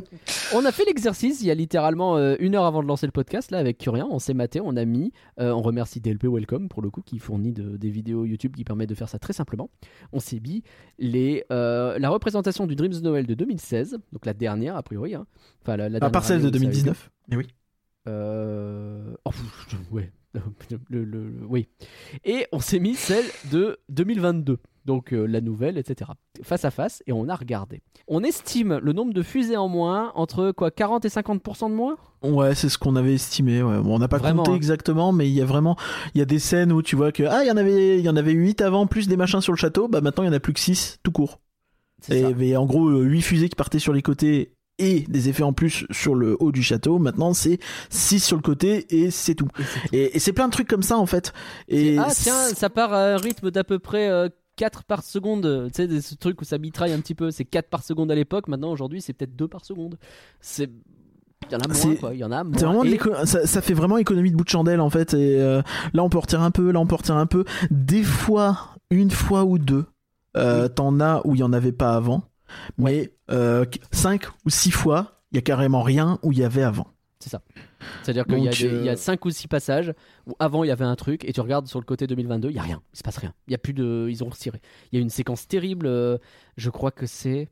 on a fait l'exercice il y a littéralement euh, une heure avant de lancer le podcast là avec Curien. On s'est maté, on a mis. euh, on remercie DLP Welcome pour le coup qui fournit de- des vidéos YouTube qui permettent de faire ça très simplement. On s'est mis les, euh, la représentation du Dreams Noël de 2016, donc la dernière a priori. Hein. Enfin, la, la À part celle de où ça a eu lieu. 2019. Mais oui. Euh... oh, ouais. Le- le- le- oui. Et on s'est mis celle de 2022. Donc euh, la nouvelle, etc. Face à face, et on a regardé. On estime le nombre de fusées en moins entre quoi 40 et 50% de moins? Ouais, c'est ce qu'on avait estimé. ouais. Bon, on n'a pas Vraiment, compté hein. exactement, mais il y a vraiment, il y a des scènes où tu vois que ah, il y en avait, il y en avait 8 avant, plus des machins sur le château. Bah maintenant, il y en a plus que 6 tout court. Et avait en gros 8 fusées qui partaient sur les côtés et des effets en plus sur le haut du château. Maintenant, c'est 6 sur le côté et c'est tout. Et c'est. Et, plein de trucs comme ça en fait. Et Ah tiens, ça part à un rythme d'à peu près euh, 4 par seconde. Tu sais, ce truc où ça mitraille un petit peu, c'est 4 par seconde à l'époque. Maintenant, aujourd'hui, c'est peut-être 2 par seconde. C'est. Il y en a moins, quoi. Il y en a moins. Vraiment Et- ça, ça fait vraiment économie de bout de chandelle en fait. Et euh, là, on peut retirer un peu, là, on peut retirer un peu. Des fois, une fois ou deux, euh, t'en as où il y en avait pas avant. Mais euh, cinq ou six fois, il y a carrément rien où il y avait avant. C'est ça. C'est-à-dire qu'il y, a Donc, des- euh, 5 ou 6 passages où avant il y avait un truc et tu regardes sur le côté 2022, il y a rien, il se passe rien. Il y a plus de ils ont retiré. Il y a une séquence terrible, euh, je crois que c'est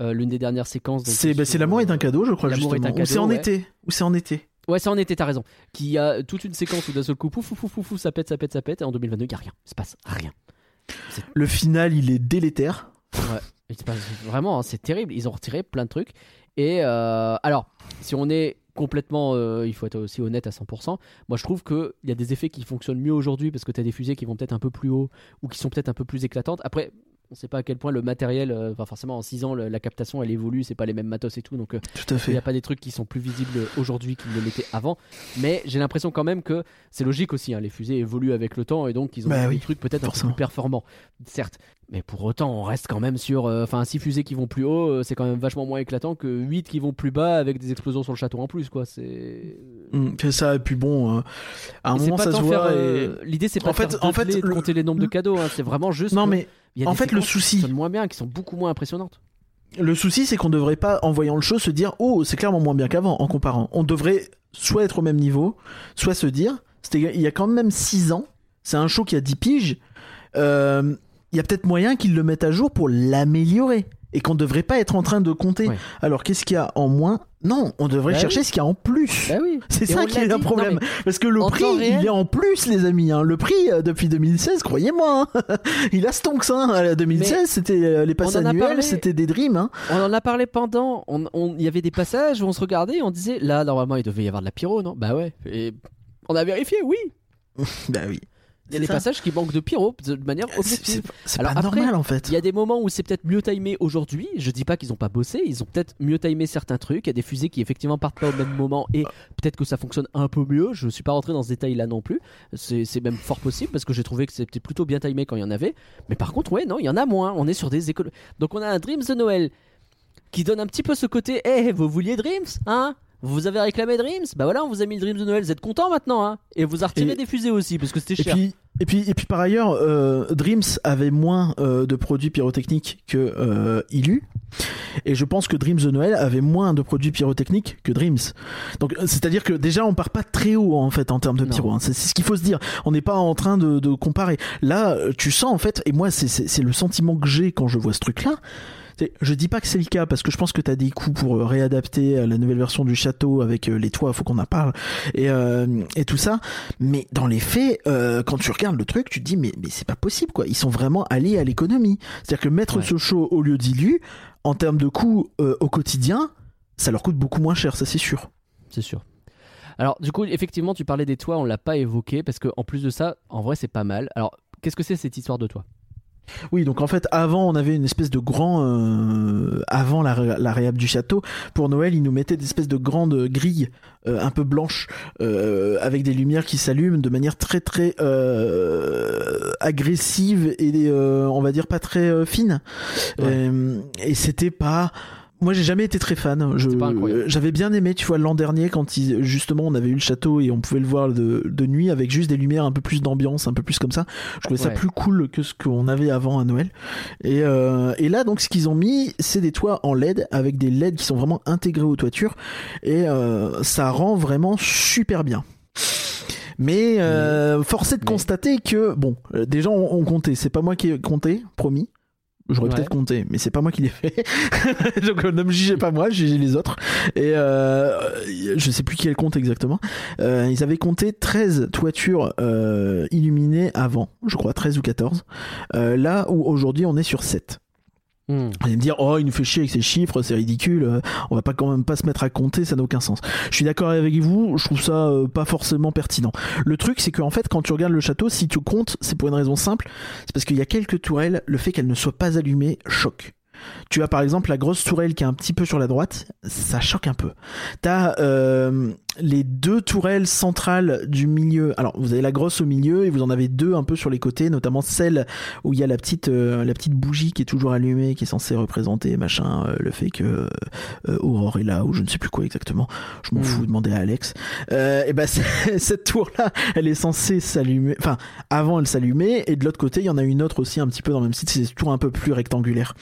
euh, l'une des dernières séquences. C'est bah, l'amour est euh, un cadeau, je crois est justement. Ou c'est en ouais. été. Ou c'est en été. Ouais, c'est en été, t'as raison. Qui a toute une séquence où d'un seul coup, pouf, pouf, pouf, ça pète, ça pète, ça pète, et en 2022, il y a rien. Il se passe rien. Le final, il est délétère. Ouais, vraiment, hein, c'est terrible. Ils ont retiré plein de trucs. Et euh, alors, si on est complètement, euh, il faut être aussi honnête à 100%. Moi, je trouve qu'il y a des effets qui fonctionnent mieux aujourd'hui parce que tu as des fusées qui vont peut-être un peu plus haut ou qui sont peut-être un peu plus éclatantes. Après, on sait pas à quel point le matériel, euh, enfin forcément en 6 ans, le- la captation elle évolue, c'est pas les mêmes matos et tout, donc euh, Tout à il n'y a pas des trucs qui sont plus visibles aujourd'hui qu'ils ne l'étaient avant. Mais j'ai l'impression quand même que c'est logique aussi. hein, les fusées évoluent avec le temps et donc ils ont Bah des oui, trucs peut-être un peu forcément. plus performants, certes. Mais pour autant, on reste quand même sur. euh, Enfin, 6 fusées qui vont plus haut, euh, c'est quand même vachement moins éclatant que 8 qui vont plus bas avec des explosions sur le château en plus, quoi. C'est. Mm, c'est ça, et puis bon, euh, à un Et c'est moment pas ça tant se faire, voit. euh, et- L'idée, c'est pas En de fait- faire en fait, doubler, de le- compter les nombres de cadeaux. hein, C'est vraiment juste. Non, que mais il y a en des fait, le séquences qui souci- fonctionnent moins bien, qui sont beaucoup moins impressionnantes. Le souci, c'est qu'on devrait pas, en voyant le show, se dire Oh, c'est clairement moins bien qu'avant, en comparant. On devrait soit être au même niveau, soit se dire Il y a quand même 6 ans, c'est un show qui a 10 piges, euh, il y a peut-être moyen qu'ils le mettent à jour pour l'améliorer. Et qu'on devrait pas être en train de compter. Ouais. Alors, qu'est-ce qu'il y a en moins? Non, on devrait Bah chercher oui. ce qu'il y a en plus. Bah oui. C'est ça qui est le dit. problème. Non, mais Parce que le prix, temps il réel- est en plus, les amis. hein. Le prix, euh, depuis 2016, croyez-moi, hein. il a stonks. Hein. À 2016, c'était euh, les passes on en a annuelles, parlé. c'était des dreams. Hein. On en a parlé pendant. on- on- Il y avait des passages où on se regardait et on disait là, normalement, il devait y avoir de la pyro, non? Bah ouais. Et on a vérifié, oui. Bah oui. Il y a des passages qui manquent de pyro de manière objective. C'est pas après, normal en fait. Il y a des moments où c'est peut-être mieux timé aujourd'hui. Je dis pas qu'ils ont pas bossé, ils ont peut-être mieux timé certains trucs. Il y a des fusées qui effectivement partent pas au même moment et peut-être que ça fonctionne un peu mieux. Je suis pas rentré dans ce détail-là non plus. C'est même fort possible parce que j'ai trouvé que c'était plutôt bien timé quand il y en avait. Mais par contre, ouais, non, il y en a moins. On est sur des écoles. Donc on a un Dreams de Noël qui donne un petit peu ce côté. Eh, vous vouliez Dreams, hein? Vous avez réclamé Dreams Bah voilà, on vous a mis le Dreams de Noël, vous êtes content maintenant, hein Et vous a retiré Et- des fusées aussi, parce que c'était Et cher. puis, et puis, et puis par ailleurs, euh, Dreams avait moins euh, de produits pyrotechniques que euh, Illu. Et je pense que Dreams de Noël avait moins de produits pyrotechniques que Dreams. Donc, euh, c'est-à-dire que déjà, on part pas très haut en fait en termes de pyro. hein. C'est ce qu'il faut se dire. On n'est pas en train de, de comparer. Là, tu sens en fait, et moi, c'est le sentiment que j'ai quand je vois ce truc-là. Je dis pas que c'est le cas parce que je pense que tu as des coûts pour euh, réadapter euh, la nouvelle version du château avec euh, les toits, faut qu'on en parle et, euh, et tout ça. Mais dans les faits, euh, quand tu regardes le truc, tu te dis mais, mais c'est pas possible quoi. Ils sont vraiment allés à l'économie. C'est-à-dire que mettre Ouais. ce show au lieu d'Ilu, en termes de coûts euh, au quotidien, ça leur coûte beaucoup moins cher, ça c'est sûr. C'est sûr. Alors, du coup, effectivement, tu parlais des toits, on l'a pas évoqué parce que en plus de ça, en vrai, c'est pas mal. Alors, qu'est-ce que c'est cette histoire de toit? Oui, donc en fait, avant, on avait une espèce de grand. euh, avant la, ré- la réhab du château, pour Noël, ils nous mettaient des espèces de grandes grilles euh, un peu blanches euh, avec des lumières qui s'allument de manière très très agressive et on va dire pas très fine. Ouais. Et c'était pas. Moi, j'ai jamais été très fan. Pas incroyable. J'avais bien aimé, tu vois, l'an dernier, quand il, justement on avait eu le château et on pouvait le voir de, de nuit avec juste des lumières un peu plus d'ambiance, un peu plus comme ça. Je trouvais ça plus cool que ce qu'on avait avant à Noël. Et, euh, et là, donc, ce qu'ils ont mis, c'est des toits en LED avec des LED qui sont vraiment intégrés aux toitures et euh, ça rend vraiment super bien. Mais euh, force est de Mais- constater que bon, euh, des gens ont, ont compté. C'est pas moi qui ai compté, promis. J'aurais Ouais. peut-être compté, mais c'est pas moi qui l'ai fait. Donc euh, ne me jugez pas moi, jugez les autres. Et euh, je sais plus le compte exactement. Euh, ils avaient compté 13 toitures euh, illuminées avant, je crois 13 ou 14. Euh, là où aujourd'hui on est sur 7. Vous allez me dire, oh, il nous fait chier avec ces chiffres, c'est ridicule, euh, on va pas quand même pas se mettre à compter, ça n'a aucun sens. Je suis d'accord avec vous, je trouve ça euh, pas forcément pertinent. Le truc, c'est qu'en fait, quand tu regardes le château, si tu comptes, c'est pour une raison simple, c'est parce qu'il y a quelques tourelles, le fait qu'elles ne soient pas allumées choque. Tu as par exemple la grosse tourelle qui est un petit peu sur la droite, ça choque un peu. T'as euh, les deux tourelles centrales du milieu. Alors vous avez la grosse au milieu et vous en avez deux un peu sur les côtés, notamment celle où il y a la petite euh, la petite bougie qui est toujours allumée, qui est censée représenter machin euh, le fait que Aurore est là ou je ne sais plus quoi exactement. Je m'en Mm. fous, demandez à Alex. Et ben cette tour là, elle est censée s'allumer. Enfin avant elle s'allumait et de l'autre côté il y en a une autre aussi un petit peu dans le même site. C'est des tours un peu plus rectangulaires.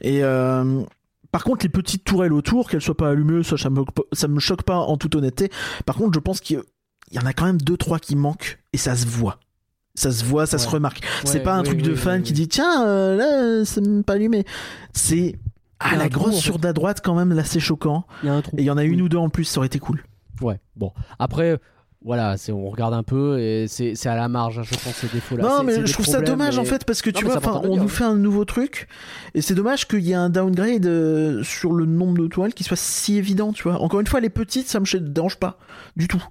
Et euh, par contre, les petites tourelles autour, qu'elles soient pas allumées, ça, ça me, ça me choque pas en toute honnêteté. Par contre, je pense qu'il y en a quand même deux trois qui manquent et ça se voit. Ça se voit, ça se Ouais. remarque. c'est Ouais, pas un oui, truc oui, de fan oui, qui dit tiens euh, là c'est même pas allumé. C'est a la trou, grosse en sur la droite, quand même, là, c'est choquant. Il y a un trou. Et il y en a une ou deux en plus, ça aurait été cool. Ouais, bon. Après, voilà, c'est on regarde un peu et c'est à la marge, hein, je pense, ces défauts-là. non, mais je trouve ça dommage en fait parce que Non, tu vois, on dire, nous ouais. fait un nouveau truc et c'est dommage qu'il y ait un downgrade euh, sur le nombre de toiles qui soit si évident, tu vois. Encore une fois, les petites, ça me dérange pas du tout.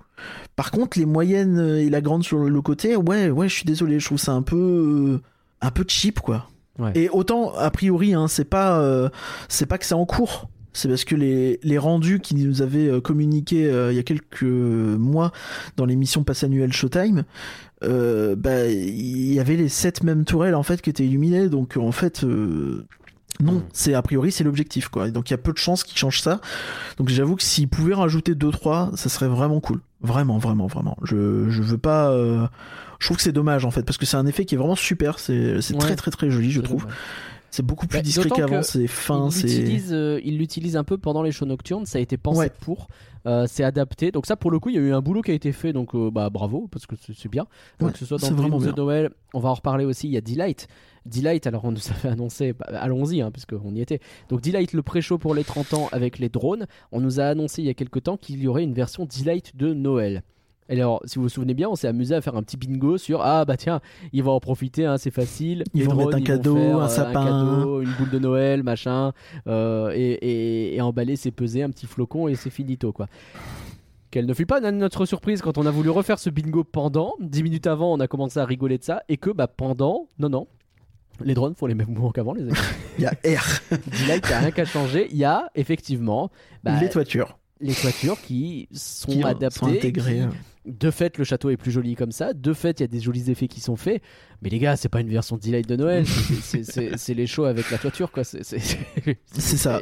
Par contre, les moyennes euh, et la grande sur le côté, ouais, ouais, je suis désolé, je trouve ça un peu, euh, un peu cheap, quoi. Ouais. Et autant a priori, hein, c'est pas, euh, c'est pas que c'est en cours. C'est parce que les, les rendus qui nous avaient euh, communiqués euh, il y a quelques mois dans l'émission Pass Annuel Showtime, euh, bah, il y avait les sept mêmes tourelles en fait qui étaient illuminées. Donc en fait, euh, non, Mm. c'est a priori c'est l'objectif quoi. Et donc il y a peu de chances qu'ils changent ça. Donc j'avoue que s'ils pouvaient rajouter deux trois, ça serait vraiment cool. Vraiment, vraiment, vraiment. Je, je veux pas. euh, Je trouve que c'est dommage en fait parce que c'est un effet qui est vraiment super. C'est Ouais. très très très joli je trouve. dommage. C'est beaucoup plus Bah, discret qu'avant. C'est fin. il C'est l'utilise, euh, il l'utilise un peu pendant les shows nocturnes, ça a été pensé Ouais. pour, euh, c'est adapté. Donc ça, pour le coup, il y a eu un boulot qui a été fait, donc euh, bah bravo, parce que c'est bien. Ouais, que ce soit dans Dreams bien. Noël, on va en reparler aussi. Il y a Delight. Delight, alors on nous avait annoncé, bah, allons-y, hein, puisqu'on y était. Donc Delight, le pré-show pour les 30 ans avec les drones, on nous a annoncé il y a quelques temps qu'il y aurait une version Delight de Noël. Et alors, si vous vous souvenez bien, on s'est amusé à faire un petit bingo sur ah bah tiens, il va en profiter, hein, c'est facile. Ils Les vont mettre un ils cadeau, faire, un euh, sapin. cadeau, une boule de Noël, machin, euh, et, et, et emballer, c'est peser un petit flocon et c'est finito quoi. Quelle ne fut pas notre surprise quand on a voulu refaire ce bingo pendant. 10 minutes avant, on a commencé à rigoler de ça, et que bah pendant, non non. Les drones font les mêmes mouvements qu'avant, les amis. il y a R. Delight, il n'y a rien qu'à changer. Il y a effectivement bah, les toitures les toitures qui sont qui adaptées. sont intégrées. qui- de fait, le château est plus joli comme ça. De fait, il y a des jolis effets qui sont faits. Mais les gars, c'est pas une version Delight de Noël. c'est- les shows avec la toiture, quoi. C'est ça.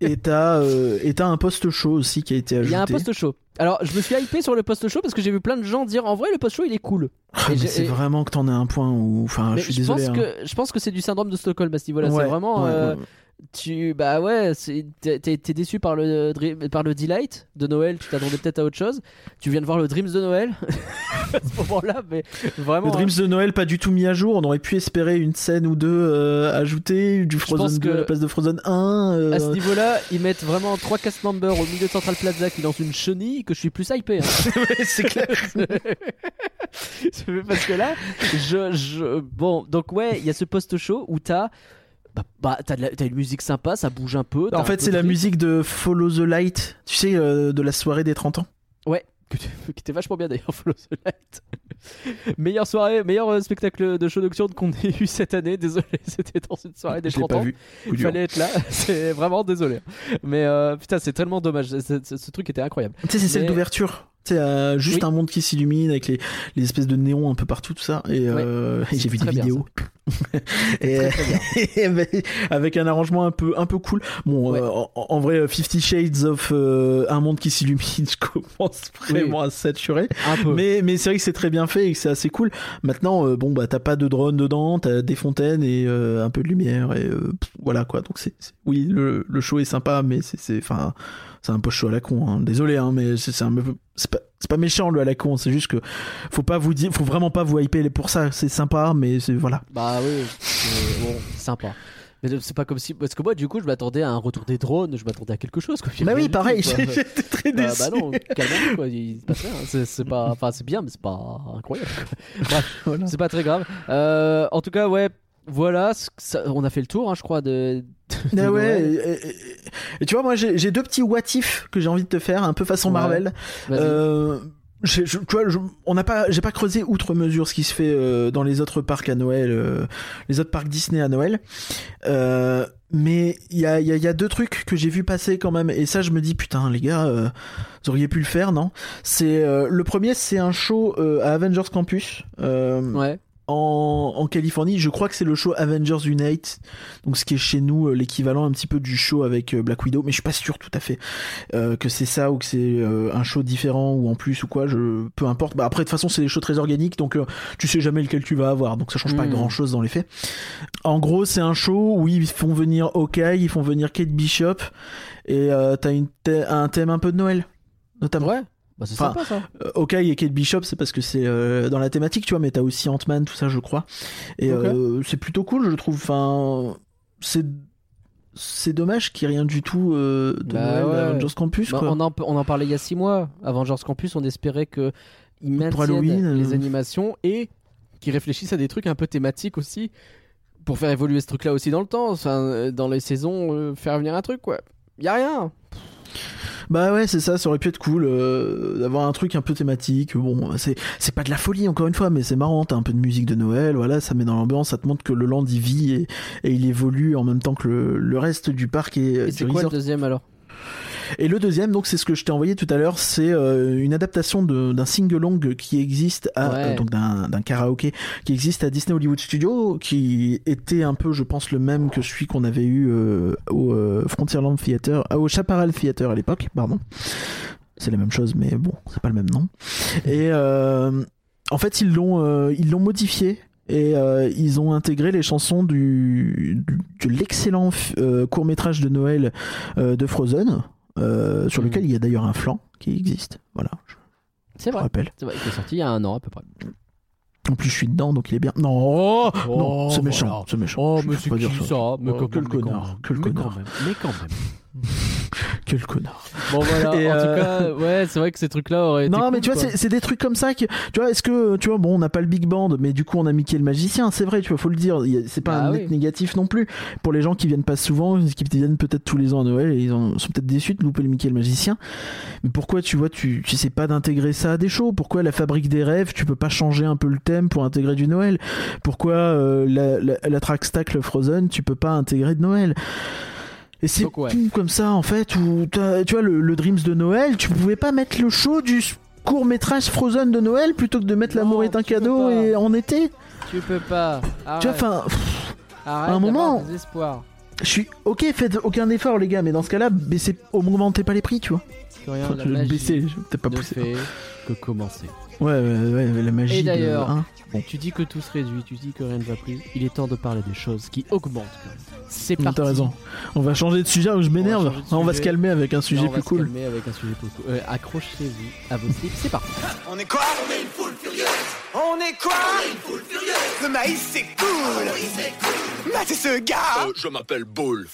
Et t'as euh, un post show aussi qui a été ajouté. Il y a un post show. Alors, je me suis hypé sur le post show parce que j'ai vu plein de gens dire en vrai, le post show il est cool. Ah, c'est vraiment que t'en as un point où. Enfin, je suis je désolé. pense hein. que je pense que c'est du syndrome de Stockholm à ce niveau-là. Ouais, c'est vraiment ouais, euh, ouais. Tu bah ouais, t'es déçu par le Dream- par le Delight de Noël. Tu t'attendais peut-être à autre chose. Tu viens de voir le Dreams de Noël à ce moment-là, mais vraiment. Le Dreams de Noël pas du tout mis à jour. On aurait pu espérer une scène ou deux euh, ajoutée, du Frozen 2 à la place de Frozen 1. euh, À ce niveau-là, ils mettent vraiment trois cast members au milieu de Central Plaza qui lancent une chenille que je suis plus hypé. hein. c'est clair. Parce que là, je, je- bon, donc ouais, il y a ce post show où t'as, bah, bah, t'as, de la- t'as une musique sympa, ça bouge un peu. En fait, c'est la musique de Follow the Light. Tu sais, euh, de la soirée des 30 ans. Ouais, qui était vachement bien d'ailleurs, Follow the Light. Meilleure soirée, meilleur euh, spectacle de show nocturne qu'on ait eu cette année. Désolé, c'était dans une soirée des Je l'ai 30 pas ans. vu. Il fallait être là, c'est vraiment désolé. Mais euh, putain, c'est tellement dommage. Ce, truc était incroyable. Tu sais, c'est celle d'ouverture. Sais, euh, juste Oui. un monde qui s'illumine avec les, les espèces de néons un peu partout, tout ça. Et, euh, et j'ai vu des vidéos. et, Très, très et avec un arrangement un peu, un peu cool. Bon, Ouais. euh, en, en vrai, Fifty Shades of euh, un monde qui s'illumine, je commence vraiment à saturer. Un peu. Mais, mais c'est vrai que c'est très bien fait et que c'est assez cool. Maintenant, bon, bah, t'as pas de drone dedans, t'as des fontaines et un peu de lumière et pff, voilà quoi. Donc, c'est, c'est- oui, le, le show est sympa, mais c'est, c'est, enfin, c'est un post show à la con. hein. Désolé, hein, mais c'est, un peu- c'est pas, pas méchant le à la con. C'est juste que faut pas vous dire, faut vraiment pas vous hyper pour ça. C'est sympa, mais c'est voilà. Bah oui, bon, sympa. Mais c'est pas comme si. Parce que moi, du coup, je m'attendais à un retour des drones, je m'attendais à quelque chose. Quoi. Bah oui, pareil. J'étais très Bah, déçu. bah non, calmons quoi. Il se passe rien. C'est, pas. Enfin, c'est bien, mais c'est pas incroyable. quoi. Bref, Voilà. c'est pas très grave. Euh, en tout cas, ouais. Voilà, ça- on a fait le tour, hein, je crois, de. de Ah ouais, et, et- et- et tu vois, moi j'ai deux petits what if que j'ai envie de te faire, un peu façon Ouais. Marvel. Euh, je- tu vois, je- on n'a pas, j'ai pas creusé outre mesure ce qui se fait euh, dans les autres parcs à Noël, euh, les autres parcs Disney à Noël. Euh, mais il y a, y, a, y a deux trucs que j'ai vu passer quand même, et ça je me dis putain les gars, euh, vous auriez pu le faire, non? C'est euh, le premier, c'est un show euh, à Avengers Campus. Euh, Ouais. En, en Californie. Je crois que c'est le show Avengers Unite, donc ce qui est chez nous euh, l'équivalent un petit peu du show avec euh, Black Widow, mais je suis pas sûr tout à fait euh, que c'est ça ou que c'est euh, un show différent ou en plus ou quoi. Je peu importe. Bah après de toute façon c'est des shows très organiques, donc euh, tu sais jamais lequel tu vas avoir, donc ça change pas Mm. grand chose dans les faits. En gros c'est un show où ils font venir Hawkeye, ils font venir Kate Bishop et euh, t'as une un thème un peu de Noël notamment. Ouais. Bah, c'est Enfin, sympa ça. Euh, Hawkeye et Kate Bishop, c'est parce que c'est euh, dans la thématique, tu vois, mais t'as aussi Ant-Man, tout ça, je crois. Et euh, c'est plutôt cool, je trouve. Enfin, c'est c'est dommage qu'il n'y ait rien du tout euh, de Bah Noël ouais. Avengers Campus. Bah, quoi. on, en, on en parlait il y a 6 mois. Avengers Campus, on espérait que ils maintiennent les animations et qu'ils réfléchissent à des trucs un peu thématiques aussi pour faire évoluer ce truc-là aussi dans le temps. Enfin, dans les saisons, faire venir un truc, quoi. Y a rien. Bah ouais, c'est ça, ça aurait pu être cool euh, d'avoir un truc un peu thématique. Bon, c'est c'est pas de la folie encore une fois, mais c'est marrant. T'as un peu de musique de Noël, voilà, ça met dans l'ambiance, ça te montre que le land il vit et, et il évolue en même temps que le, le reste du parc et, euh, Et du c'est quoi le deuxième alors? Et le deuxième, donc c'est ce que je t'ai envoyé tout à l'heure, c'est euh, une adaptation d'un single-long qui existe à Ouais. euh, donc d'un d'un karaoké qui existe à Disney Hollywood Studios, qui était un peu, je pense, le même que celui qu'on avait eu euh, au euh, Frontierland Theater, ah, au Chaparral Theater à l'époque, pardon. C'est la même chose, mais bon, c'est pas le même nom. Et euh, en fait, ils l'ont euh, ils l'ont modifié. Et euh, ils ont intégré les chansons du, du- de l'excellent court métrage de Noël euh, de Frozen, euh, sur Mhm. lequel il y a d'ailleurs un flanc qui existe. Voilà, je, C'est vrai. rappelle. C'est vrai, il est sorti il y a un an à peu près. En plus, je suis dedans, donc il est bien. Non, oh, Oh, non, c'est voilà. méchant, c'est méchant. Oh, Je mais peux c'est pas qui dire ça, Mais Oh, mais quand connard, quel mais connard. Quand même. Mais quand même. Quel connard. Bon voilà, Et, en euh, tout cas, ouais, c'est vrai que ces trucs-là auraient été Non, mais cool, tu vois, c'est des trucs comme ça que, tu vois, est-ce que, tu vois, bon, on n'a pas le big band, mais du coup, on a Mickey le magicien, c'est vrai, tu vois, faut le dire, c'est pas Bah un oui. net négatif non plus. Pour les gens qui viennent pas souvent, qui viennent peut-être tous les ans à Noël, et ils en- sont peut-être déçus de louper le Mickey le magicien. Mais pourquoi, tu vois, tu, tu sais pas d'intégrer ça à des shows? Pourquoi la fabrique des rêves, tu peux pas changer un peu le thème pour intégrer du Noël? Pourquoi euh, la, la, la track stack Frozen, tu peux pas intégrer de Noël? Et c'est ouais. tout comme ça en fait où tu vois le, le Dreams de Noël tu pouvais pas mettre le show du court métrage Frozen de Noël plutôt que de mettre l'amour est un cadeau et en été Tu peux pas. Arrête, tu vois enfin à un moment- je suis ok faites aucun effort les gars mais dans ce cas là baissez au moment t'es pas les prix tu vois rien, la baisser je vais peut-être pas pousser que commencer. Ouais, ouais ouais la magie Et de- d'ailleurs, hein. Tu dis que tout se réduit, tu dis que rien ne va plus. Il est temps de parler des choses qui augmentent. quand même. C'est parti. t'as raison on va changer de sujet je m'énerve changer de on va se calmer avec un sujet on va plus se cool calmer avec un sujet plus cool. Euh, Accrochez-vous à vos slips, c'est parti. On est quoi? On est une foule furieuse. On est quoi? On est une foule furieuse. Le maïs c'est cool. Le maïs c'est cool. Matez ce gars. je m'appelle Bull.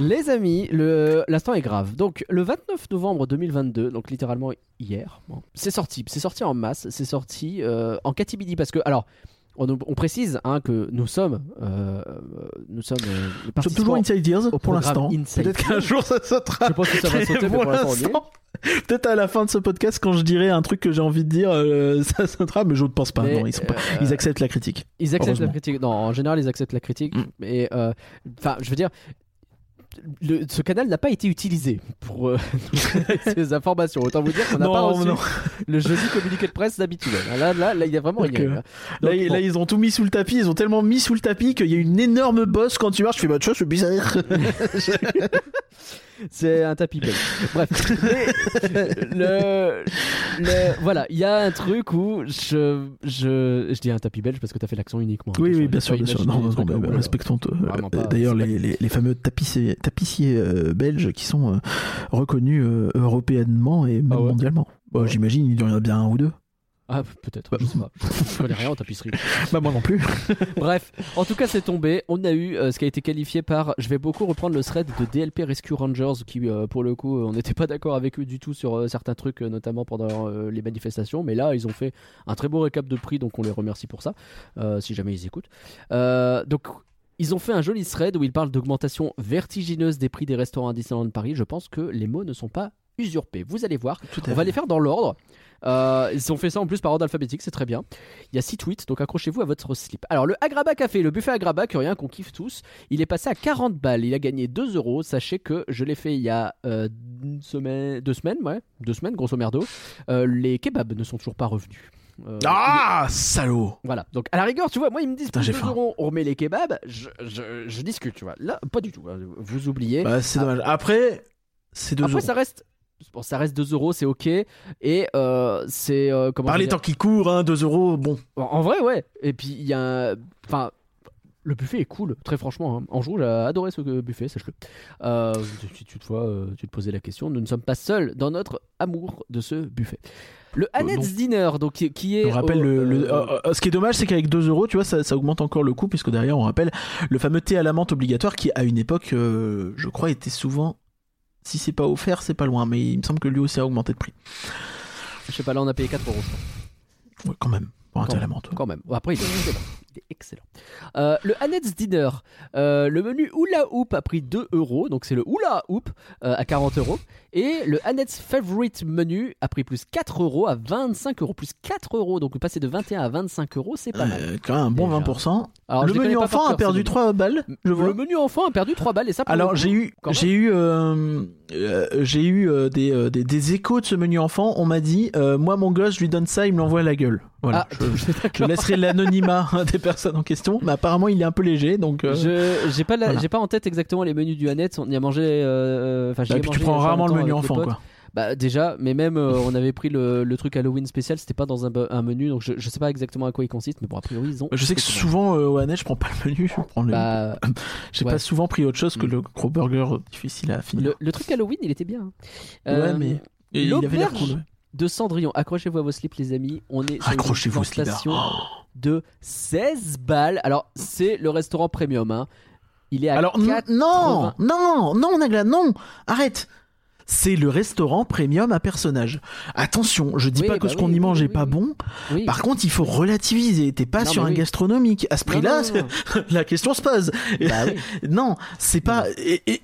Les amis, l'instant est grave. Donc, le 29 novembre 2022, donc littéralement hier, bon, c'est sorti. C'est sorti en masse. C'est sorti euh, en catimini parce que, alors, on, on précise hein, que nous sommes, euh, nous sommes, euh, sommes toujours Inside Ears pour l'instant peut-être qu'un jour ça sautera Je pense que ça va sauter, pour l'instant, Peut-être à la fin de ce podcast, quand je dirai un truc que j'ai envie de dire, euh, ça sautera, mais je ne pense pas. Mais, non, ils, sont pas- euh, ils acceptent la critique. Ils acceptent la critique. Non, en général, ils acceptent la critique. Mm. Mais, euh, enfin, je veux dire, le- ce canal n'a pas été utilisé pour euh, ces informations. Autant vous dire qu'on n'a pas reçu non. le jeudi communiqué de presse d'habitude. Là, là, là, il y a vraiment rien. euh, là. Là, bon. là, ils ont tout mis sous le tapis. Ils ont tellement mis sous le tapis qu'il y a une énorme bosse quand tu marches. Tu fais, bah, tu vois, c'est bizarre. C'est un tapis belge. Bref. Le, le- voilà, il y a un truc où je, je, je dis un tapis belge parce que tu as fait l'accent uniquement. oui, Attention, oui, bien sûr, bien sûr. Non, non, respectons. euh, D'ailleurs, les, les, les fameux tapissiers, tapissiers euh, belges qui sont euh, reconnus euh, européennement et même Ah ouais? mondialement. Bon, J'imagine, il y en a bien un ou deux. Ah, peut-être, je sais pas. Je connais rien en tapisserie. Bah, moi non plus. Bref, en tout cas, c'est tombé. On a eu euh, ce qui a été qualifié par. Je vais beaucoup reprendre le thread de DLP Rescue Rangers, qui, euh, pour le coup, euh, on n'était pas d'accord avec eux du tout sur euh, certains trucs, notamment pendant les manifestations. Mais là, ils ont fait un très beau récap de prix, donc on les remercie pour ça, si jamais ils écoutent. Donc. Ils ont fait un joli thread où ils parlent d'augmentation vertigineuse des prix des restaurants à Disneyland Paris. Je pense que les mots ne sont pas usurpés. Vous allez voir. Tout On va les faire dans l'ordre. Euh, ils ont fait ça en plus par ordre alphabétique, c'est très bien. Il y a 6 tweets, donc accrochez-vous à votre slip. Alors, le Agraba Café, le buffet Agraba, que rien qu'on kiffe tous, il est passé à 40 balles. Il a gagné 2 euros. Sachez que je l'ai fait il y a euh, une semaine, deux semaines, ouais, deux semaines, grosso merdo. Euh, les kebabs ne sont toujours pas revenus. Euh, Ah, salaud voilà, donc à la rigueur, tu vois, moi ils me disent Putain, 2 euros, on remet les kebabs, je, je, je discute, tu vois. Là, pas du tout, hein. vous oubliez. Bah, c'est Ah. dommage. Après, c'est deux Après, euros. ça reste. Bon, ça reste 2 euros, c'est ok. Et euh, c'est. euh, comment Par les temps qui courent, hein, 2 euros, bon. En vrai, ouais. Et puis, il y a. un- Enfin. Le buffet est cool, très franchement. Hein. Anjou, j'ai adoré ce que- buffet, sache-le. Euh, si toutefois euh, tu te posais la question, nous ne sommes pas seuls dans notre amour de ce buffet. Le Annette's Dinner, donc qui, qui est. On rappelle au- le, le- euh, euh, euh, ce qui est dommage, c'est qu'avec 2 euros, tu vois, ça, ça augmente encore le coût, puisque derrière, on rappelle le fameux thé à la menthe obligatoire qui, à une époque, euh, je crois, était souvent. Si c'est pas offert, c'est pas loin, mais il me semble que lui aussi a augmenté de prix. Je sais pas, là on a payé 4 euros, je crois. Ouais, quand même, pour un Quand même. Quand même. Après, il est excellent. Il est excellent. Euh, le Annette's Dinner, euh, le menu Hula Hoop a pris 2 euros, donc c'est le Hula Hoop euh, à 40 euros. Et le Annette's Favorite Menu a pris plus 4 euros à 25 euros. Plus 4 euros, donc passer de 21 à 25 euros, c'est pas mal. Euh, quand même un bon Déjà. 20%. Alors, le menu enfant a perdu ces 3 balles, je vois. Le menu enfant a perdu 3 balles et ça Alors j'ai eu j'ai eu euh, euh, j'ai eu euh, des, des des échos de ce menu enfant. On m'a dit euh, moi mon gosse je lui donne ça il me l'envoie à la gueule. Voilà. Ah, je, laisserai l'anonymat des personnes en question, mais apparemment il est un peu léger donc. euh, Je j'ai pas la- voilà. j'ai pas en tête exactement les menus du Annette. On y a mangé. euh, Enfin, bah, puis tu mangé prends rarement le menu enfant quoi. Bah déjà, mais même euh, on avait pris le, le truc Halloween spécial, c'était pas dans un, menu, donc je, je sais pas exactement à quoi il consiste, mais bon a priori ils ont. Je sais que souvent euh, au Annette je prends pas le menu, je prends le. Bah, J'ai ouais. pas souvent pris autre chose que Mm. le gros burger difficile à finir. le, le truc Halloween, il était bien. hein. Ouais, Euh, mais- Et il avait l'air cool. ouais. de Cendrillon, accrochez-vous à vos slips les amis, on est sur une station de 16 balles. Alors c'est le restaurant premium, hein. Il est à Alors n- 4 non, non, non, Nagla, non, arrête. C'est le restaurant premium à personnage. Attention, je dis Oui, pas que bah ce qu'on y mange oui, est pas bon. Par contre, il faut relativiser. T'es pas Non, sur un gastronomique. À ce prix-là, la question se pose. Bah oui. non, c'est pas. et- et-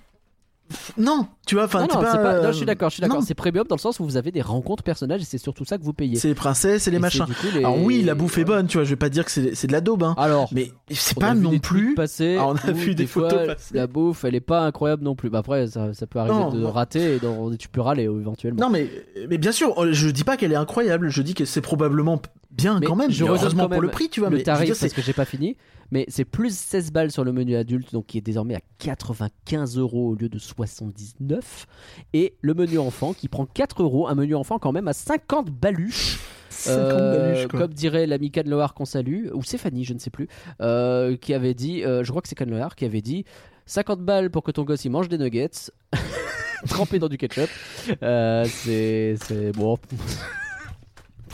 Non, tu vois, enfin, non, t'es non, pas, c'est pas- non, euh, je suis d'accord, je suis d'accord. C'est premium dans le sens où vous avez des rencontres personnages et c'est surtout ça que vous payez. C'est les princesses et les Et machins. c'est coup les- Alors oui, la bouffe est bonne, tu vois. Je vais pas dire que c'est c'est de la daube, hein. Alors, Mais c'est pas non plus. passer Ah, on a vu des photos passer. La bouffe, elle est pas incroyable non plus. Bah après, ça, ça peut arriver Non, de rater et dans- tu peux râler euh, éventuellement. Non, mais mais bien sûr, euh, je dis pas qu'elle est incroyable. Je dis que c'est probablement bien Mais quand même. je heureusement pour le prix, tu vois. le mais tarif c'est- parce que j'ai pas fini. Mais c'est plus 16 balles sur le menu adulte, donc qui est désormais à 95 euros au lieu de 79. Et le menu enfant qui prend 4 euros, un menu enfant quand même à 50 baluches. 50 Euh, baluches, quoi. comme dirait l'ami Canloar qu'on salue, ou c'est Fanny, je ne sais plus, euh, qui avait dit, euh, je crois que c'est Canloar, qui avait dit 50 balles pour que ton gosse il mange des nuggets, trempés dans du ketchup. Euh, c'est, c'est bon.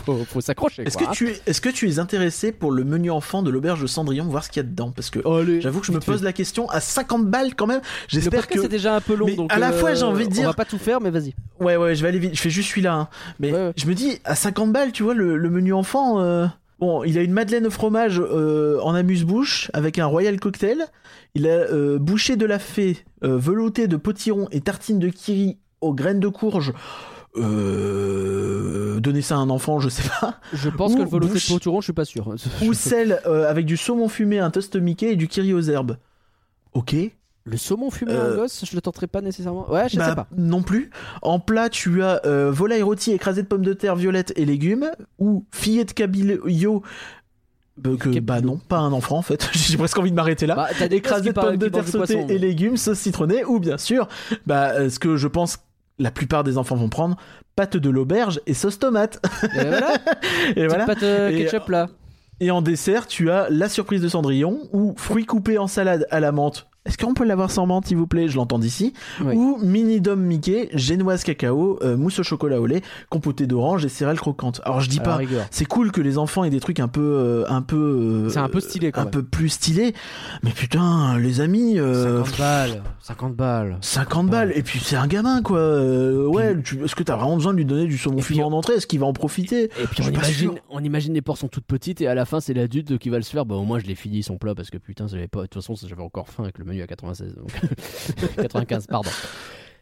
Faut, faut s'accrocher. Est-ce quoi, que tu es, est-ce que tu es intéressé pour le menu enfant de l'auberge de Cendrillon, voir ce qu'il y a dedans? Parce que hein. J'avoue que je me fait. pose la question à 50 balles quand même. J'espère que c'est déjà un peu long, Mais donc à la euh, fois, j'ai envie de On dire- va pas tout faire, mais vas-y. ouais ouais, je vais aller vite. Je fais juste celui-là. hein. Mais Ouais, ouais. je me dis à 50 balles, tu vois le, le menu enfant. euh, Bon, il a une madeleine au fromage euh, en amuse-bouche avec un royal cocktail. Il a euh, bouché de la fée, euh, velouté de potiron et tartine de kiri aux graines de courge. Euh, donner ça à un enfant, je sais pas. Je pense Ou que le velouté de potiron, je suis pas sûr. Ou sel euh, avec du saumon fumé, un toast Mickey et du kiri aux herbes. Ok. Le saumon fumé Euh, en gosse, je le tenterai pas nécessairement. Ouais, je Bah, sais pas. Non plus. En plat, tu as euh, volaille rôti écrasée de pommes de terre violettes et légumes, ou fillet de cabillaud. Bah, que, bah non, pas un enfant en fait. J'ai presque envie de m'arrêter là. Bah, t'as des Écrasé de pommes de terre sautées et légumes, sauce citronnée, ou bien sûr, bah, euh, ce que je pense la plupart des enfants vont prendre, pâte de l'auberge et sauce tomate. Et voilà, et petite voilà. pâte euh, Et- ketchup là. Et en dessert, tu as la surprise de Cendrillon, ou fruits coupés en salade à la menthe. Est-ce qu'on peut l'avoir sans menthe, s'il vous plaît? Je l'entends d'ici. Oui. Ou mini dom Mickey, génoise cacao, euh, mousse au chocolat au lait, compoté d'orange et céréales croquantes. Alors je dis pas, c'est cool que les enfants aient des trucs un peu, euh, un peu, euh, C'est un peu stylé, quand un même. peu plus stylé. Mais putain, les amis, euh, 50 balles. 50 balles. 50 balles. Et puis c'est un gamin quoi. Ouais, tu- est-ce que t'as vraiment besoin de lui donner du saumon fumé en entrée Est-ce qu'il va en profiter? Et puis on imagine, on imagine les portions toutes petites et à la fin c'est l'adulte qui va le se faire. Bah au moins je l'ai fini son plat parce que putain j'avais pas. De toute façon j'avais encore faim avec le menu à 96. donc. 95 pardon.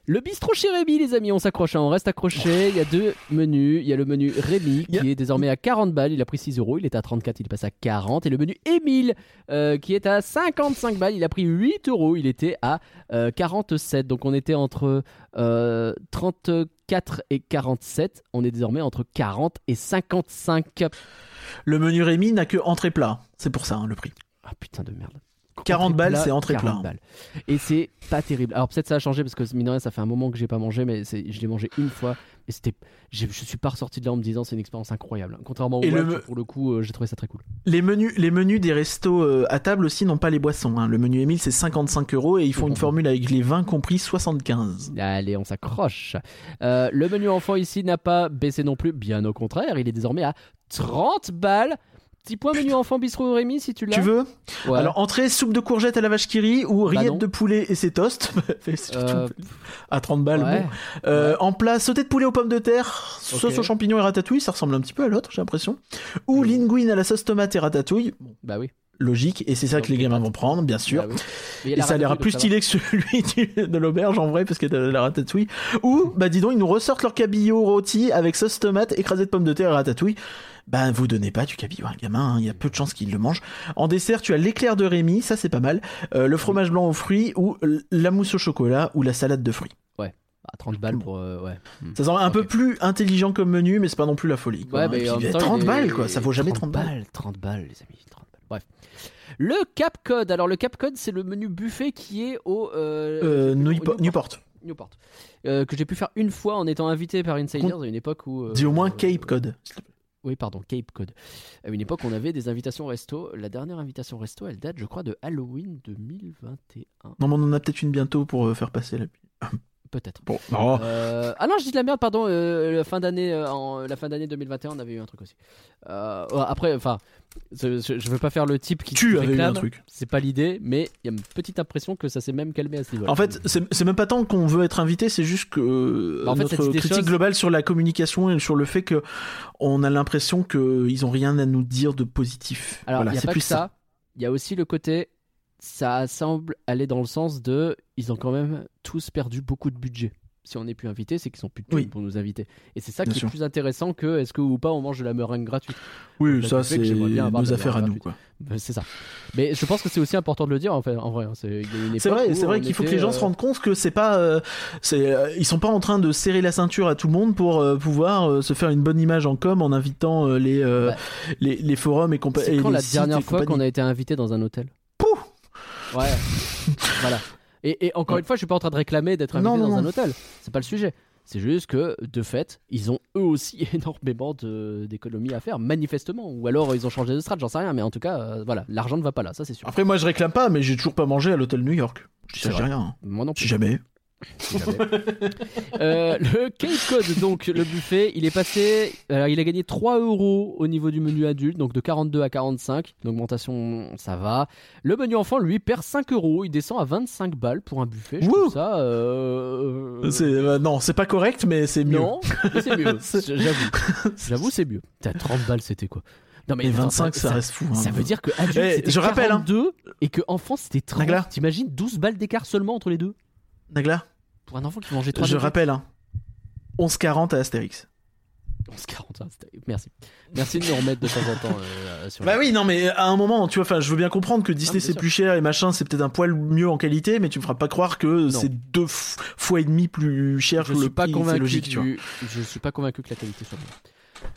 Le bistrot chez Rémi les amis, on s'accroche, hein, on reste accroché. Il y a deux menus. Il y a le menu Rémi qui est désormais à 40 balles. Il a pris 6 euros. Il était à 34, il passe à 40. Et le menu Émile euh, qui est à 55 balles. Il a pris 8 euros. Il était à euh, 47. Donc on était entre euh, 34 et 47. On est désormais entre 40 et 55. Le menu Rémi n'a que entrée plat. C'est pour ça hein, le prix. Ah putain de merde. 40 entrée balles, c'est entrée 40 plat. balles. Et c'est pas terrible. Alors peut-être ça a changé parce que mine de rien, ça fait un moment que j'ai pas mangé, mais je l'ai mangé une fois et c'était, je suis pas ressorti de là en me disant c'est une expérience incroyable. Contrairement au le pour le coup, euh, j'ai trouvé ça très cool. Les menus, les menus des restos euh, à table aussi n'ont pas les boissons. hein. Le menu Emile, c'est 55 euros et ils font une formule avec les vins compris 75. Allez, on s'accroche. Euh, le menu enfant ici n'a pas baissé non plus, bien au contraire, il est désormais à 30 balles. Petit point menu enfant bistrot Rémi si tu l'as. Tu veux Ouais. Alors, entrée, soupe de courgettes à la vache qui ou Bah rillettes de poulet et ses toasts. C'est surtout Euh, à 30 balles. ouais. bon. Euh, Ouais. En plat, sauté de poulet aux pommes de terre, sauce aux champignons et ratatouille, ça ressemble un petit peu à l'autre, j'ai l'impression. Ou linguine à la sauce tomate et ratatouille. Bon, Bah oui. logique, et c'est ça Donc, que les gamins vont prendre, bien sûr. Bah oui. Et ça a l'air plus stylé que celui de l'auberge en vrai parce a de la ratatouille. Ou bah dis donc ils nous ressortent leur cabillaud rôti avec sauce tomate, écrasé de pommes de terre et ratatouille. Bah vous donnez pas du cabillaud à un gamin, hein, il y a peu de chances qu'il le mange. En dessert tu as l'éclair de Rémi, ça c'est pas mal. Euh, le fromage blanc aux fruits ou la mousse au chocolat ou la salade de fruits. Ah, 30 balles pour. euh, ouais. Hmm. Ça semble un peu plus intelligent comme menu mais c'est pas non plus la folie. Quoi. Ouais, Et mais puis, bah, temps, 30 il est- balles quoi, ça vaut jamais 30 balles. 30 balles, les amis. 30 balles. Bref. Le Cap Code. Alors, le Cap Code, c'est le menu buffet qui est au. Euh, Newport. Newport. Newport. Euh, que j'ai pu faire une fois en étant invité par Insiders à une époque où. euh, Dis au moins Cape Code. Oui, pardon, Cape Code. À une époque, on avait des invitations resto. La dernière invitation resto, elle date, je crois, de Halloween 2021. Non mais on en a peut-être une bientôt pour euh, faire passer la Peut-être. Bon. Oh. Euh, ah non, je dis de la merde, pardon. euh, la fin d'année, euh, en la fin d'année 2021, on avait eu un truc aussi. Euh, après, enfin, je, veux pas faire le type qui Tu avais eu un truc. C'est pas l'idée, mais il y a une petite impression que ça s'est même calmé à ce niveau. En fait, c'est même pas tant qu'on veut être invité, c'est juste que euh, Bah, en fait, notre critique choses- globale sur la communication et sur le fait que on a l'impression qu'ils ont rien à nous dire de positif. alors il voilà, y a c'est pas plus que ça. Il y a aussi le côté, ça semble aller dans le sens de, ils ont quand même tous perdu beaucoup de budget. Si on n'est plus invité, c'est qu'ils sont plus de Oui. pour nous inviter. Et c'est ça Bien qui sûr. est plus intéressant que est-ce que ou pas on mange de la meringue gratuite? Oui, ça c'est nos affaires à nous. Quoi. Euh, C'est ça. Mais je pense que c'est aussi important de le dire en fait. En vrai, hein. c'est vrai, c'est vrai qu'il faut que les gens euh, se rendent compte que c'est pas, euh, c'est, euh, ils sont pas en train de serrer la ceinture à tout le monde pour euh, pouvoir euh, se faire une bonne image en com en invitant euh, les, euh, Bah, les les forums et compagnie. C'est quand la dernière fois qu'on a été invité dans un hôtel? Ouais. voilà. Et, et encore Ouais. une fois, je suis pas en train de réclamer d'être invité non, dans un hôtel. C'est pas le sujet. C'est juste que, de fait, ils ont eux aussi énormément d'économies à faire, manifestement. Ou alors ils ont changé de strat, j'en sais rien. Mais en tout cas, euh, voilà, l'argent ne va pas là, ça c'est sûr. Après moi je réclame pas, mais j'ai toujours pas mangé à l'hôtel New York. Je dis ça, j'ai vrai. rien. hein. Moi non plus. Si jamais. Euh, le Cape Code, donc le buffet, il est passé. Alors, il a gagné 3 euros au niveau du menu adulte, donc de 42 à 45. L'augmentation, ça va. Le menu enfant, lui, perd 5 euros. Il descend à 25 balles pour un buffet. Je trouve ça. euh, C'est euh, non, c'est pas correct, mais c'est mieux. Non, c'est mieux. J'avoue. J'avoue, c'est mieux. T'as 30 balles, c'était quoi? Non, mais Et attends, 25, ça, reste fou. hein. Ça veut dire que adulte, Eh, c'était je rappelle, hein. 42 et que enfant, c'était 30. Nagla. T'imagines 12 balles d'écart seulement entre les deux? Nagla, Pour un enfant qui mangeait 3 je rappelle, hein. 11,40 à Astérix. 11,40, hein, c'était- Merci. Merci de nous remettre de temps en temps euh, sur Bah le- oui, non, mais à un moment, tu vois, enfin, je veux bien comprendre que Disney c'est plus cher et machin, c'est peut-être un poil mieux en qualité, mais tu me feras pas croire que c'est deux fois et demi plus cher Je que le pas prix, logique, tu vois. Je suis pas convaincu que la qualité soit bonne.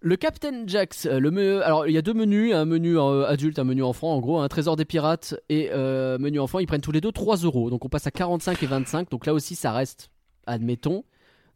Le Captain Jax, euh, le me- alors il y a deux menus, un menu euh, adulte, un menu enfant, en gros, un trésor des pirates et euh, menu enfant, ils prennent tous les deux 3 euros, donc on passe à 45 et 25, donc là aussi ça reste, admettons,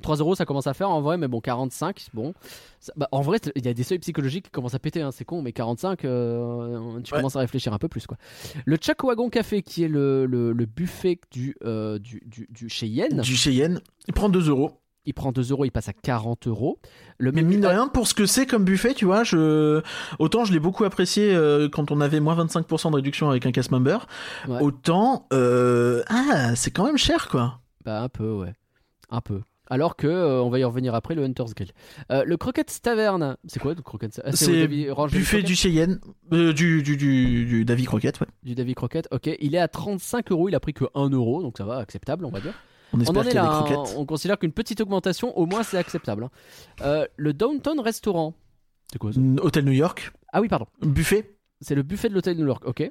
3 euros ça commence à faire en vrai, mais bon 45, bon, Ça- bah, en vrai il y a des seuils psychologiques qui commencent à péter, hein, c'est con, mais 45, euh, tu Ouais. commences à réfléchir un peu plus quoi. Le Chuck Wagon Café qui est le, le- le buffet du, du, du, du chez Yen, Du Cheyenne, il prend 2 euros. Il prend 2 euros, il passe à 40 euros. Le Mais mine de rien, pour ce que c'est comme buffet, tu vois, je... autant je l'ai beaucoup apprécié euh, quand on avait moins 25% de réduction avec un casse member, Ouais. autant, euh... ah, c'est quand même cher, quoi. Bah un peu, ouais. Un peu. Alors que, euh, on va y revenir après, le Hunter's Grill. Le Croquette Taverne, c'est quoi le Croquette au C'est Buffet du Cheyenne, du, du, du, du Davy Croquette, ouais. du Davy Croquette, ok. Il est à 35 euros, il a pris que 1 euro, donc ça va, acceptable, on va dire. On On espère en est qu'il y a là, des hein. croquettes. on considère qu'une petite augmentation, au moins c'est acceptable. hein. Euh, le Downtown Restaurant, c'est quoi ça Hôtel New York, Ah oui, pardon. buffet, C'est le buffet de l'hôtel New York, ok.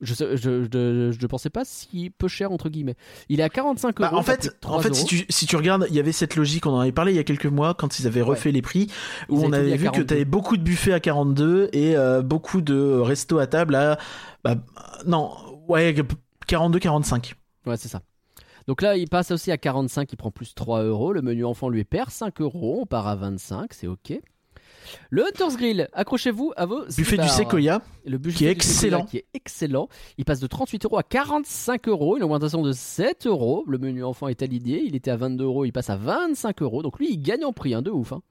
Je, sais- je, je, je ne pensais pas si peu cher entre guillemets. Il est à 45 Bah, euros. en fait, coûte 3 en fait si, tu, si tu regardes, il y avait cette logique, on en avait parlé il y a quelques mois quand ils avaient refait les prix, où Ils on avait vu que 42. tu avais beaucoup de buffets à 42 et euh, beaucoup de restos à table à. Bah, non, ouais, 42-45. Ouais, c'est ça. Donc là, il passe aussi à 45, il prend plus 3 euros. Le menu enfant lui perd 5 euros. On part à 25, c'est ok. Le Hunter's Grill, accrochez-vous à vos Buffet du. Sequoia, Le buffet qui est du Sequoia excellent. Qui est excellent. Il passe de 38 euros à 45 euros. Une augmentation de 7 euros. Le menu enfant est aligné. Il était à 22 euros. Il passe à 25 euros. Donc lui, il gagne en prix, hein, de ouf. hein.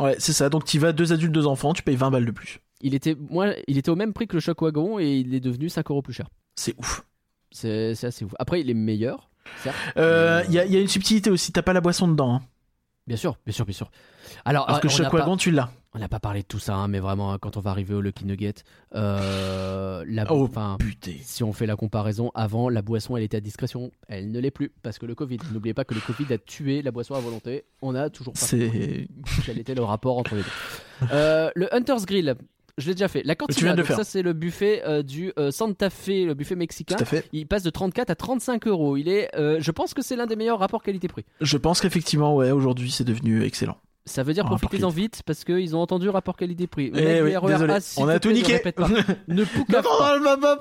ouais, c'est ça. Donc tu vas deux adultes, deux enfants, tu payes 20 balles de plus. Il était, moi, il était au même prix que le Choc Wagon et il est devenu 5 euros plus cher. C'est ouf. C'est assez ouf. Après, il est meilleur, certes. Euh, Il y, a, il y a une subtilité aussi, t'as pas la boisson dedans. hein. Bien sûr, bien sûr, bien sûr. Alors, que on n'a Choc pas- Wagon, tu l'as. On n'a pas parlé de tout ça, hein, mais vraiment, hein, quand on va arriver au Lucky Nugget, euh, la, Oh putain. si on fait la comparaison, avant, la boisson, elle était à discrétion. Elle ne l'est plus, parce que le Covid. N'oubliez pas que le Covid a tué la boisson à volonté. On a toujours pas C'est. quel était le rapport entre les deux. Euh, le Hunter's Grill, je l'ai déjà fait. La cantina, viens de faire. ça c'est le buffet euh, du euh, Santa Fe, le buffet mexicain. Tout à fait. Il passe de 34 à 35 euros. Il est, euh, je pense que c'est l'un des meilleurs rapports qualité-prix. Je pense qu'effectivement, ouais, aujourd'hui, c'est devenu excellent. Ça veut dire profitez-en vite parce qu'ils ont entendu rapport qualité-prix. Eh oui, désolé. On a tout ne niqué. Ne Non, pas.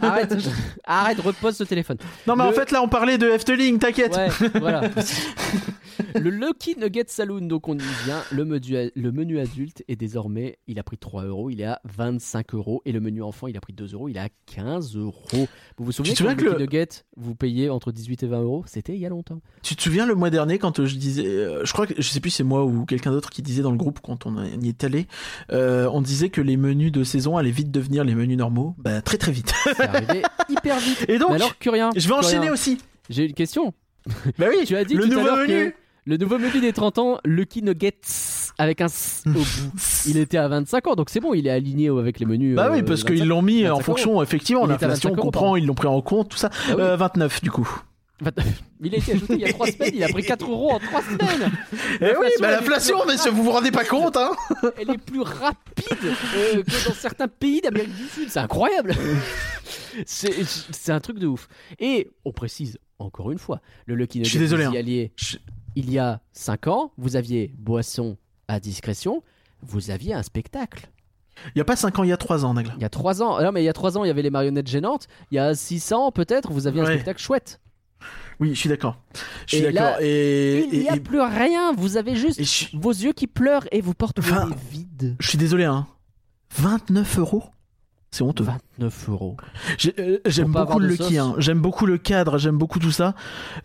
Arrête, arrête, repose ce téléphone. Non, mais en fait, là, on parlait de Efteling, t'inquiète. Ouais, voilà. le Lucky Nugget Saloon, donc on y vient. Le menu, le menu adulte est désormais, il a pris 3 euros, il est à 25 euros. Et le menu enfant, il a pris 2 euros, il est à 15 euros. Vous vous souvenez que le que Lucky le- Nugget, vous payez entre 18 et 20 euros? C'était il y a longtemps. Tu te souviens le mois dernier quand euh, je disais, euh, je crois que je sais plus si c'est moi ou quelqu'un d'autre qui disait dans le groupe quand on y est allé, euh, on disait que les menus de saison allaient vite devenir les menus normaux. Bah très très vite. C'est arrivé hyper vite. Et donc, Mais alors, Curien, je vais enchaîner aussi. J'ai une question. Bah oui. Tu as dit le nouveau menu. Le nouveau menu des 30 ans, Lucky Nuggets, avec un S au bout. Il était à 25 ans, donc c'est bon, il est aligné avec les menus. Bah euh, oui, parce 25. qu'ils l'ont mis en 25 fonction, effectivement, l'inflation, 25 on comprend, ils l'ont pris en compte, tout ça. Ah oui. Euh, 29 du coup. Il a été ajouté il y a 3 semaines, il a pris 4 euros en 3 semaines. Eh oui, bah l'inflation, plus- mais vous vous rendez pas compte, hein Elle est plus rapide euh, que dans certains pays d'Amérique du Sud, c'est incroyable. C'est un truc de ouf. Et on précise encore une fois, le Lucky Nugget, Je suis désolé, hein. Je- il y a 5 ans, vous aviez boisson à discrétion, vous aviez un spectacle. Il y a pas 5 ans, il y a 3 ans, Nagla. Il y a 3 ans, non mais il y a 3 ans, il y avait les marionnettes gênantes. Il y a 600 peut-être, vous aviez un spectacle chouette. Oui, je suis d'accord. Je suis d'accord. Et, il n'y a et- plus rien, vous avez juste je, vos yeux qui pleurent et vos portes Enfin, vides. je suis désolé, hein. 29 euros C'est honteux. 29 euros. Euh, J'aime beaucoup le Lucky, hein. j'aime beaucoup le cadre, j'aime beaucoup tout ça.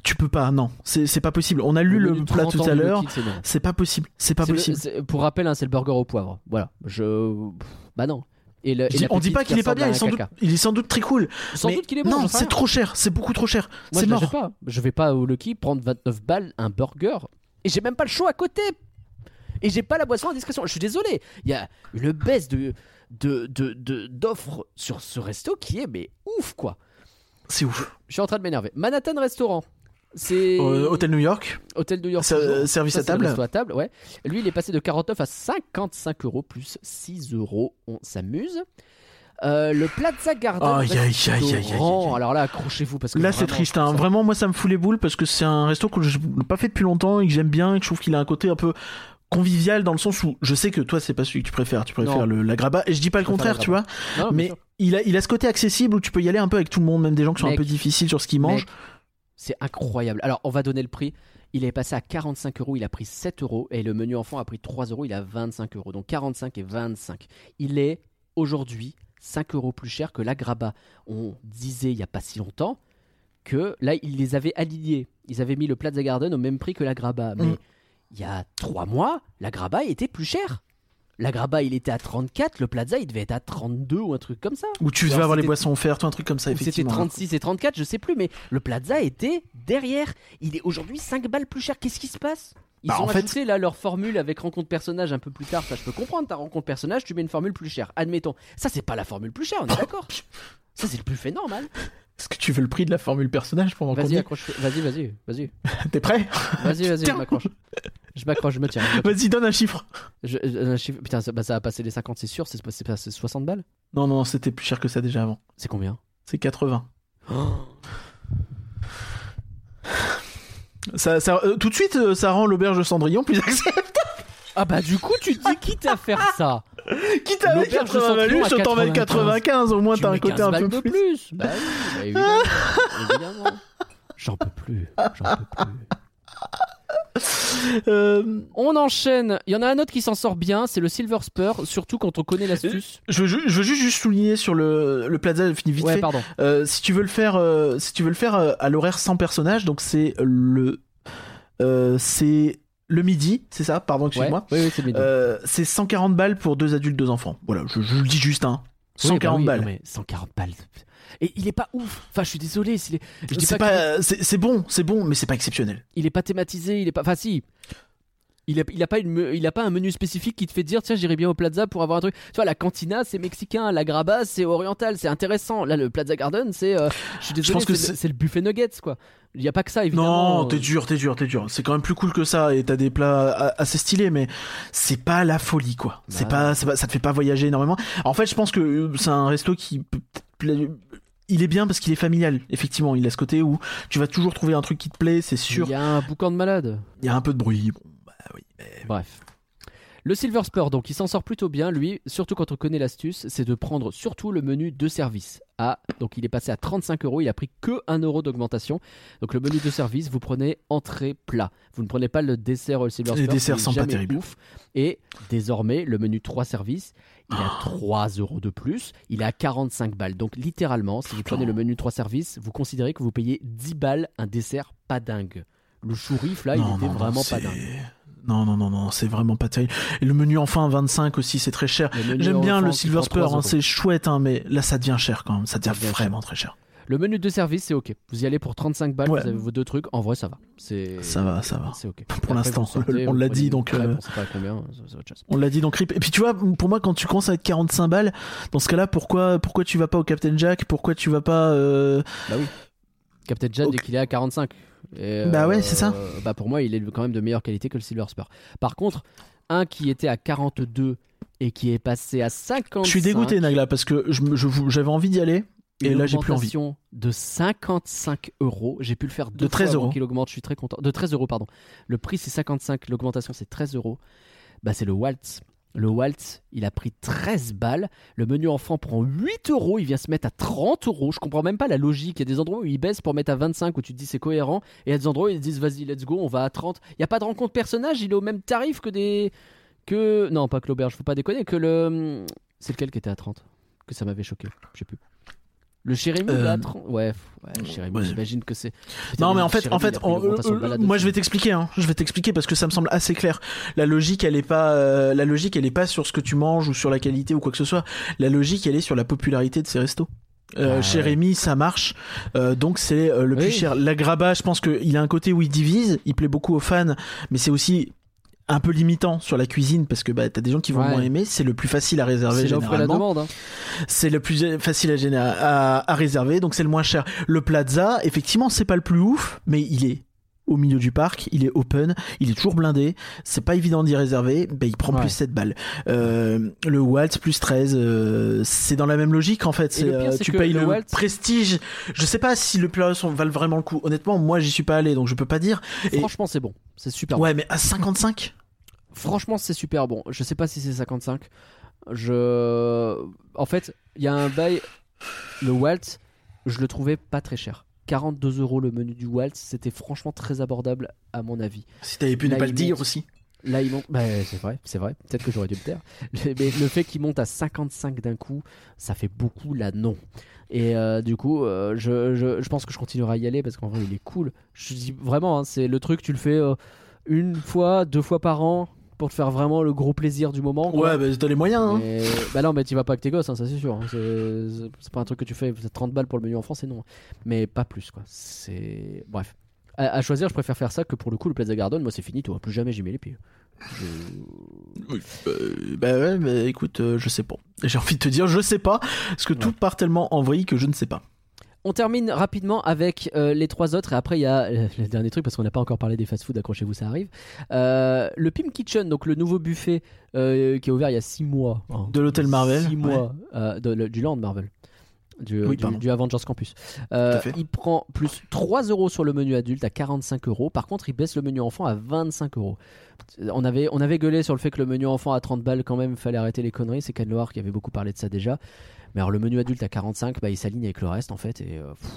Tu peux pas, non, c'est pas possible. On a lu le, plat 30 tout à l'heure, c'est pas possible, c'est pas le- possible. pour rappel, hein, c'est le burger au poivre. Voilà. Je. Bah non. Et le- Je on dit pas qui qu'il est pas bien, il, est sans doute, caca. il est sans doute très cool. Sans mais doute qu'il est bon. non, c'est trop cher, c'est beaucoup trop cher. C'est je mort. pas. Je vais pas au Lucky prendre 29 balles un burger et j'ai même pas le show à côté. Et j'ai pas la boisson à discrétion. Je suis désolé. Il y a une baisse de de de de- d'offres sur ce resto qui est mais ouf quoi. C'est ouf. Je suis en train de m'énerver. Manhattan Restaurant. C'est Euh, Hôtel New York, Hôtel New York. Service Ça, à table. à table, ouais. Lui, il est passé de 49 à 55 euros plus 6 euros. On s'amuse. Euh, le Plaza Garden. Aïe, aïe, aïe, aïe, aïe, restaurant. aïe. Alors là, accrochez-vous parce que Là, c'est triste. Hein. ça- Vraiment, moi, ça me fout les boules parce que c'est un resto que je n'ai pas fait depuis longtemps et que j'aime bien et que je trouve qu'il a un côté un peu convivial dans le sens où je sais que toi, c'est pas celui que tu préfères. Tu préfères Non. le, la graba. Et je dis pas le Je contraire, tu vois. Non, mais il a, il a ce côté accessible où tu peux y aller un peu avec tout le monde, même des gens qui sont un peu difficiles sur ce qu'ils mangent. C'est incroyable. Alors, on va donner le prix. Il est passé à 45 euros, il a pris 7 euros. Et le menu enfant a pris 3 euros, il a 25 euros. Donc 45 et 25. Il est aujourd'hui 5 euros plus cher que la Graba. On disait il n'y a pas si longtemps que là, ils les avaient alignés. Ils avaient mis le Plaza Garden au même prix que la Graba. Mais Mm. Il y a 3 mois, la Graba était plus cher. La Graba, il était à 34, le Plaza, il devait être à 32 ou un truc comme ça. Où tu devais avoir les boissons offertes ou un truc comme ça, Ou C'était effectivement. 36 et 34, je sais plus, mais le Plaza était derrière. Il est aujourd'hui 5 balles plus cher. Qu'est-ce qui se passe? Ils Bah, ont en fait- là leur formule avec rencontre personnage un peu plus tard. Ça, je peux comprendre. Ta rencontre personnage, tu mets une formule plus chère. Admettons. Ça, c'est pas la formule plus chère, on est d'accord? Ça, c'est le plus fait normal. Est-ce que tu veux le prix de la formule personnage pendant qu'on Vas-y, dit accroche. Vas-y, vas-y, vas-y. T'es prêt? Vas-y, vas-y, je m'accroche. Je m'accroche, je me tiens. Vas-y, donne un chiffre. Je- euh, un chiffre- Putain, ça, bah, ça va passer les 50, c'est sûr. C'est c'est passé 60 balles? Non, non, c'était plus cher que ça déjà avant. C'est combien? C'est 80. Ça, ça- euh, tout de suite, euh, ça rend l'auberge de Cendrillon plus acceptable. Ah bah du coup tu te dis quitte à faire ça. Quitte à mettre L'auberge de 80 balles, Cendrillon à je t'en mets 95. Au moins, t'as un côté 15 un peu plus. plus. Bah oui, bah évidemment, évidemment. J'en peux plus, j'en peux plus. Euh, On enchaîne. Il y en a un autre qui s'en sort bien, c'est le Silver Spur, surtout quand on connaît l'astuce. je, veux, ju- je veux juste, souligner sur le, le plaza, fini vite Ouais, fait. pardon. Euh, si tu veux le faire, euh, si tu veux le faire euh, à l'horaire sans personnage, donc c'est le, euh, c'est le midi, c'est ça Pardon, Ouais. excuse-moi. Oui, oui, c'est midi. Euh, c'est 140 balles pour deux adultes, deux enfants. Voilà, je, je le dis juste, hein. Oui, 140 bah balles. non, mais 140 balles. Et il est pas ouf. Enfin, je suis désolé. pas, pas, c'est c'est bon, c'est bon, mais c'est pas exceptionnel. il est pas thématisé. Il est pas. Enfin, si. Il a, il a pas une, il a pas un menu spécifique qui te fait dire tiens j'irai bien au Plaza pour avoir un truc. Tu vois la cantina c'est mexicain, la graba c'est oriental, c'est intéressant. Là le Plaza Garden c'est, euh, je suis désolé, pense que c'est le- buffet nuggets quoi. Il y a pas que ça évidemment. Non, t'es dur, t'es dur, t'es dur. C'est quand même plus cool que ça et t'as des plats assez stylés, mais c'est pas la folie quoi. C'est Bah. pas, c'est pas- ça te fait pas voyager énormément. En fait, je pense que euh, c'est un resto qui il est bien parce qu'il est familial. Effectivement, il a ce côté où tu vas toujours trouver un truc qui te plaît, c'est sûr. Il y a un boucan de malade. Il y a un peu de bruit. Oui. mais- Bref. Le Silver Spur, donc, il s'en sort plutôt bien, lui, surtout quand on connaît l'astuce, c'est de prendre surtout le menu de service. Ah, donc il est passé à 35 euros, il a pris que 1 euro d'augmentation. Donc le menu de service, vous prenez entrée plat. Vous ne prenez pas le dessert le Silver Les Spur. desserts sont pas terribles. Ouf. Et désormais, le menu 3 services, il a 3 euros de plus, il est à 45 balles. Donc littéralement, si vous prenez le menu 3 services, vous considérez que vous payez 10 balles un dessert pas dingue. Le chourif, là, il était non, vraiment pas dingue. Non, non, non, non, c'est vraiment pas terrible. Et le menu enfin 25 aussi, c'est très cher. J'aime bien le Silver Spur, 3 hein, c'est chouette, hein, mais là ça devient cher quand même. Ça devient devient cher. vraiment très cher. Le menu de service, c'est ok. Vous y allez pour 35 balles, Ouais. vous avez vos deux trucs. En vrai, ça va. C'est Ça va, ça va. C'est ok. Pour l'instant, on l'a dit, donc, euh, pas combien. On l'a dit donc Rip. Et puis tu vois, pour moi, quand tu commences à être 45 balles, dans ce cas-là, pourquoi, pourquoi tu vas pas au Captain Jack? Pourquoi tu vas pas euh, Bah oui. Captain Ok. dès qu'il est à 45. Et, Bah ouais, c'est ça. euh, Bah pour moi, il est quand même de meilleure qualité que le Silver Spur. Par contre, un qui était à 42 et qui est passé à 50. Je suis dégoûté, Nagla, parce que je me- je j'avais envie d'y aller. Et là, j'ai plus envie. de 55 euros. J'ai pu le faire deux De 13 fois avant euros. qu'il augmente. Je suis très content. De 13 euros, pardon. Le prix, c'est 55. L'augmentation, c'est 13 euros. Bah, c'est le Waltz. Le Waltz, il a pris 13 balles. Le menu enfant prend 8 euros. Il vient se mettre à 30 euros. Je comprends même pas la logique. Il y a des endroits où il baisse pour mettre à 25 où tu te dis c'est cohérent. Et il y a des endroits où ils disent vas-y, let's go, on va à 30. Il n'y a pas de rencontre personnage. Il est au même tarif que des. que Non, pas que l'auberge, faut pas déconner. Que le. C'est lequel qui était à 30 Que ça m'avait choqué. Je sais plus. Le Chérémy, Euh, là, à 30 Ouais, ouais, j'imagine que c'est. Non, mais en fait, en fait, on- euh, balade moi je vais t'expliquer. Hein. Je vais t'expliquer parce que ça me semble assez clair. La logique, elle est pas, euh, la logique, elle est pas sur ce que tu manges ou sur la qualité ou quoi que ce soit. La logique, elle est sur la popularité de ces restos. Euh, Ah, chez ouais. Rémi, ça marche, Euh, donc c'est euh, le plus cher. La Graba, je pense qu'il a un côté où il divise, il plaît beaucoup aux fans, mais c'est aussi un peu limitant sur la cuisine parce que bah, t'as des gens qui vont Ouais. moins aimer. C'est le plus facile à réserver généralement. hein. C'est le plus facile à, à, à réserver, donc c'est le moins cher. Le Plaza, effectivement, c'est pas le plus ouf, mais il est au milieu du parc, il est open, il est toujours blindé, c'est pas évident d'y réserver, ben il prend Ouais. plus 7 balles. Euh, le Waltz plus 13, euh, c'est dans la même logique en fait. Pire, euh, tu payes le Waltz- prestige. Je sais pas si le plat valent vraiment le coup. Honnêtement, moi j'y suis pas allé, donc je peux pas dire. Et- Franchement, c'est bon. C'est super bon. Ouais, mais à 55 Franchement, c'est super bon. Je sais pas si c'est 55. Je. En fait, il y a un bail. Le Waltz, je le trouvais pas très cher. 42 euros le menu du Waltz, c'était franchement très abordable à mon avis. Si t'avais pu Là, ne pas il le dire monte. aussi. Là, il monte. Bah, c'est vrai, c'est vrai. Peut-être que j'aurais dû le taire. Mais le fait qu'il monte à 55 d'un coup, ça fait beaucoup là, non. Et euh, du coup, euh, je, je, je pense que je continuerai à y aller parce qu'en vrai, il est cool. Je dis vraiment, hein, c'est le truc, tu le fais euh, une fois, deux fois par an pour te faire vraiment le gros plaisir du moment. quoi. Ouais, bah t'as les moyens. Hein. Mais- bah non, mais tu vas pas avec tes gosses, hein, ça c'est sûr. hein. C'est pas un truc que tu fais. c'est 30 balles pour le menu enfant, c'est non. Mais pas plus, quoi. C'est. Bref. À, à choisir, je préfère faire ça que pour le coup, le Plaza Garden, moi c'est fini, toi. Plus jamais j'y mets les pieds. Je- Euh, bah ouais, mais écoute, euh, je sais pas. J'ai envie de te dire, je sais pas, parce que tout part tellement en vrille que je ne sais pas. On termine rapidement avec euh, les trois autres et après il y a euh, le dernier truc parce qu'on n'a pas encore parlé des fast-food, accrochez-vous, ça arrive. Euh, le Pim Kitchen, donc le nouveau buffet qui est ouvert il y a 6 mois. hein. De l'hôtel Marvel, Six mois euh, de- le- du Land Marvel. Du, Oui, du- Avengers Campus. Euh, il prend plus 3 euros sur le menu adulte à 45 euros. Par contre, il baisse le menu enfant à 25 euros. On avait, on avait gueulé sur le fait que le menu enfant à 30 balles, quand même, fallait arrêter les conneries. C'est Ken qui avait beaucoup parlé de ça déjà. Mais alors, le menu adulte à 45, bah, il s'aligne avec le reste, en fait. Et euh, pff,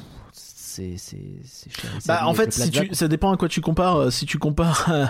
c'est cher. Bah, en fait, si tu, ça dépend à quoi tu compares. Euh, Si tu compares euh,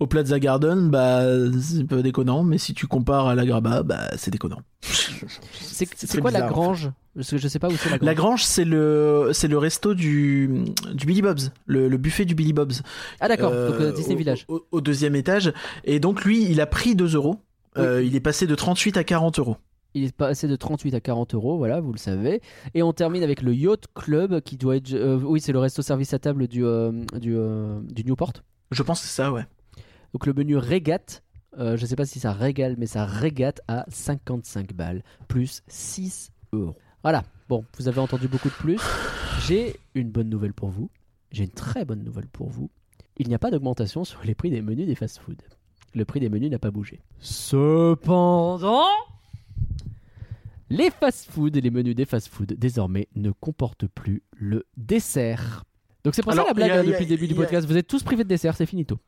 au Plaza Garden, bah, c'est pas déconnant. Mais si tu compares à la Graba, bah, c'est déconnant. C'est quoi la en Grange? Parce que je sais pas où c'est la Grange. La Grange, c'est le, c'est le resto du, du Billy Bob's, le, le buffet du Billy Bob's. Ah, d'accord. Euh, donc euh, Disney au- Village. Au, au deuxième étage. Et donc, lui, il a pris 2 euros. Euh, il est passé de 38 à 40 euros. Il est passé de 38 à 40 euros, voilà, vous le savez. Et on termine avec le Yacht Club qui doit être. euh, oui, c'est le resto service à table du, euh, du, euh, du Newport. Je pense que c'est ça, ouais. Donc le menu régate, euh, je sais pas si ça régale, mais ça régate à 55 balles, plus 6 euros. Voilà, bon, vous avez entendu beaucoup de plus. J'ai une bonne nouvelle pour vous. J'ai une très bonne nouvelle pour vous. Il n'y a pas d'augmentation sur les prix des menus des fast-food. Le prix des menus n'a pas bougé. Cependant, les fast-food et les menus des fast-food désormais ne comportent plus le dessert. Donc c'est pour Alors, ça la blague a- hein, a- depuis le début du a- podcast. Vous êtes tous privés de dessert, c'est finito.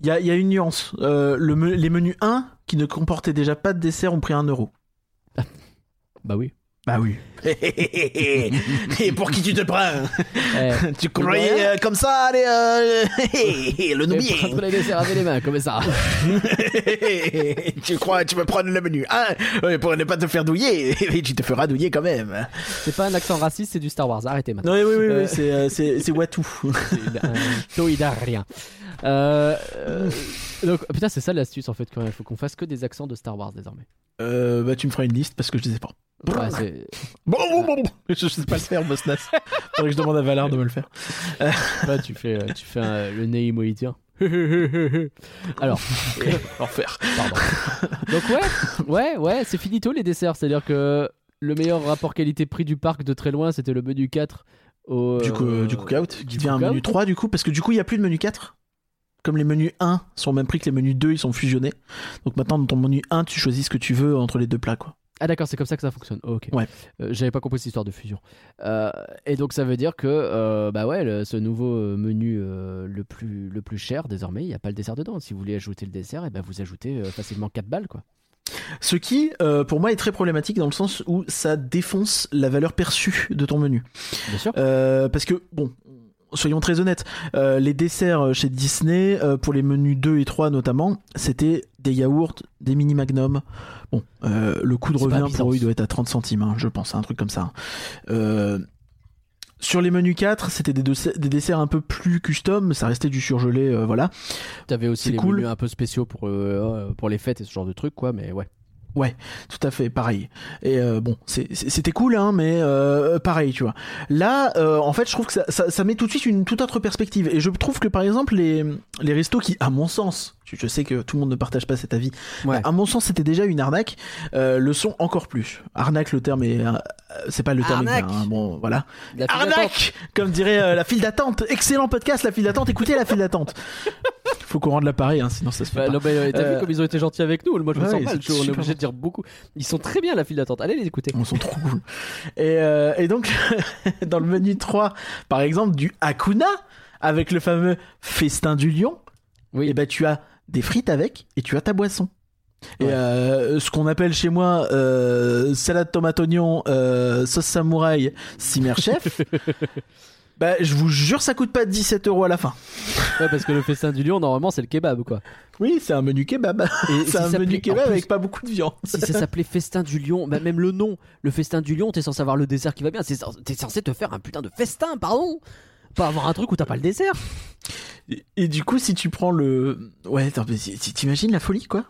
Il y a, il y a une nuance. Euh, le me- les menus 1, qui ne comportaient déjà pas de dessert, ont pris 1 euro. Bah oui. Bah oui. Et pour qui tu te prends Eh, Tu croyais, euh, comme ça, allez, le Mais prendre les desserts avec les mains, comme ça. tu crois, tu peux prendre le menu 1 pour ne pas te faire douiller, mais tu te feras douiller quand même. C'est pas un accent raciste, c'est du Star Wars. Arrêtez maintenant. Oui, oui, oui, Euh, oui, c'est, euh, c'est. C'est un toïdarien. Euh, euh, donc, putain, c'est ça l'astuce en fait. Quand même. Faut qu'on fasse que des accents de Star Wars désormais. Euh, bah, tu me feras une liste parce que je ne sais pas. Ouais, c'est- Bon, bon, bon, bon. Je sais pas le faire, Bosnas. Faudrait que je demande à Valar de me le faire. ouais, tu fais, euh, tu fais un- le nez imoïtien. Alors, pardon. Donc ouais, ouais, ouais, c'est finito les desserts. C'est-à-dire que le meilleur rapport qualité-prix du parc de très loin, c'était le menu 4 au Du, coup, euh, du cookout, qui devient un menu 3 du coup, parce que du coup, il n'y a plus de menu 4. Comme les menus 1 sont au même prix que les menus 2, ils sont fusionnés. Donc maintenant, dans ton menu 1, tu choisis ce que tu veux entre les deux plats, quoi. Ah d'accord, c'est comme ça que ça fonctionne. Oh, ok. Ouais. Euh, J'avais pas compris cette histoire de fusion. Euh, et donc ça veut dire que euh, bah ouais, le- ce nouveau menu le plus le plus cher désormais, il n'y a pas le dessert dedans. Si vous voulez ajouter le dessert, et ben vous ajoutez facilement 4 balles quoi. Ce qui, euh, pour moi, est très problématique dans le sens où ça défonce la valeur perçue de ton menu. Bien sûr. Euh, parce que, bon, soyons très honnêtes, euh, les desserts chez Disney, euh, pour les menus 2 et 3 notamment, c'était des yaourts, des mini magnums. Bon, euh, le coût de revient pour eux, il doit être à 30 centimes, hein, je pense, un truc comme ça. Euh, sur les menus 4, c'était des, dessert- des desserts un peu plus custom, ça restait du surgelé, euh, voilà. T'avais aussi les cool. menus un peu spéciaux pour euh, pour les fêtes et ce genre de trucs quoi, mais ouais. Tout à fait, pareil. Et euh, bon, c'était cool, hein, mais euh, pareil, tu vois. Là, euh, en fait, je trouve que ça, ça, ça met tout de suite une toute autre perspective. Et je trouve que, par exemple, les, les restos qui, à mon sens, je, sais que tout le monde ne partage pas cet avis, Ouais. à mon sens, c'était déjà une arnaque, euh, le sont encore plus. Arnaque, le terme est... euh, c'est pas le terme Arnaque. hein, bon, voilà. Arnaque Comme dirait euh, la file d'attente. Excellent podcast, la file d'attente. Écoutez la file d'attente. Faut qu'on rende l'appareil, hein, sinon ça se fait Bah, pas. non, mais, t'as vu comme ils ont été gentils avec nous Moi je me ouais, sens mal, on est obligé de dire beaucoup. Ils sont très bien la file d'attente. Allez les écouter. Ils sont trop cool. Et, euh, et donc, dans le menu 3, par exemple, du Hakuna, avec le fameux festin du lion, Oui. et ben tu as des frites avec et tu as ta boisson. Et euh, ce qu'on appelle chez moi euh, salade tomate oignon, euh, sauce samouraï, simmer chef. bah, je vous jure, ça coûte pas 17 euros à la fin. Ouais, parce que le festin du lion normalement c'est le kebab quoi. Oui, c'est un menu kebab. C'est si un menu kebab plus- avec pas beaucoup de viande. Si ça s'appelait festin du lion, bah même le nom, le festin du lion, t'es censé avoir le dessert qui va bien. T'es censé te faire un putain de festin, pardon. Pas avoir un truc où t'as pas le dessert. Et, et du coup, si tu prends le. Ouais, t'imagines la folie, quoi?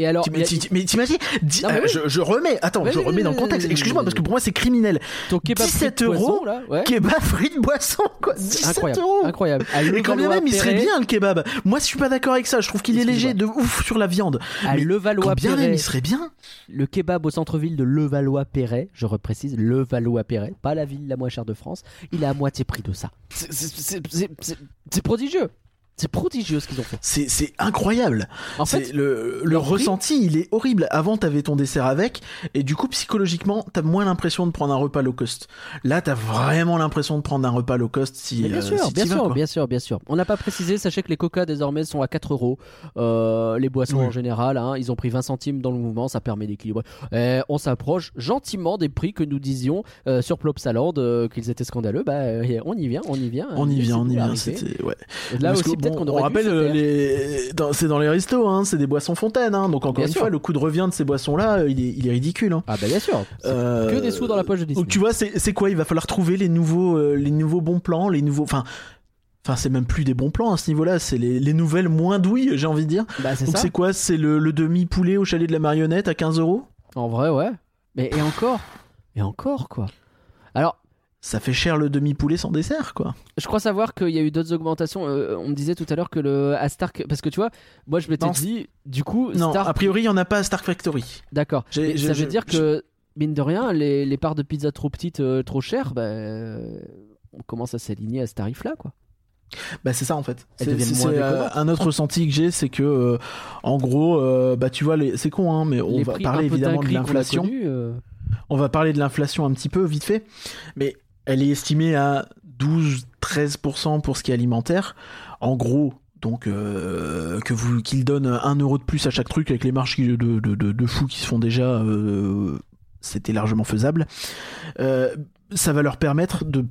Et alors, mais t'imagines euh, je, remets, attends, je remets dans le contexte. Excuse-moi, parce que pour moi c'est criminel. ton kebab 17 frites poisson, euros. Kebab, frites, boisson, quoi. 17 Incroyable, euros. incroyable. Et quand bien même, il serait bien le kebab. Moi, je suis pas d'accord avec ça. Je trouve qu'il est léger de ouf sur la viande. À bien Levallois-Perret, il serait bien. le kebab au centre-ville de Levallois-Perret, je reprécise, Levallois-Perret, pas la ville la moins chère de France, il est à moitié prix de ça. C'est prodigieux. C'est prodigieux ce qu'ils ont fait. C'est incroyable. En fait, le, le leur prix- ressenti, il est horrible. Avant, t'avais ton dessert avec, et du coup, psychologiquement, t'as moins l'impression de prendre un repas low cost. Là, t'as vraiment l'impression de prendre un repas low cost si, Mais bien euh, sûr, si bien vas, sûr, quoi. bien sûr, bien sûr. On n'a pas précisé, sachez que les coca désormais sont à 4 euros. Euh, les boissons Oui. en général, hein, ils ont pris 20 centimes dans le mouvement, ça permet d'équilibrer. Et on s'approche gentiment des prix que nous disions euh, sur Plopsaland, euh, qu'ils étaient scandaleux. Bah, on y vient, on y vient. On y vient, on y vient. C'était ouais. Là Parce aussi, peut-être on rappelle euh, les, c'est dans les restos, hein, c'est des boissons fontaines. Hein, donc encore Bien une sûr. fois, le coût de revient de ces boissons-là, euh, il est, il est ridicule. Hein. Ah bah bien sûr. Euh, Que des sous dans la poche de Disney. Donc tu vois, c'est quoi? Il va falloir trouver les nouveaux, euh, les nouveaux bons plans, les nouveaux. Enfin, enfin, c'est même plus des bons plans à ce niveau-là. C'est les, les nouvelles moins douilles, j'ai envie de dire. Bah c'est Donc c'est quoi? C'est le, le demi poulet au chalet de la marionnette à 15 euros? En vrai, ouais. Mais et encore, et encore quoi. Alors, Ça fait cher le demi poulet sans dessert, quoi. Je crois savoir qu'il y a eu d'autres augmentations. Euh, on me disait tout à l'heure que le à Stark, parce que tu vois, moi je m'étais dit, du coup, Non, Stark, a priori, il y en a pas à Stark Factory. d'accord. Ça veut je- dire que mine de rien, les, les parts de pizza trop petites, euh, trop chères, bah, euh, on commence à s'aligner à ce tarif-là, quoi. Bah c'est ça en fait. C'est euh, un autre ressenti que j'ai, c'est que euh, en gros, euh, bah tu vois, c'est con, hein, mais on les va parler évidemment de l'inflation. On va parler de l'inflation un petit peu vite fait, mais elle est estimée à 12-13% pour ce qui est alimentaire. En gros, donc euh, donne un euro de plus à chaque truc avec les marges de, de, de, fous qui se font déjà, euh, c'était largement faisable. Euh, ça va leur permettre de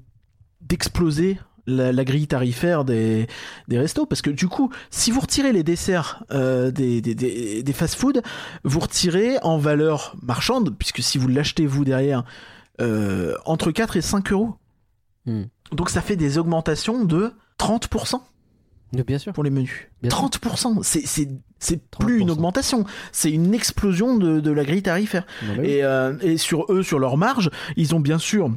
d'exploser la, la grille tarifaire des, des restos parce que du coup si vous retirez les desserts euh, des, des, des, des fast-food vous retirez en valeur marchande puisque si vous l'achetez vous derrière euh, entre 4 et 5 euros Hmm. donc ça fait des augmentations de 30% mais bien sûr. pour les menus Bien sûr. 30% c'est c'est c'est plus 30%. une augmentation c'est une explosion de, de la grille tarifaire mais oui. et, euh, et sur eux, sur leur marge, ils ont bien sûr.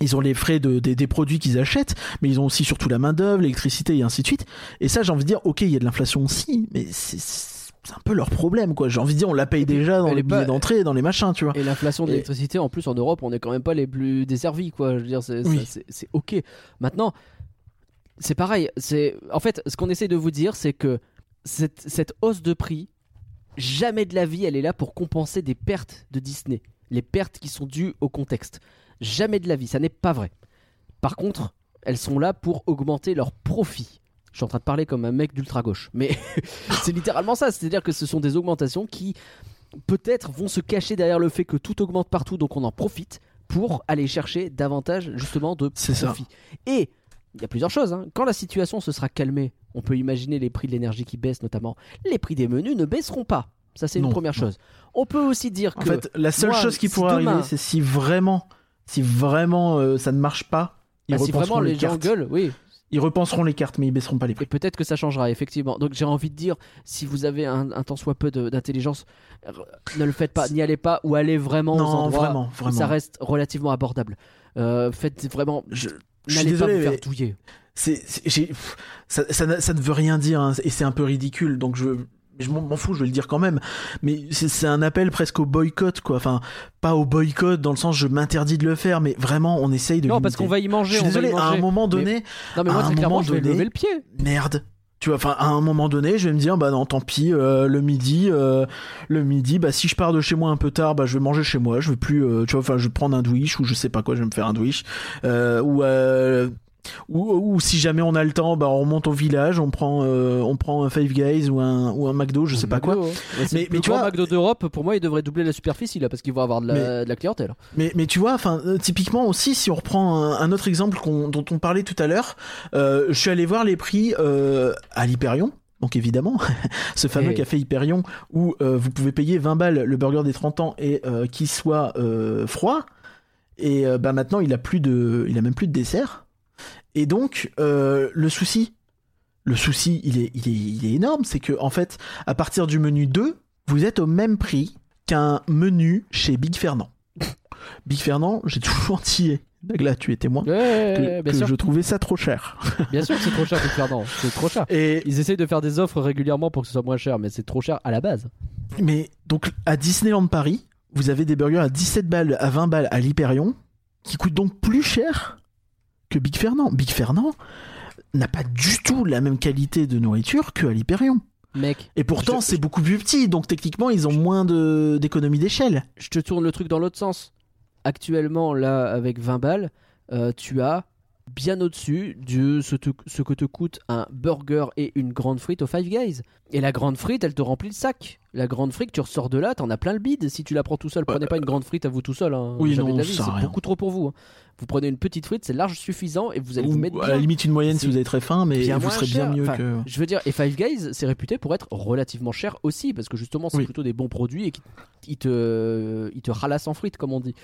Ils ont les frais de, des, des produits qu'ils achètent, mais ils ont aussi surtout la main-d'œuvre, l'électricité et ainsi de suite. Et ça, j'ai envie de dire, ok, il y a de l'inflation aussi, mais c'est c'est un peu leur problème, quoi. J'ai envie de dire, on la paye déjà dans elle les pas- billets d'entrée, dans les machins, tu vois. Et l'inflation de Et- l'électricité, en plus en Europe, on est quand même pas les plus desservis, quoi. Je veux dire, c'est Oui. ok. Maintenant, c'est pareil. C'est en fait, ce qu'on essaie de vous dire, c'est que cette, cette hausse de prix, jamais de la vie, elle est là pour compenser des pertes de Disney, les pertes qui sont dues au contexte. Jamais de la vie, ça n'est pas vrai. Par contre, elles sont là pour augmenter leurs profits. Je suis en train de parler comme un mec d'ultra gauche, mais c'est littéralement ça. C'est-à-dire que ce sont des augmentations qui peut-être vont se cacher derrière le fait que tout augmente partout, donc on en profite pour aller chercher davantage justement de C'est ça. profit. Et il y a plusieurs choses. hein. Quand la situation se sera calmée, on peut imaginer les prix de l'énergie qui baissent notamment. Les prix des menus ne baisseront pas. Ça, c'est une première non. chose. On peut aussi dire En que fait, la seule moi, chose qui si pourrait demain- arriver, c'est si vraiment, si vraiment euh, ça ne marche pas, bah, si vraiment les, les gens gueulent, oui, Ils repenseront les cartes, mais ils baisseront pas les Et prix. peut-être que ça changera, effectivement. Donc j'ai envie de dire, si vous avez un, un tant soit peu d'intelligence, ne le faites pas, n'y allez pas, ou allez vraiment aux Non, endroits vraiment, où vraiment. ça reste relativement abordable. Euh, faites vraiment, Je, je suis n'allez pas désolé, vous faire douiller. ça ne veut rien dire hein, et c'est un peu ridicule donc je je m'en fous je vais le dire quand même. Mais c'est, un appel presque au boycott quoi. Enfin pas au boycott dans le sens je m'interdis de le faire mais vraiment on essaye de Non, parce qu'on va y je manger, suis on désolé va y à manger. un moment Mais- donné Non, mais à moi, un très clairement, moment je vais donné- lever le pied. merde. Tu vois enfin à un moment donné je vais me dire bah non tant pis euh, le midi euh, le midi bah si je pars de chez moi un peu tard bah je vais manger chez moi. Je vais plus euh, tu vois enfin je vais prendre un douche ou je sais pas quoi je vais me faire un douche euh, ou euh, ou, ou si jamais on a le temps, bah on remonte au village, on prend, euh, on prend un Five Guys ou un, ou un McDo, je sais pas quoi. Mais, tu vois- McDo d'Europe, pour moi, il devrait doubler la superficie là, parce qu'ils vont avoir de la, Mais- de la clientèle. Mais, mais tu vois, enfin, euh, typiquement aussi, si on reprend un, un autre exemple dont on parlait tout à l'heure, euh, je suis allé voir les prix euh, à l'Hyperion. Donc évidemment, ce fameux Eh. café Hyperion où vous pouvez payer 20 balles le burger des 30 ans et qu'il soit froid. Et bah maintenant, il a plus de, il a même plus de dessert. Et donc, euh, le souci, le souci, il est, il est, il est énorme, c'est que en fait, à partir du menu 2, vous êtes au même prix qu'un menu chez Big Fernand. Big Fernand, j'ai toujours dit, Nagla, tu es témoin, Ouais, que, que je trouvais ça trop cher. Bien sûr que c'est trop cher, Big Fernand. C'est trop cher. Et Ils essayent de faire des offres régulièrement pour que ce soit moins cher, mais c'est trop cher à la base. mais donc à Disneyland Paris, vous avez des burgers à 17 balles, à 20 balles à l'Hyperion, qui coûtent donc plus cher que Big Fernand. Big Fernand, n'a pas du tout la même qualité de nourriture que à l'Hyperion. Mec, Et pourtant, c'est beaucoup plus petit, donc techniquement, ils ont moins de d'économie d'échelle. je te tourne le truc dans l'autre sens. Actuellement, là, avec 20 balles, euh, tu as bien au-dessus de ce, te- ce que te coûte un burger et une grande frite au Five Guys. Et la grande frite, elle te remplit le sac. La grande frite, tu ressors de là, t'en as plein le bide. Si tu la prends tout seul, prenez pas une grande frite à vous tout seul. hein. Oui, Jamais non, de la vie, ça sert à c'est rien. beaucoup trop pour vous. hein. Vous prenez une petite frite, c'est large suffisant et vous allez vous Ou mettre à bien. la limite une moyenne si C'est vous êtes très faim, mais bien vous moins serez cher. bien mieux Enfin, que. Je veux dire, et Five Guys, c'est réputé pour être relativement cher aussi, parce que justement, c'est Oui. plutôt des bons produits et qui ils te, ils te ralassent en frites, comme on dit.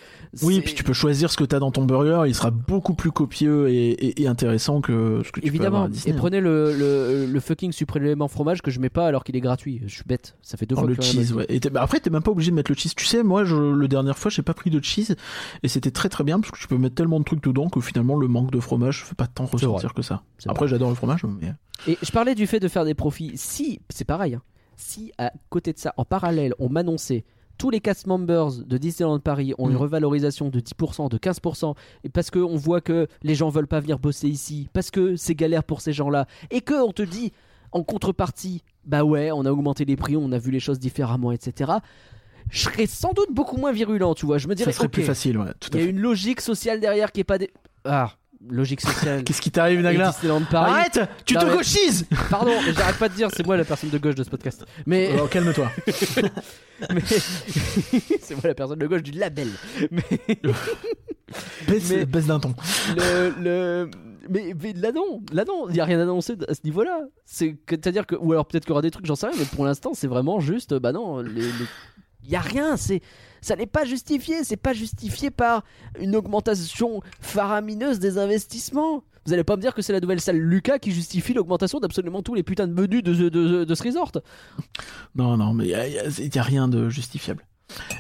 Oui, C'est- puis tu peux choisir ce que t'as dans ton burger, il sera beaucoup plus copieux et, et- et intéressant que ce que tu peux avoir Évidemment, à Disney. et prenez le, le, le fucking suprêmement fromage que je mets pas alors qu'il est gratuit. Je suis bête, ça fait deux Le que cheese, ouais. Et bah, après, t'es même pas obligé de mettre le cheese. Tu sais, moi, je, le dernière fois, j'ai pas pris de cheese et c'était très très bien parce que tu peux mettre tellement de trucs dedans que finalement, le manque de fromage fait pas tant ressortir que ça. C'est Après, j'adore le fromage, mais Et je parlais du fait de faire des profits. Si, c'est pareil, hein. si à côté de ça, en parallèle, on m'annonçait tous les cast members de Disneyland Paris ont une Mm. revalorisation de 10%, de 15%, et parce qu'on voit que les gens veulent pas venir bosser ici, parce que c'est galère pour ces gens-là, et que on te dit en contrepartie, bah ouais, on a augmenté les prix, on a vu les choses différemment, etc. Je serais sans doute beaucoup moins virulent, tu vois. Je me dirais, ça serait plus facile, ouais. Tout il y a fait. une logique sociale derrière qui est pas des. Ah, logique sociale. Qu'est-ce qui t'arrive, Nagla. Arrête Tu Non, te mais- gauchises Pardon, j'arrête pas de dire, c'est moi la personne de gauche de ce podcast. Mais, Oh, Calme-toi. mais- c'est moi la personne de gauche du label. Mais Baisse, Mais- baisse d'un ton. le, le- mais, là non, là non, il y a rien annoncé à ce niveau-là. C'est-à-dire que ou alors peut-être qu'il y aura des trucs, j'en sais rien, mais pour l'instant c'est vraiment juste, bah non, il y a rien, c'est ça n'est pas justifié, c'est pas justifié par une augmentation faramineuse des investissements. Vous allez pas me dire que c'est la nouvelle salle Lucas qui justifie l'augmentation d'absolument tous les putains de menus de, de, de- ce resort. Non, non, mais il y, a- y a- y a rien de justifiable.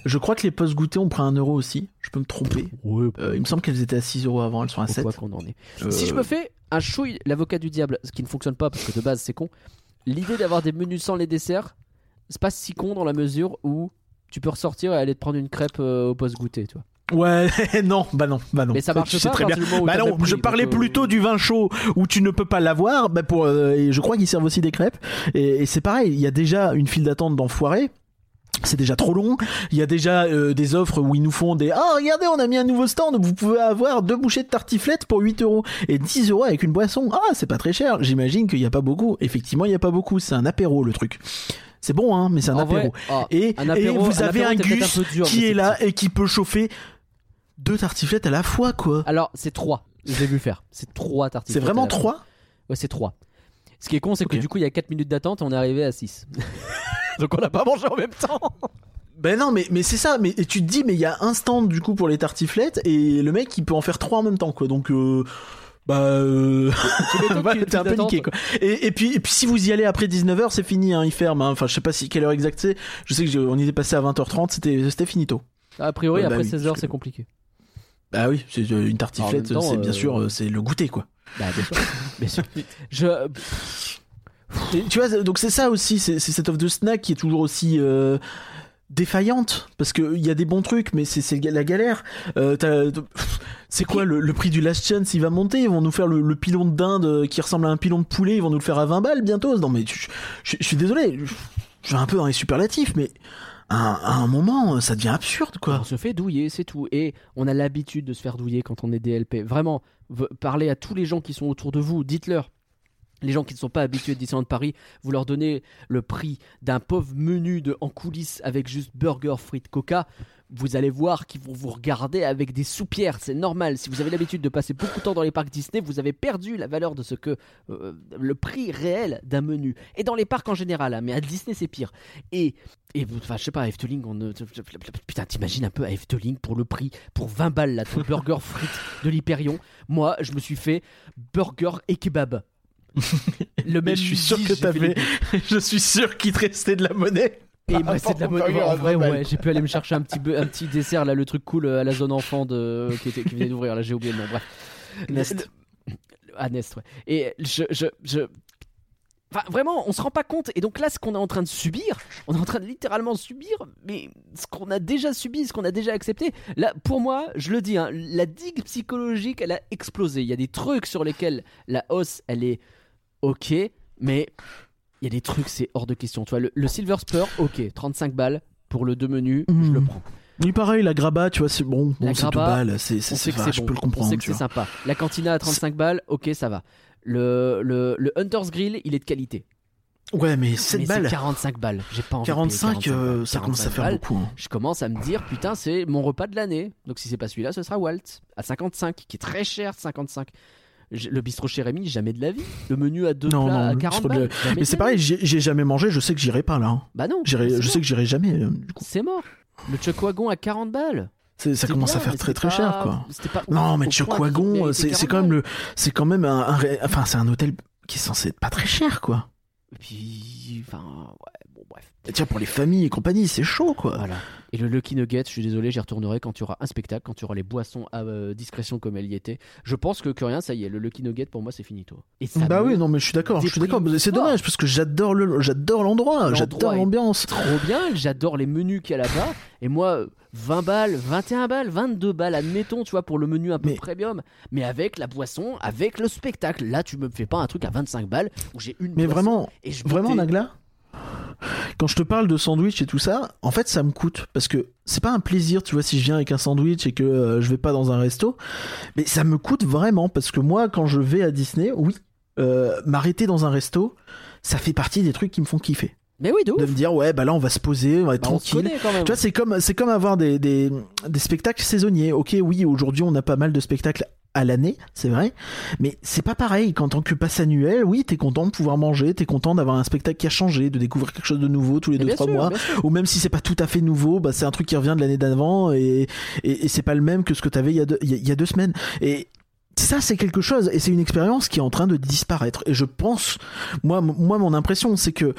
Je crois que les postes goûtés ont pris un euro aussi. Je peux me tromper. Ouais, Euh, il me semble qu'elles étaient à 6 euros avant, elles sont à 7. quoi qu'on en est. Euh, Si je me fais un chouille, l'avocat du diable, ce qui ne fonctionne pas parce que de base c'est con, l'idée d'avoir des menus sans les desserts, c'est pas si con dans la mesure où tu peux ressortir et aller te prendre une crêpe euh, au poste goûter, tu vois. Ouais, non, bah non, bah non. Mais ça marche Tu sais très bien. Bah non, je donc, parlais euh, plutôt du vin chaud où tu ne peux pas l'avoir. Bah pour, euh, et je crois qu'ils servent aussi des crêpes. Et, et c'est pareil, il y a déjà une file d'attente d'enfoirés. C'est déjà trop long. Il y a déjà euh, des offres où ils nous font des Ah, regardez, on a mis un nouveau stand. Vous pouvez avoir deux bouchées de tartiflette pour 8 euros et 10 euros avec une boisson. Ah, c'est pas très cher. J'imagine qu'il n'y a pas beaucoup. Effectivement, il n'y a pas beaucoup. C'est un apéro le truc. C'est bon, hein, mais c'est un En apéro. ah, Et, un et vous un avez apéro, un gus un dur, qui est là et qui peut chauffer deux tartiflettes à la fois, quoi. Alors, c'est 3. Je l'ai vu faire. C'est 3 tartifs. C'est vraiment trois? Ouais, c'est 3. Ce qui est con, c'est que du coup, il y a 4 minutes d'attente et on est arrivé à 6. Donc on n'a pas mangé en même temps. Ben non, mais, mais c'est ça. Mais et tu te dis, mais il y a un stand du coup pour les tartiflettes et le mec il peut en faire trois en même temps, quoi. Donc euh, bah euh, bah, t'es un peu niqué, quoi. Et, et puis et puis si vous y allez après 19h, c'est fini, hein, il ferme. hein. Enfin, je sais pas si quelle heure exacte c'est. Je sais que j'ai- on y était passé à 20h30, c'était c'était finito. A priori, bah après oui, 16 parce heures, que- c'est compliqué. Bah oui, c'est euh, une tartiflette, c'est bien euh, sûr euh, c'est le goûter, quoi. Bah, bien sûr. bien sûr. Je. Tu vois, donc c'est ça aussi, c'est cette offre de snack qui est toujours aussi euh, défaillante parce que il y a des bons trucs, mais c'est la galère. Euh, c'est quoi le, prix du Last Chance Il va monter, ils vont nous faire le, pilon de dinde qui ressemble à un pilon de poulet, ils vont nous le faire à 20 balles bientôt. Non mais je, suis désolé, je, je vais un peu dans les superlatifs, mais à, un- à un moment, ça devient absurde quoi. On se fait douiller, c'est tout. Et on a l'habitude de se faire douiller quand on est DLP. Vraiment, parlez à tous les gens qui sont autour de vous, dites-leur. Les gens qui ne sont pas habitués de Disneyland Paris, vous leur donnez le prix d'un pauvre menu de en coulisses avec juste burger, frites, coca. Vous allez voir qu'ils vont vous regarder avec des soupières. C'est normal. Si vous avez l'habitude de passer beaucoup de temps dans les parcs Disney, vous avez perdu la valeur de ce que euh, le prix réel d'un menu. Et dans les parcs en général, hein, mais à Disney c'est pire. Et et enfin, je sais pas, à Efteling, on. Putain, t'imagines un peu à Efteling pour le prix, pour 20 balles là, ton burger frites de l'Hyperion. Moi, je me suis fait burger et kebab. Le même je suis sûr que t'avais, je suis sûr qu'il te restait de la monnaie. et il me restait de la monnaie. à En vrai, 20 balles. ouais, j'ai pu aller me chercher un petit, bu- un petit dessert, là, le truc cool euh, à la zone enfant de, qui, était, qui venait d'ouvrir. Là, j'ai oublié le nom. Bref. Nest. Le- À Nest, ouais. Et je, je, je, Enfin, vraiment, on se rend pas compte. Et donc là, ce qu'on est en train de subir, on est en train de littéralement subir, mais ce qu'on a déjà subi, ce qu'on a déjà accepté. Là, pour moi, je le dis, hein, la digue psychologique, elle a explosé. Il y a des trucs sur lesquels la hausse, elle est ok, mais il y a des trucs, c'est hors de question. Tu vois, le, le Silver Spur, ok, 35 balles pour le deux menus, je Mhm. le prends. Oui, pareil, la graba, tu vois, c'est bon. Bon, c'est deux balles, c'est, c'est, On sait c'est- que enfin, c'est je bon, peux le on comprendre. sait que tu c'est vois. sympa. La cantina à 35 balles, ok, ça va. Le, le, le Hunter's Grill, il est de qualité. Ouais, mais 7 mais balles. c'est 45 balles. J'ai pas envie de payer 45, euh, ça commence à 45 faire balles. beaucoup. hein. Je commence à me dire, putain, c'est mon repas de l'année. Donc si c'est pas celui-là, ce sera Walt à 55, qui est très cher, 55. Le bistrot chez Rémi, jamais de la vie. Le menu à deux Non, plats non, à le 40 bistrot de- balles. Mais c'est pareil, j'ai, jamais mangé, je sais que j'irai pas là. hein. Bah non. Je mort. sais que j'irai jamais. euh. C'est mort. Le chuck wagon à 40 balles. Ça commence bien, à faire très très cher, quoi. pas Non, mais Chuck Wagon, c'est, c'est 40 quand même le, c'est quand même un, enfin, c'est un hôtel qui est censé être pas très cher, quoi. Et puis, enfin, bref. Et tiens, pour les familles et compagnie, c'est chaud, quoi. Voilà. Et le Lucky Nugget, je suis désolé, j'y retournerai quand tu auras un spectacle, quand tu auras les boissons à euh, discrétion comme elle y était. Je pense que, que rien, ça y est, le Lucky Nugget pour moi c'est finito. Et ça Bah oui, non, mais je suis d'accord, je suis d'accord. C'est dommage parce que j'adore le, j'adore l'endroit, j'adore l'ambiance. trop bien, j'adore les menus qu'il y a là-bas. Et moi, 20 balles, 21 balles, 22 balles, admettons, tu vois, pour le menu un peu Mais- premium. Mais avec la boisson, avec le spectacle. Là, tu me fais pas un truc à 25 balles où j'ai une Mais boisson vraiment, et je me vraiment. Nagla, quand je te parle de sandwich et tout ça, en fait, ça me coûte parce que c'est pas un plaisir, tu vois, si je viens avec un sandwich et que euh, je vais pas dans un resto, mais ça me coûte vraiment parce que moi, quand je vais à Disney, oui, euh, m'arrêter dans un resto, ça fait partie des trucs qui me font kiffer. Mais oui, de ouf. De me dire, ouais, bah là, on va se poser, on va être Bah, tranquille. connaît quand même. Tu vois, c'est comme, c'est comme avoir des, des, des spectacles saisonniers. Ok, oui, aujourd'hui, on a pas mal de spectacles à l'année, c'est vrai, mais c'est pas pareil. Qu'en tant que passe annuel, oui, t'es content de pouvoir manger, t'es content d'avoir un spectacle qui a changé, de découvrir quelque chose de nouveau tous les Mais deux bien trois sûr, mois. bien sûr. Ou même si c'est pas tout à fait nouveau, bah c'est un truc qui revient de l'année d'avant et, et, et c'est pas le même que ce que t'avais il y a deux, il y a- deux semaines. Et ça, c'est quelque chose, et c'est une expérience qui est en train de disparaître. Et je pense, moi, moi, mon impression, c'est que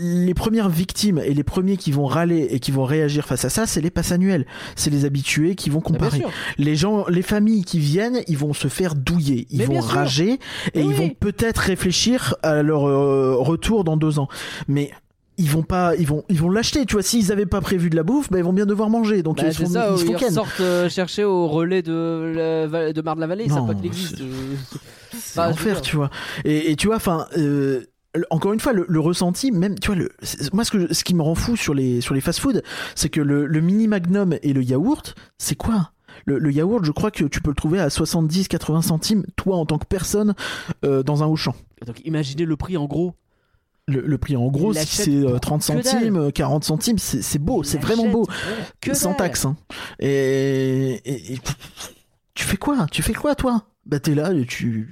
les premières victimes et les premiers qui vont râler et qui vont réagir face à ça, c'est les passes annuelles. C'est les habitués qui vont bien comparer. Les gens, les familles qui viennent, ils vont se faire douiller, ils Mais vont rager et Mais ils oui. vont peut-être réfléchir à leur euh, retour dans deux ans. Mais ils vont pas, ils vont, ils vont l'acheter. Tu vois, s'ils avaient pas prévu de la bouffe, bah, ils vont bien devoir manger. Donc Bah, ils, ça, ils ils ken. ressortent euh, chercher au relais de, la, de Marne-la-Vallée, ils savent Non, pas c'est- Bah, l'enfer, tu vois. Et, et tu vois, enfin. euh, encore une fois, le, le ressenti, même, tu vois, le, moi, ce, que, ce qui me rend fou sur les, sur les fast-food, c'est que le, le mini magnum et le yaourt, c'est quoi? Le, le yaourt, je crois que tu peux le trouver à 70-80 centimes, toi, en tant que personne, euh, dans un Auchan. Donc imaginez le prix en gros. Le, prix, en gros, si c'est euh, pour 30 que dalle. centimes, euh, 40 centimes, c'est beau, c'est vraiment beau. que sans dalle. taxe. Hein. Et, et- et tu fais quoi? Tu fais quoi toi? Bah t'es là, tu.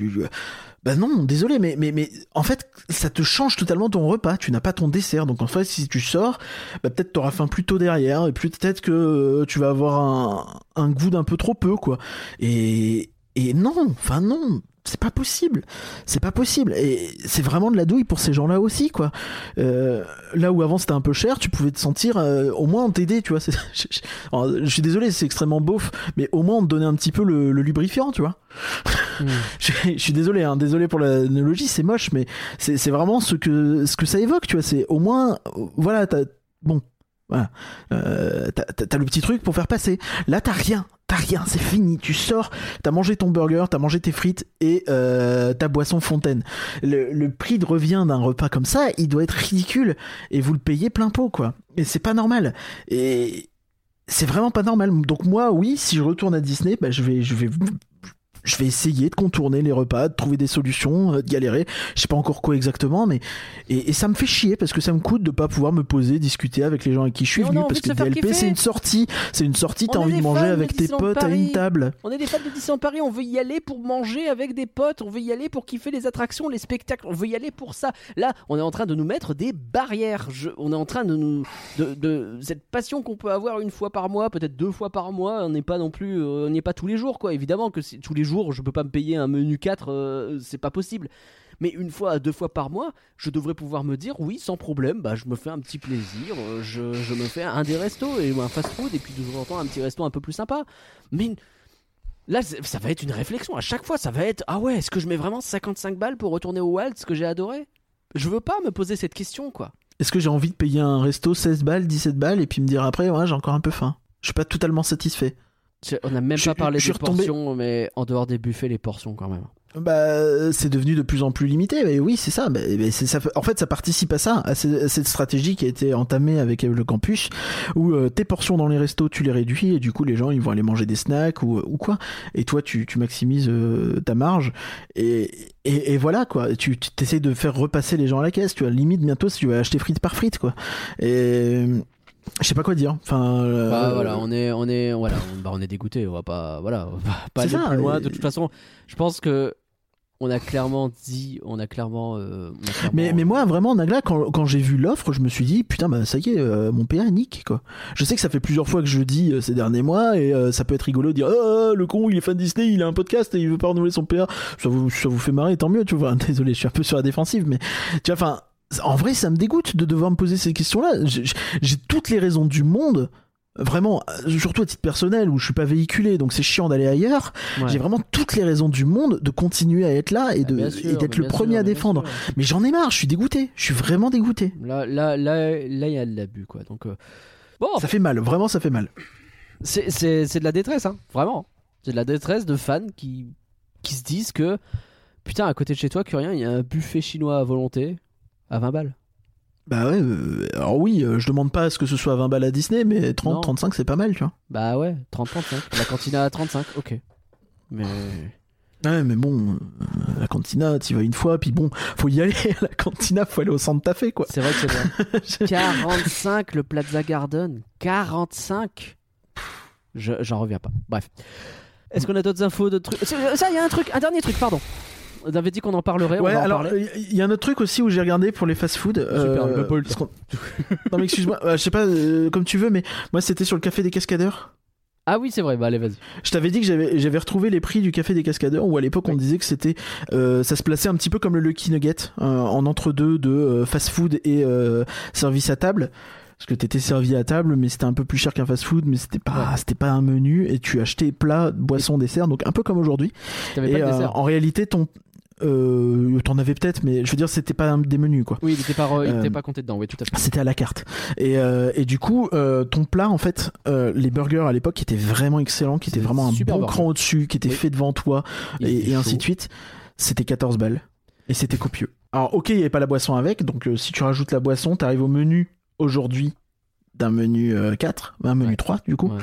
Bah non, désolé, mais, mais, mais en fait, ça te change totalement ton repas. Tu n'as pas ton dessert. Donc en fait, si tu sors, bah peut-être t'auras faim plus tôt derrière. Et peut-être que euh, tu vas avoir un, un goût d'un peu trop peu, quoi. Et, et non, enfin non. C'est pas possible, c'est pas possible, et c'est vraiment de la douille pour ces gens-là aussi, quoi. Euh, là où avant c'était un peu cher, tu pouvais te sentir, euh, au moins on t'aidait, tu vois. Je, je- alors, je suis désolé, c'est extrêmement beauf, mais au moins on te donnait un petit peu le, le lubrifiant, tu vois. Hmm. je, je suis désolé, hein, désolé pour l'analogie, c'est moche, mais c'est vraiment ce que, ce que ça évoque, tu vois. C'est au moins, voilà, t'as, bon, voilà, euh, t'as le petit truc pour faire passer. Là, t'as rien. Rien, c'est fini. Tu sors, t'as mangé ton burger, t'as mangé tes frites et euh, ta boisson fontaine. Le, le prix de revient d'un repas comme ça, il doit être ridicule et vous le payez plein pot, quoi. Et c'est pas normal. Et c'est vraiment pas normal. Donc moi, oui, si je retourne à Disney, bah, je vais, je vais, je vais essayer de contourner les repas, de trouver des solutions, euh, de galérer. Je sais pas encore quoi exactement, mais et, et ça me fait chier parce que ça me coûte de pas pouvoir me poser, discuter avec les gens avec qui je suis venu parce que DLP c'est une sortie, c'est une sortie. T'as envie de manger avec tes potes à une table. On est des fans de Disneyland Paris, on veut y aller pour manger avec des potes, on veut y aller pour kiffer les attractions, les spectacles, on veut y aller pour ça. Là, on est en train de nous mettre des barrières. Je- on est en train de nous. De, de- cette passion qu'on peut avoir une fois par mois, peut-être deux fois par mois, on n'est pas non plus. euh, on n'y est pas tous les jours, quoi. Évidemment que tous les jours, je peux pas me payer un menu 4, euh, c'est pas possible. Mais une fois, deux fois par mois, je devrais pouvoir me dire oui, sans problème, bah, je me fais un petit plaisir, euh, je, me fais un des restos et un fast-food et puis de temps en temps un petit resto un peu plus sympa. Mais Là, ça va être une réflexion. À chaque fois, ça va être Ah ouais, est-ce que je mets vraiment 55 balles pour retourner au Walt, ce que j'ai adoré? Je veux pas me poser cette question, quoi. Est-ce que j'ai envie de payer un resto 16 balles, 17 balles et puis me dire après, ouais, j'ai encore un peu faim Je suis pas totalement satisfait. On n'a même Je- pas parlé des retombé- portions, mais en dehors des buffets, les portions quand même. Bah, c'est devenu de plus en plus limité. Mais oui, c'est ça. Mais ça. En fait, ça participe à ça, à ce- à cette stratégie qui a été entamée avec le campus, où euh, tes portions dans les restos, tu les réduis et du coup, les gens, ils vont aller manger des snacks ou, ou quoi. Et toi, tu, tu maximises euh, ta marge. Et, et, et voilà quoi. Tu tu essaies de faire repasser les gens à la caisse. Tu vois, limite bientôt, si tu vas acheter frite par frite quoi. Et je sais pas quoi dire. Enfin. euh, Bah voilà, on est, on est, voilà, on, bah, on est dégoûté. On va pas, voilà, on va pas aller ça, plus loin. et- De toute façon, je pense que on a clairement dit, on a clairement. euh, on a clairement- Mais, mais moi, vraiment, Nagla, quand, quand j'ai vu l'offre, je me suis dit, putain, bah ça y est, euh, mon PA nique, quoi. Je sais que ça fait plusieurs fois que je le dis euh, ces derniers mois, et ça peut être rigolo de dire, oh, le con, il est fan Disney, il a un podcast et il veut pas renouveler son PA. Ça vous, ça vous fait marrer, tant mieux, tu vois. Désolé, je suis un peu sur la défensive, mais tu vois, enfin, en vrai, ça me dégoûte de devoir me poser ces questions-là. J'ai toutes les raisons du monde. Vraiment, euh, surtout à titre personnel où je suis pas véhiculé, donc c'est chiant d'aller ailleurs. Ouais. J'ai vraiment toutes les raisons du monde de continuer à être là et Ah, de sûr, d'être le premier sûr, à défendre. Mais j'en ai marre, je suis dégoûté. Je suis vraiment dégoûté. Là, là, là, là, il y a de l'abus, quoi. Donc, euh, bon, Ça fait mal, vraiment ça fait mal. c'est de la détresse, hein, vraiment. C'est de la détresse de fans qui, qui se disent que, putain, à côté de chez toi, que rien, il y a un buffet chinois à volonté à 20 balles. Bah ouais, euh, alors oui, euh, je demande pas à ce que ce soit 20 balles à Disney, mais 30, Non. 35 c'est pas mal, tu vois. Bah ouais, 30-35. La cantina à 35, ok. Mais. Ouais, mais bon, euh, la cantina, t'y vas une fois, puis bon, faut y aller. la cantina, faut aller au centre tafé, quoi. C'est vrai que c'est bien. 45 le Plaza Garden. 45 Je- J'en reviens pas. Bref. Est-ce qu'on a d'autres infos, d'autres trucs? Ça, il y a un truc, un dernier truc, pardon. On avait dit qu'on en parlerait, on Ouais, en alors il y a un autre truc aussi où j'ai regardé pour les fast-food. Super, euh, le non mais excuse-moi, euh, je sais pas, euh, comme tu veux, mais moi c'était sur le café des cascadeurs. Ah oui, c'est vrai, bah allez, vas-y. Je t'avais dit que j'avais j'avais retrouvé les prix du café des cascadeurs où à l'époque on disait que c'était euh, ça se plaçait un petit peu comme le Lucky Nugget euh, en entre-deux de euh, fast-food et euh, service à table. Parce que t'étais servi à table, mais c'était un peu plus cher qu'un fast-food, mais c'était pas Ouais. c'était pas un menu et tu achetais plat, boisson, dessert, donc un peu comme aujourd'hui. T'avais Et pas de euh, dessert en réalité ton euh, t'en avais peut-être, mais je veux dire c'était pas un- des menus quoi. Oui, il était pas, il euh, était pas compté dedans, oui, tout à fait. C'était à la carte. Et, euh, et du coup, ton plat, en fait, les burgers à l'époque qui étaient vraiment excellents, qui étaient vraiment un bon cran au-dessus, qui étaient Oui. faits devant toi, Il et, ainsi de suite, c'était 14 balles. Et c'était copieux. Alors, ok, il n'y avait pas la boisson avec, donc euh, si tu rajoutes la boisson, t'arrives au menu aujourd'hui d'un menu euh, 4, un menu Ouais. 3 du coup, Ouais.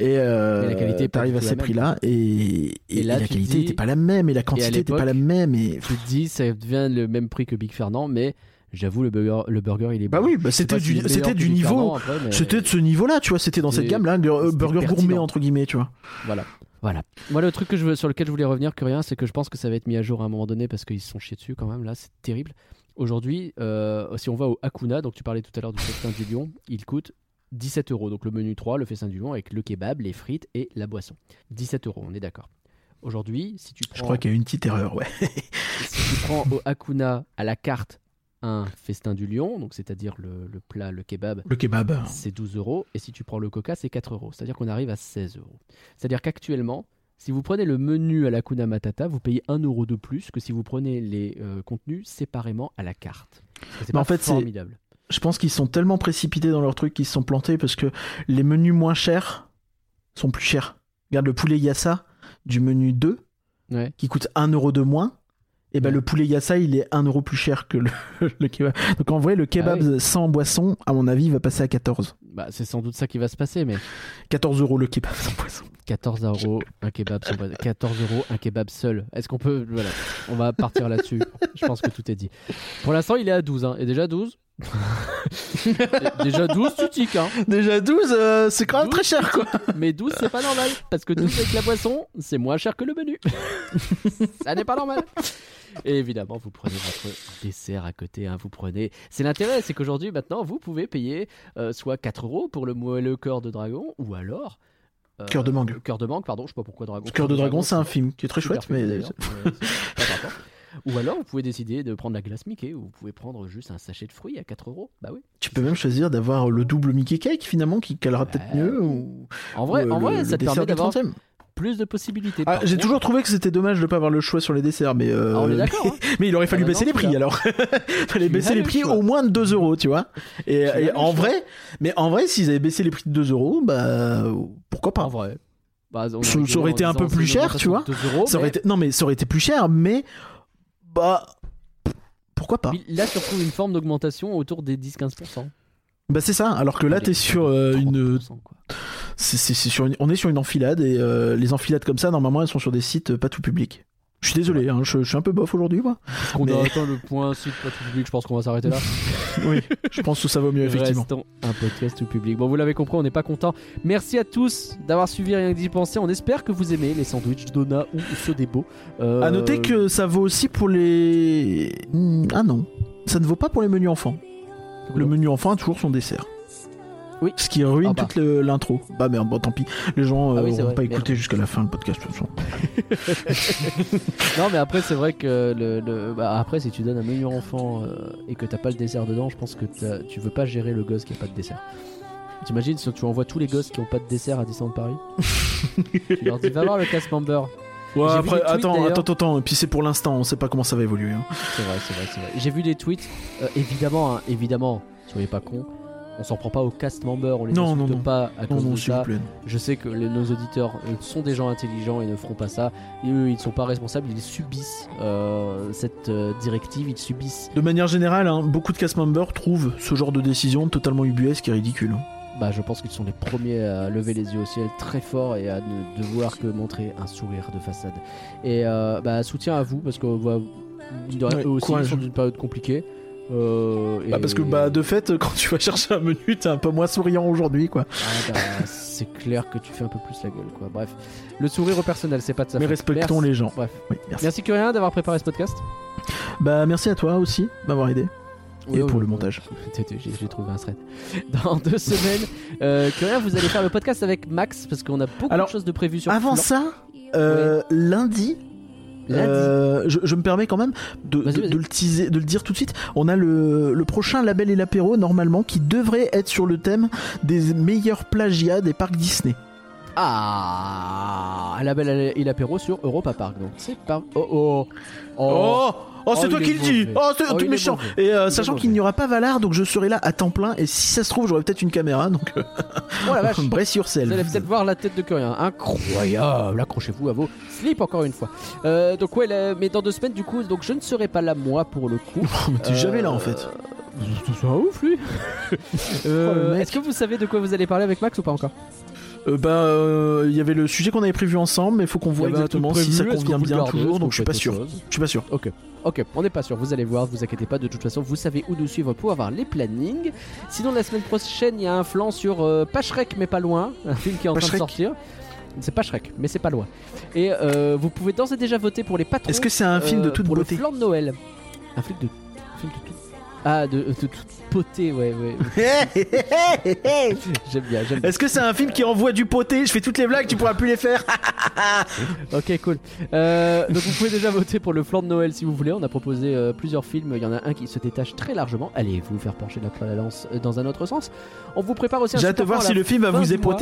et euh, Mais la qualité t'arrives à ces prix-là, et, et, Et là, et la qualité n'était pas la même, et la quantité n'était pas la même, et... Tu te dis, ça devient le même prix que Big Fernand, mais j'avoue, le burger, le burger il est Bah bon. oui, bah c'était du, c'était du niveau... Mais- C'était de ce niveau-là, tu vois, c'était dans cette gamme-là, gur- c'était burger gourmet entre guillemets, tu vois. Voilà. Voilà. Moi, le truc que je veux, sur lequel je voulais revenir, que rien, c'est que je pense que ça va être mis à jour à un moment donné parce qu'ils se sont chiés dessus quand même. Là, c'est terrible. Aujourd'hui, euh, si on va au Hakuna, donc tu parlais tout à l'heure du festin du lion, il coûte 17 euros. Donc le menu 3, le festin du lion avec le kebab, les frites et la boisson. 17 euros, on est d'accord. Aujourd'hui, si tu prends, Je crois qu'il y a une petite erreur, ouais. si tu prends au Hakuna à la carte un festin du lion, donc c'est-à-dire le, le plat, le kebab, Le kebab. c'est 12 euros. Et si tu prends le coca, c'est 4 euros. C'est-à-dire qu'on arrive à 16 euros. C'est-à-dire qu'actuellement, si vous prenez le menu à la Kuna Matata, vous payez 1 euro de plus que si vous prenez les euh, contenus séparément à la carte. C'est en fait, formidable. Je pense qu'ils sont tellement précipités dans leur truc qu'ils se sont plantés parce que les menus moins chers sont plus chers. Regarde le poulet yassa du menu 2 Ouais. qui coûte 1 euro de moins. Et ben Ouais. le poulet yassa il est 1 euro plus cher que le, le kebab. Donc en vrai le kebab Ah sans boisson à mon avis va passer à 14. Bah, c'est sans doute ça qui va se passer, mais 14 euros le kebab sans boisson. 14 euros un kebab sans boisson. 14 euros un kebab seul. Est-ce qu'on peut. Voilà, on va partir là-dessus. Je pense que tout est dit. Pour l'instant, il est à 12. Hein. Et déjà 12 Déjà 12, tu tiques. Hein. Déjà 12 euh, c'est quand même 12, très cher quoi. Mais 12, c'est pas normal. Parce que 12 avec la boisson, c'est moins cher que le menu. Ça n'est pas normal. Et évidemment, vous prenez votre dessert à côté. hein, vous prenez. C'est l'intérêt, c'est qu'aujourd'hui, maintenant, vous pouvez payer euh, soit 4 euros pour le moelleux cœur de dragon, ou alors. Euh, Cœur de mangue. Cœur de mangue, pardon. Je sais pas pourquoi dragon. Cœur de dragon c'est un film qui est très chouette mais mais rapport. Ou alors, vous pouvez décider de prendre la glace Mickey, ou vous pouvez prendre juste un sachet de fruits à 4 euros. Bah oui. tu peux même choisir d'avoir le double Mickey Cake finalement qui calera peut-être mieux ou En vrai, ou, euh, en le- vrai le ça te permet d'avoir 30e. Plus de possibilités. Ah, J'ai toujours trouvé que c'était dommage de pas avoir le choix sur les desserts, mais euh, Ah, hein. mais il aurait fallu Ah, baisser non, les prix alors. Fallait Tu baisser les le prix choix. au moins de 2 euros, tu vois. Et, en choix. vrai, mais en vrai, s'ils avaient baissé les prix de 2 euros, bah pourquoi pas. En vrai. Bah, Ça- aurait été un peu plus cher, tu 2 euros, Ça aurait mais- été non mais ça aurait été plus cher, mais bah pourquoi pas. Là, tu retrouves une forme d'augmentation autour des 10-15%. Bah c'est ça. Alors que là, t'es sur euh, une, 30%, quoi. c'est sur une- on est sur une enfilade et euh, les enfilades comme ça, normalement, elles sont sur des sites euh, pas tout public. Je suis désolé, hein, je, je suis un peu bof aujourd'hui, moi. Qu'on Mais- a atteint le point site pas tout public, je pense qu'on va s'arrêter là. Oui, je pense que ça vaut mieux effectivement. Restons un podcast tout public. Bon, vous l'avez compris, on n'est pas content. Merci à tous d'avoir suivi Rien que d'y penser. On espère que vous aimez les sandwichs Donna ou beaux. Euh, À noter que ça vaut aussi pour les. Hmm, Ah non, ça ne vaut pas pour les menus enfants. Le menu enfant a toujours son dessert. Oui. Ce qui ruine Ah bah. toute le- l'intro. Bah merde, bon tant pis. Les gens Ah euh, oui, vrai, pas écouté jusqu'à la fin le podcast de toute façon. Non, mais après, c'est vrai que le, le- bah, après, si tu donnes un menu enfant euh, et que t'as pas le dessert dedans, je pense que tu veux pas gérer le gosse qui a pas de dessert. T'imagines si tu envoies tous les gosses qui ont pas de dessert à Disneyland Paris? Tu leur dis va voir le cast member. Ouais, après, tweets, attends, attends, attends, et puis c'est pour l'instant, on sait pas comment ça va évoluer. hein. C'est vrai, c'est vrai, c'est vrai. J'ai vu des tweets. euh, évidemment, hein, évidemment, soyez pas cons. On s'en prend pas au cast member, on les Non, insulte non, non. pas à Non, cause non, de ça. plaît. Je sais que les- nos auditeurs euh, sont des gens intelligents et ne feront pas ça. Et eux, ils sont pas responsables, ils subissent euh, cette euh, directive, ils subissent. De manière générale, hein, beaucoup de cast members trouvent ce genre de décision totalement ubuesque et ridicule. Bah, je pense qu'ils sont les premiers à lever les yeux au ciel très fort et à ne devoir que montrer un sourire de façade. Et euh, bah, soutien à vous parce que bah, mine de rien, Ouais, eux aussi ils sont dans une période compliquée. Euh, Bah, parce que bah de fait, quand tu vas chercher un menu, t'es un peu moins souriant aujourd'hui, quoi. Ah bah, c'est clair que tu fais un peu plus la gueule quoi. Bref, le sourire au personnel, c'est pas de sa Mais respectons Merci. les gens. Bref, Oui, merci. merci Curien d'avoir préparé ce podcast. Bah merci à toi aussi de m'avoir Et pour le montage. J'ai trouvé un thread. Dans deux semaines, euh, Curien, vous allez faire le podcast avec Max parce qu'on a beaucoup Alors, de choses de prévues sur Avant Flan. ça, euh, lundi. Lundi. euh, je, je me permets quand même de le teaser, de le dire tout de suite. On a le, le prochain label et l'apéro normalement qui devrait être sur le thème des meilleurs plagiats des parcs Disney. Ah, la belle et l'apéro sur Europa Park. Donc c'est pas. Oh oh. Oh, oh, c'est Oh, toi qui le dis. Oh, c'est Oh, tout méchant. Et euh, sachant qu'il n'y aura pas Valar, donc je serai là à temps plein. Et si ça se trouve, j'aurai peut-être une caméra. Donc euh, Oh la vache. Vous allez peut-être voir la tête de Curien. Incroyable. Accrochez-vous à vos slips encore une fois. Euh, donc ouais, là, mais dans deux semaines du coup, donc je ne serai pas là moi pour le coup. T'es jamais là en fait. C'est un ouf lui. Euh, Oh. Est-ce que vous savez de quoi vous allez parler avec Max ou pas encore? Euh, bah, euh, il y avait le sujet qu'on avait prévu ensemble, mais il faut qu'on voit Il exactement si ça prévu, est-ce que convient bien toujours. Donc je suis pas sûr. Je suis pas sûr. Ok, ok, on n'est pas sûr, vous allez voir, vous inquiétez pas, de toute façon, vous savez où nous suivre pour avoir les plannings. Sinon, la semaine prochaine, il y a un flanc sur euh, pas Shrek, mais pas loin, un film qui est en train de sortir. C'est pas Shrek, mais c'est pas loin. Et euh, vous pouvez d'ores et déjà voter pour les patrons. Est-ce que c'est un film de euh, toute pour beauté le flanc de Noël. Un film de, un film de. Ah, de, de toute beauté, ouais, ouais. j'aime bien, j'aime bien. Est-ce que c'est un film qui envoie du poté Je fais toutes les blagues, tu pourras plus les faire. Ok, cool. Euh, donc vous pouvez déjà voter pour le flanc de Noël si vous voulez. On a proposé euh, plusieurs films. Il y en a un qui se détache très largement. Allez, vous faire pencher la la lance euh, dans un autre sens. On vous prépare aussi un J'ai hâte de voir si le film va vous mois.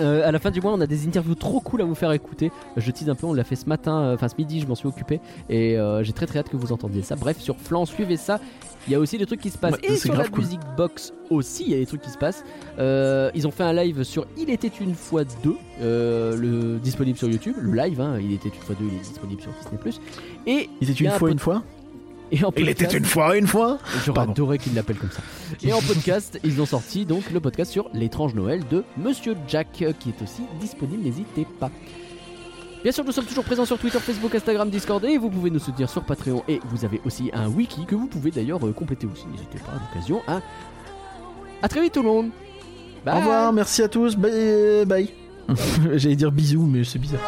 Euh, à la fin du mois, on a des interviews trop cool à vous faire écouter. Je tease un peu, on l'a fait ce matin, euh, enfin ce midi, je m'en suis occupé. Et euh, j'ai très très hâte que vous entendiez ça. Bref, sur Flan, suivez ça. Il y a aussi des trucs qui se passent. Ouais, et sur la cool. Music Box aussi, il y a des trucs qui se passent. Ils ont fait un live sur Il était une fois 2, le, disponible sur YouTube. Le live, hein, Il était une fois 2, il est disponible sur Disney. Et, Il était une un fois, une fois? Et en Il était podcast- une fois, une fois. J'aurais Pardon. adoré qu'ils l'appellent comme ça. Et en podcast, ils ont sorti donc le podcast sur l'étrange Noël de Monsieur Jack, euh, qui est aussi disponible, n'hésitez pas. Bien sûr, nous sommes toujours présents sur Twitter, Facebook, Instagram, Discord et vous pouvez nous soutenir sur Patreon. Et vous avez aussi un wiki que vous pouvez d'ailleurs euh, compléter aussi. N'hésitez pas à l'occasion. Hein. À très vite tout le monde. Bye. Au revoir, merci à tous. Bye. bye. J'allais dire bisous, mais c'est bizarre.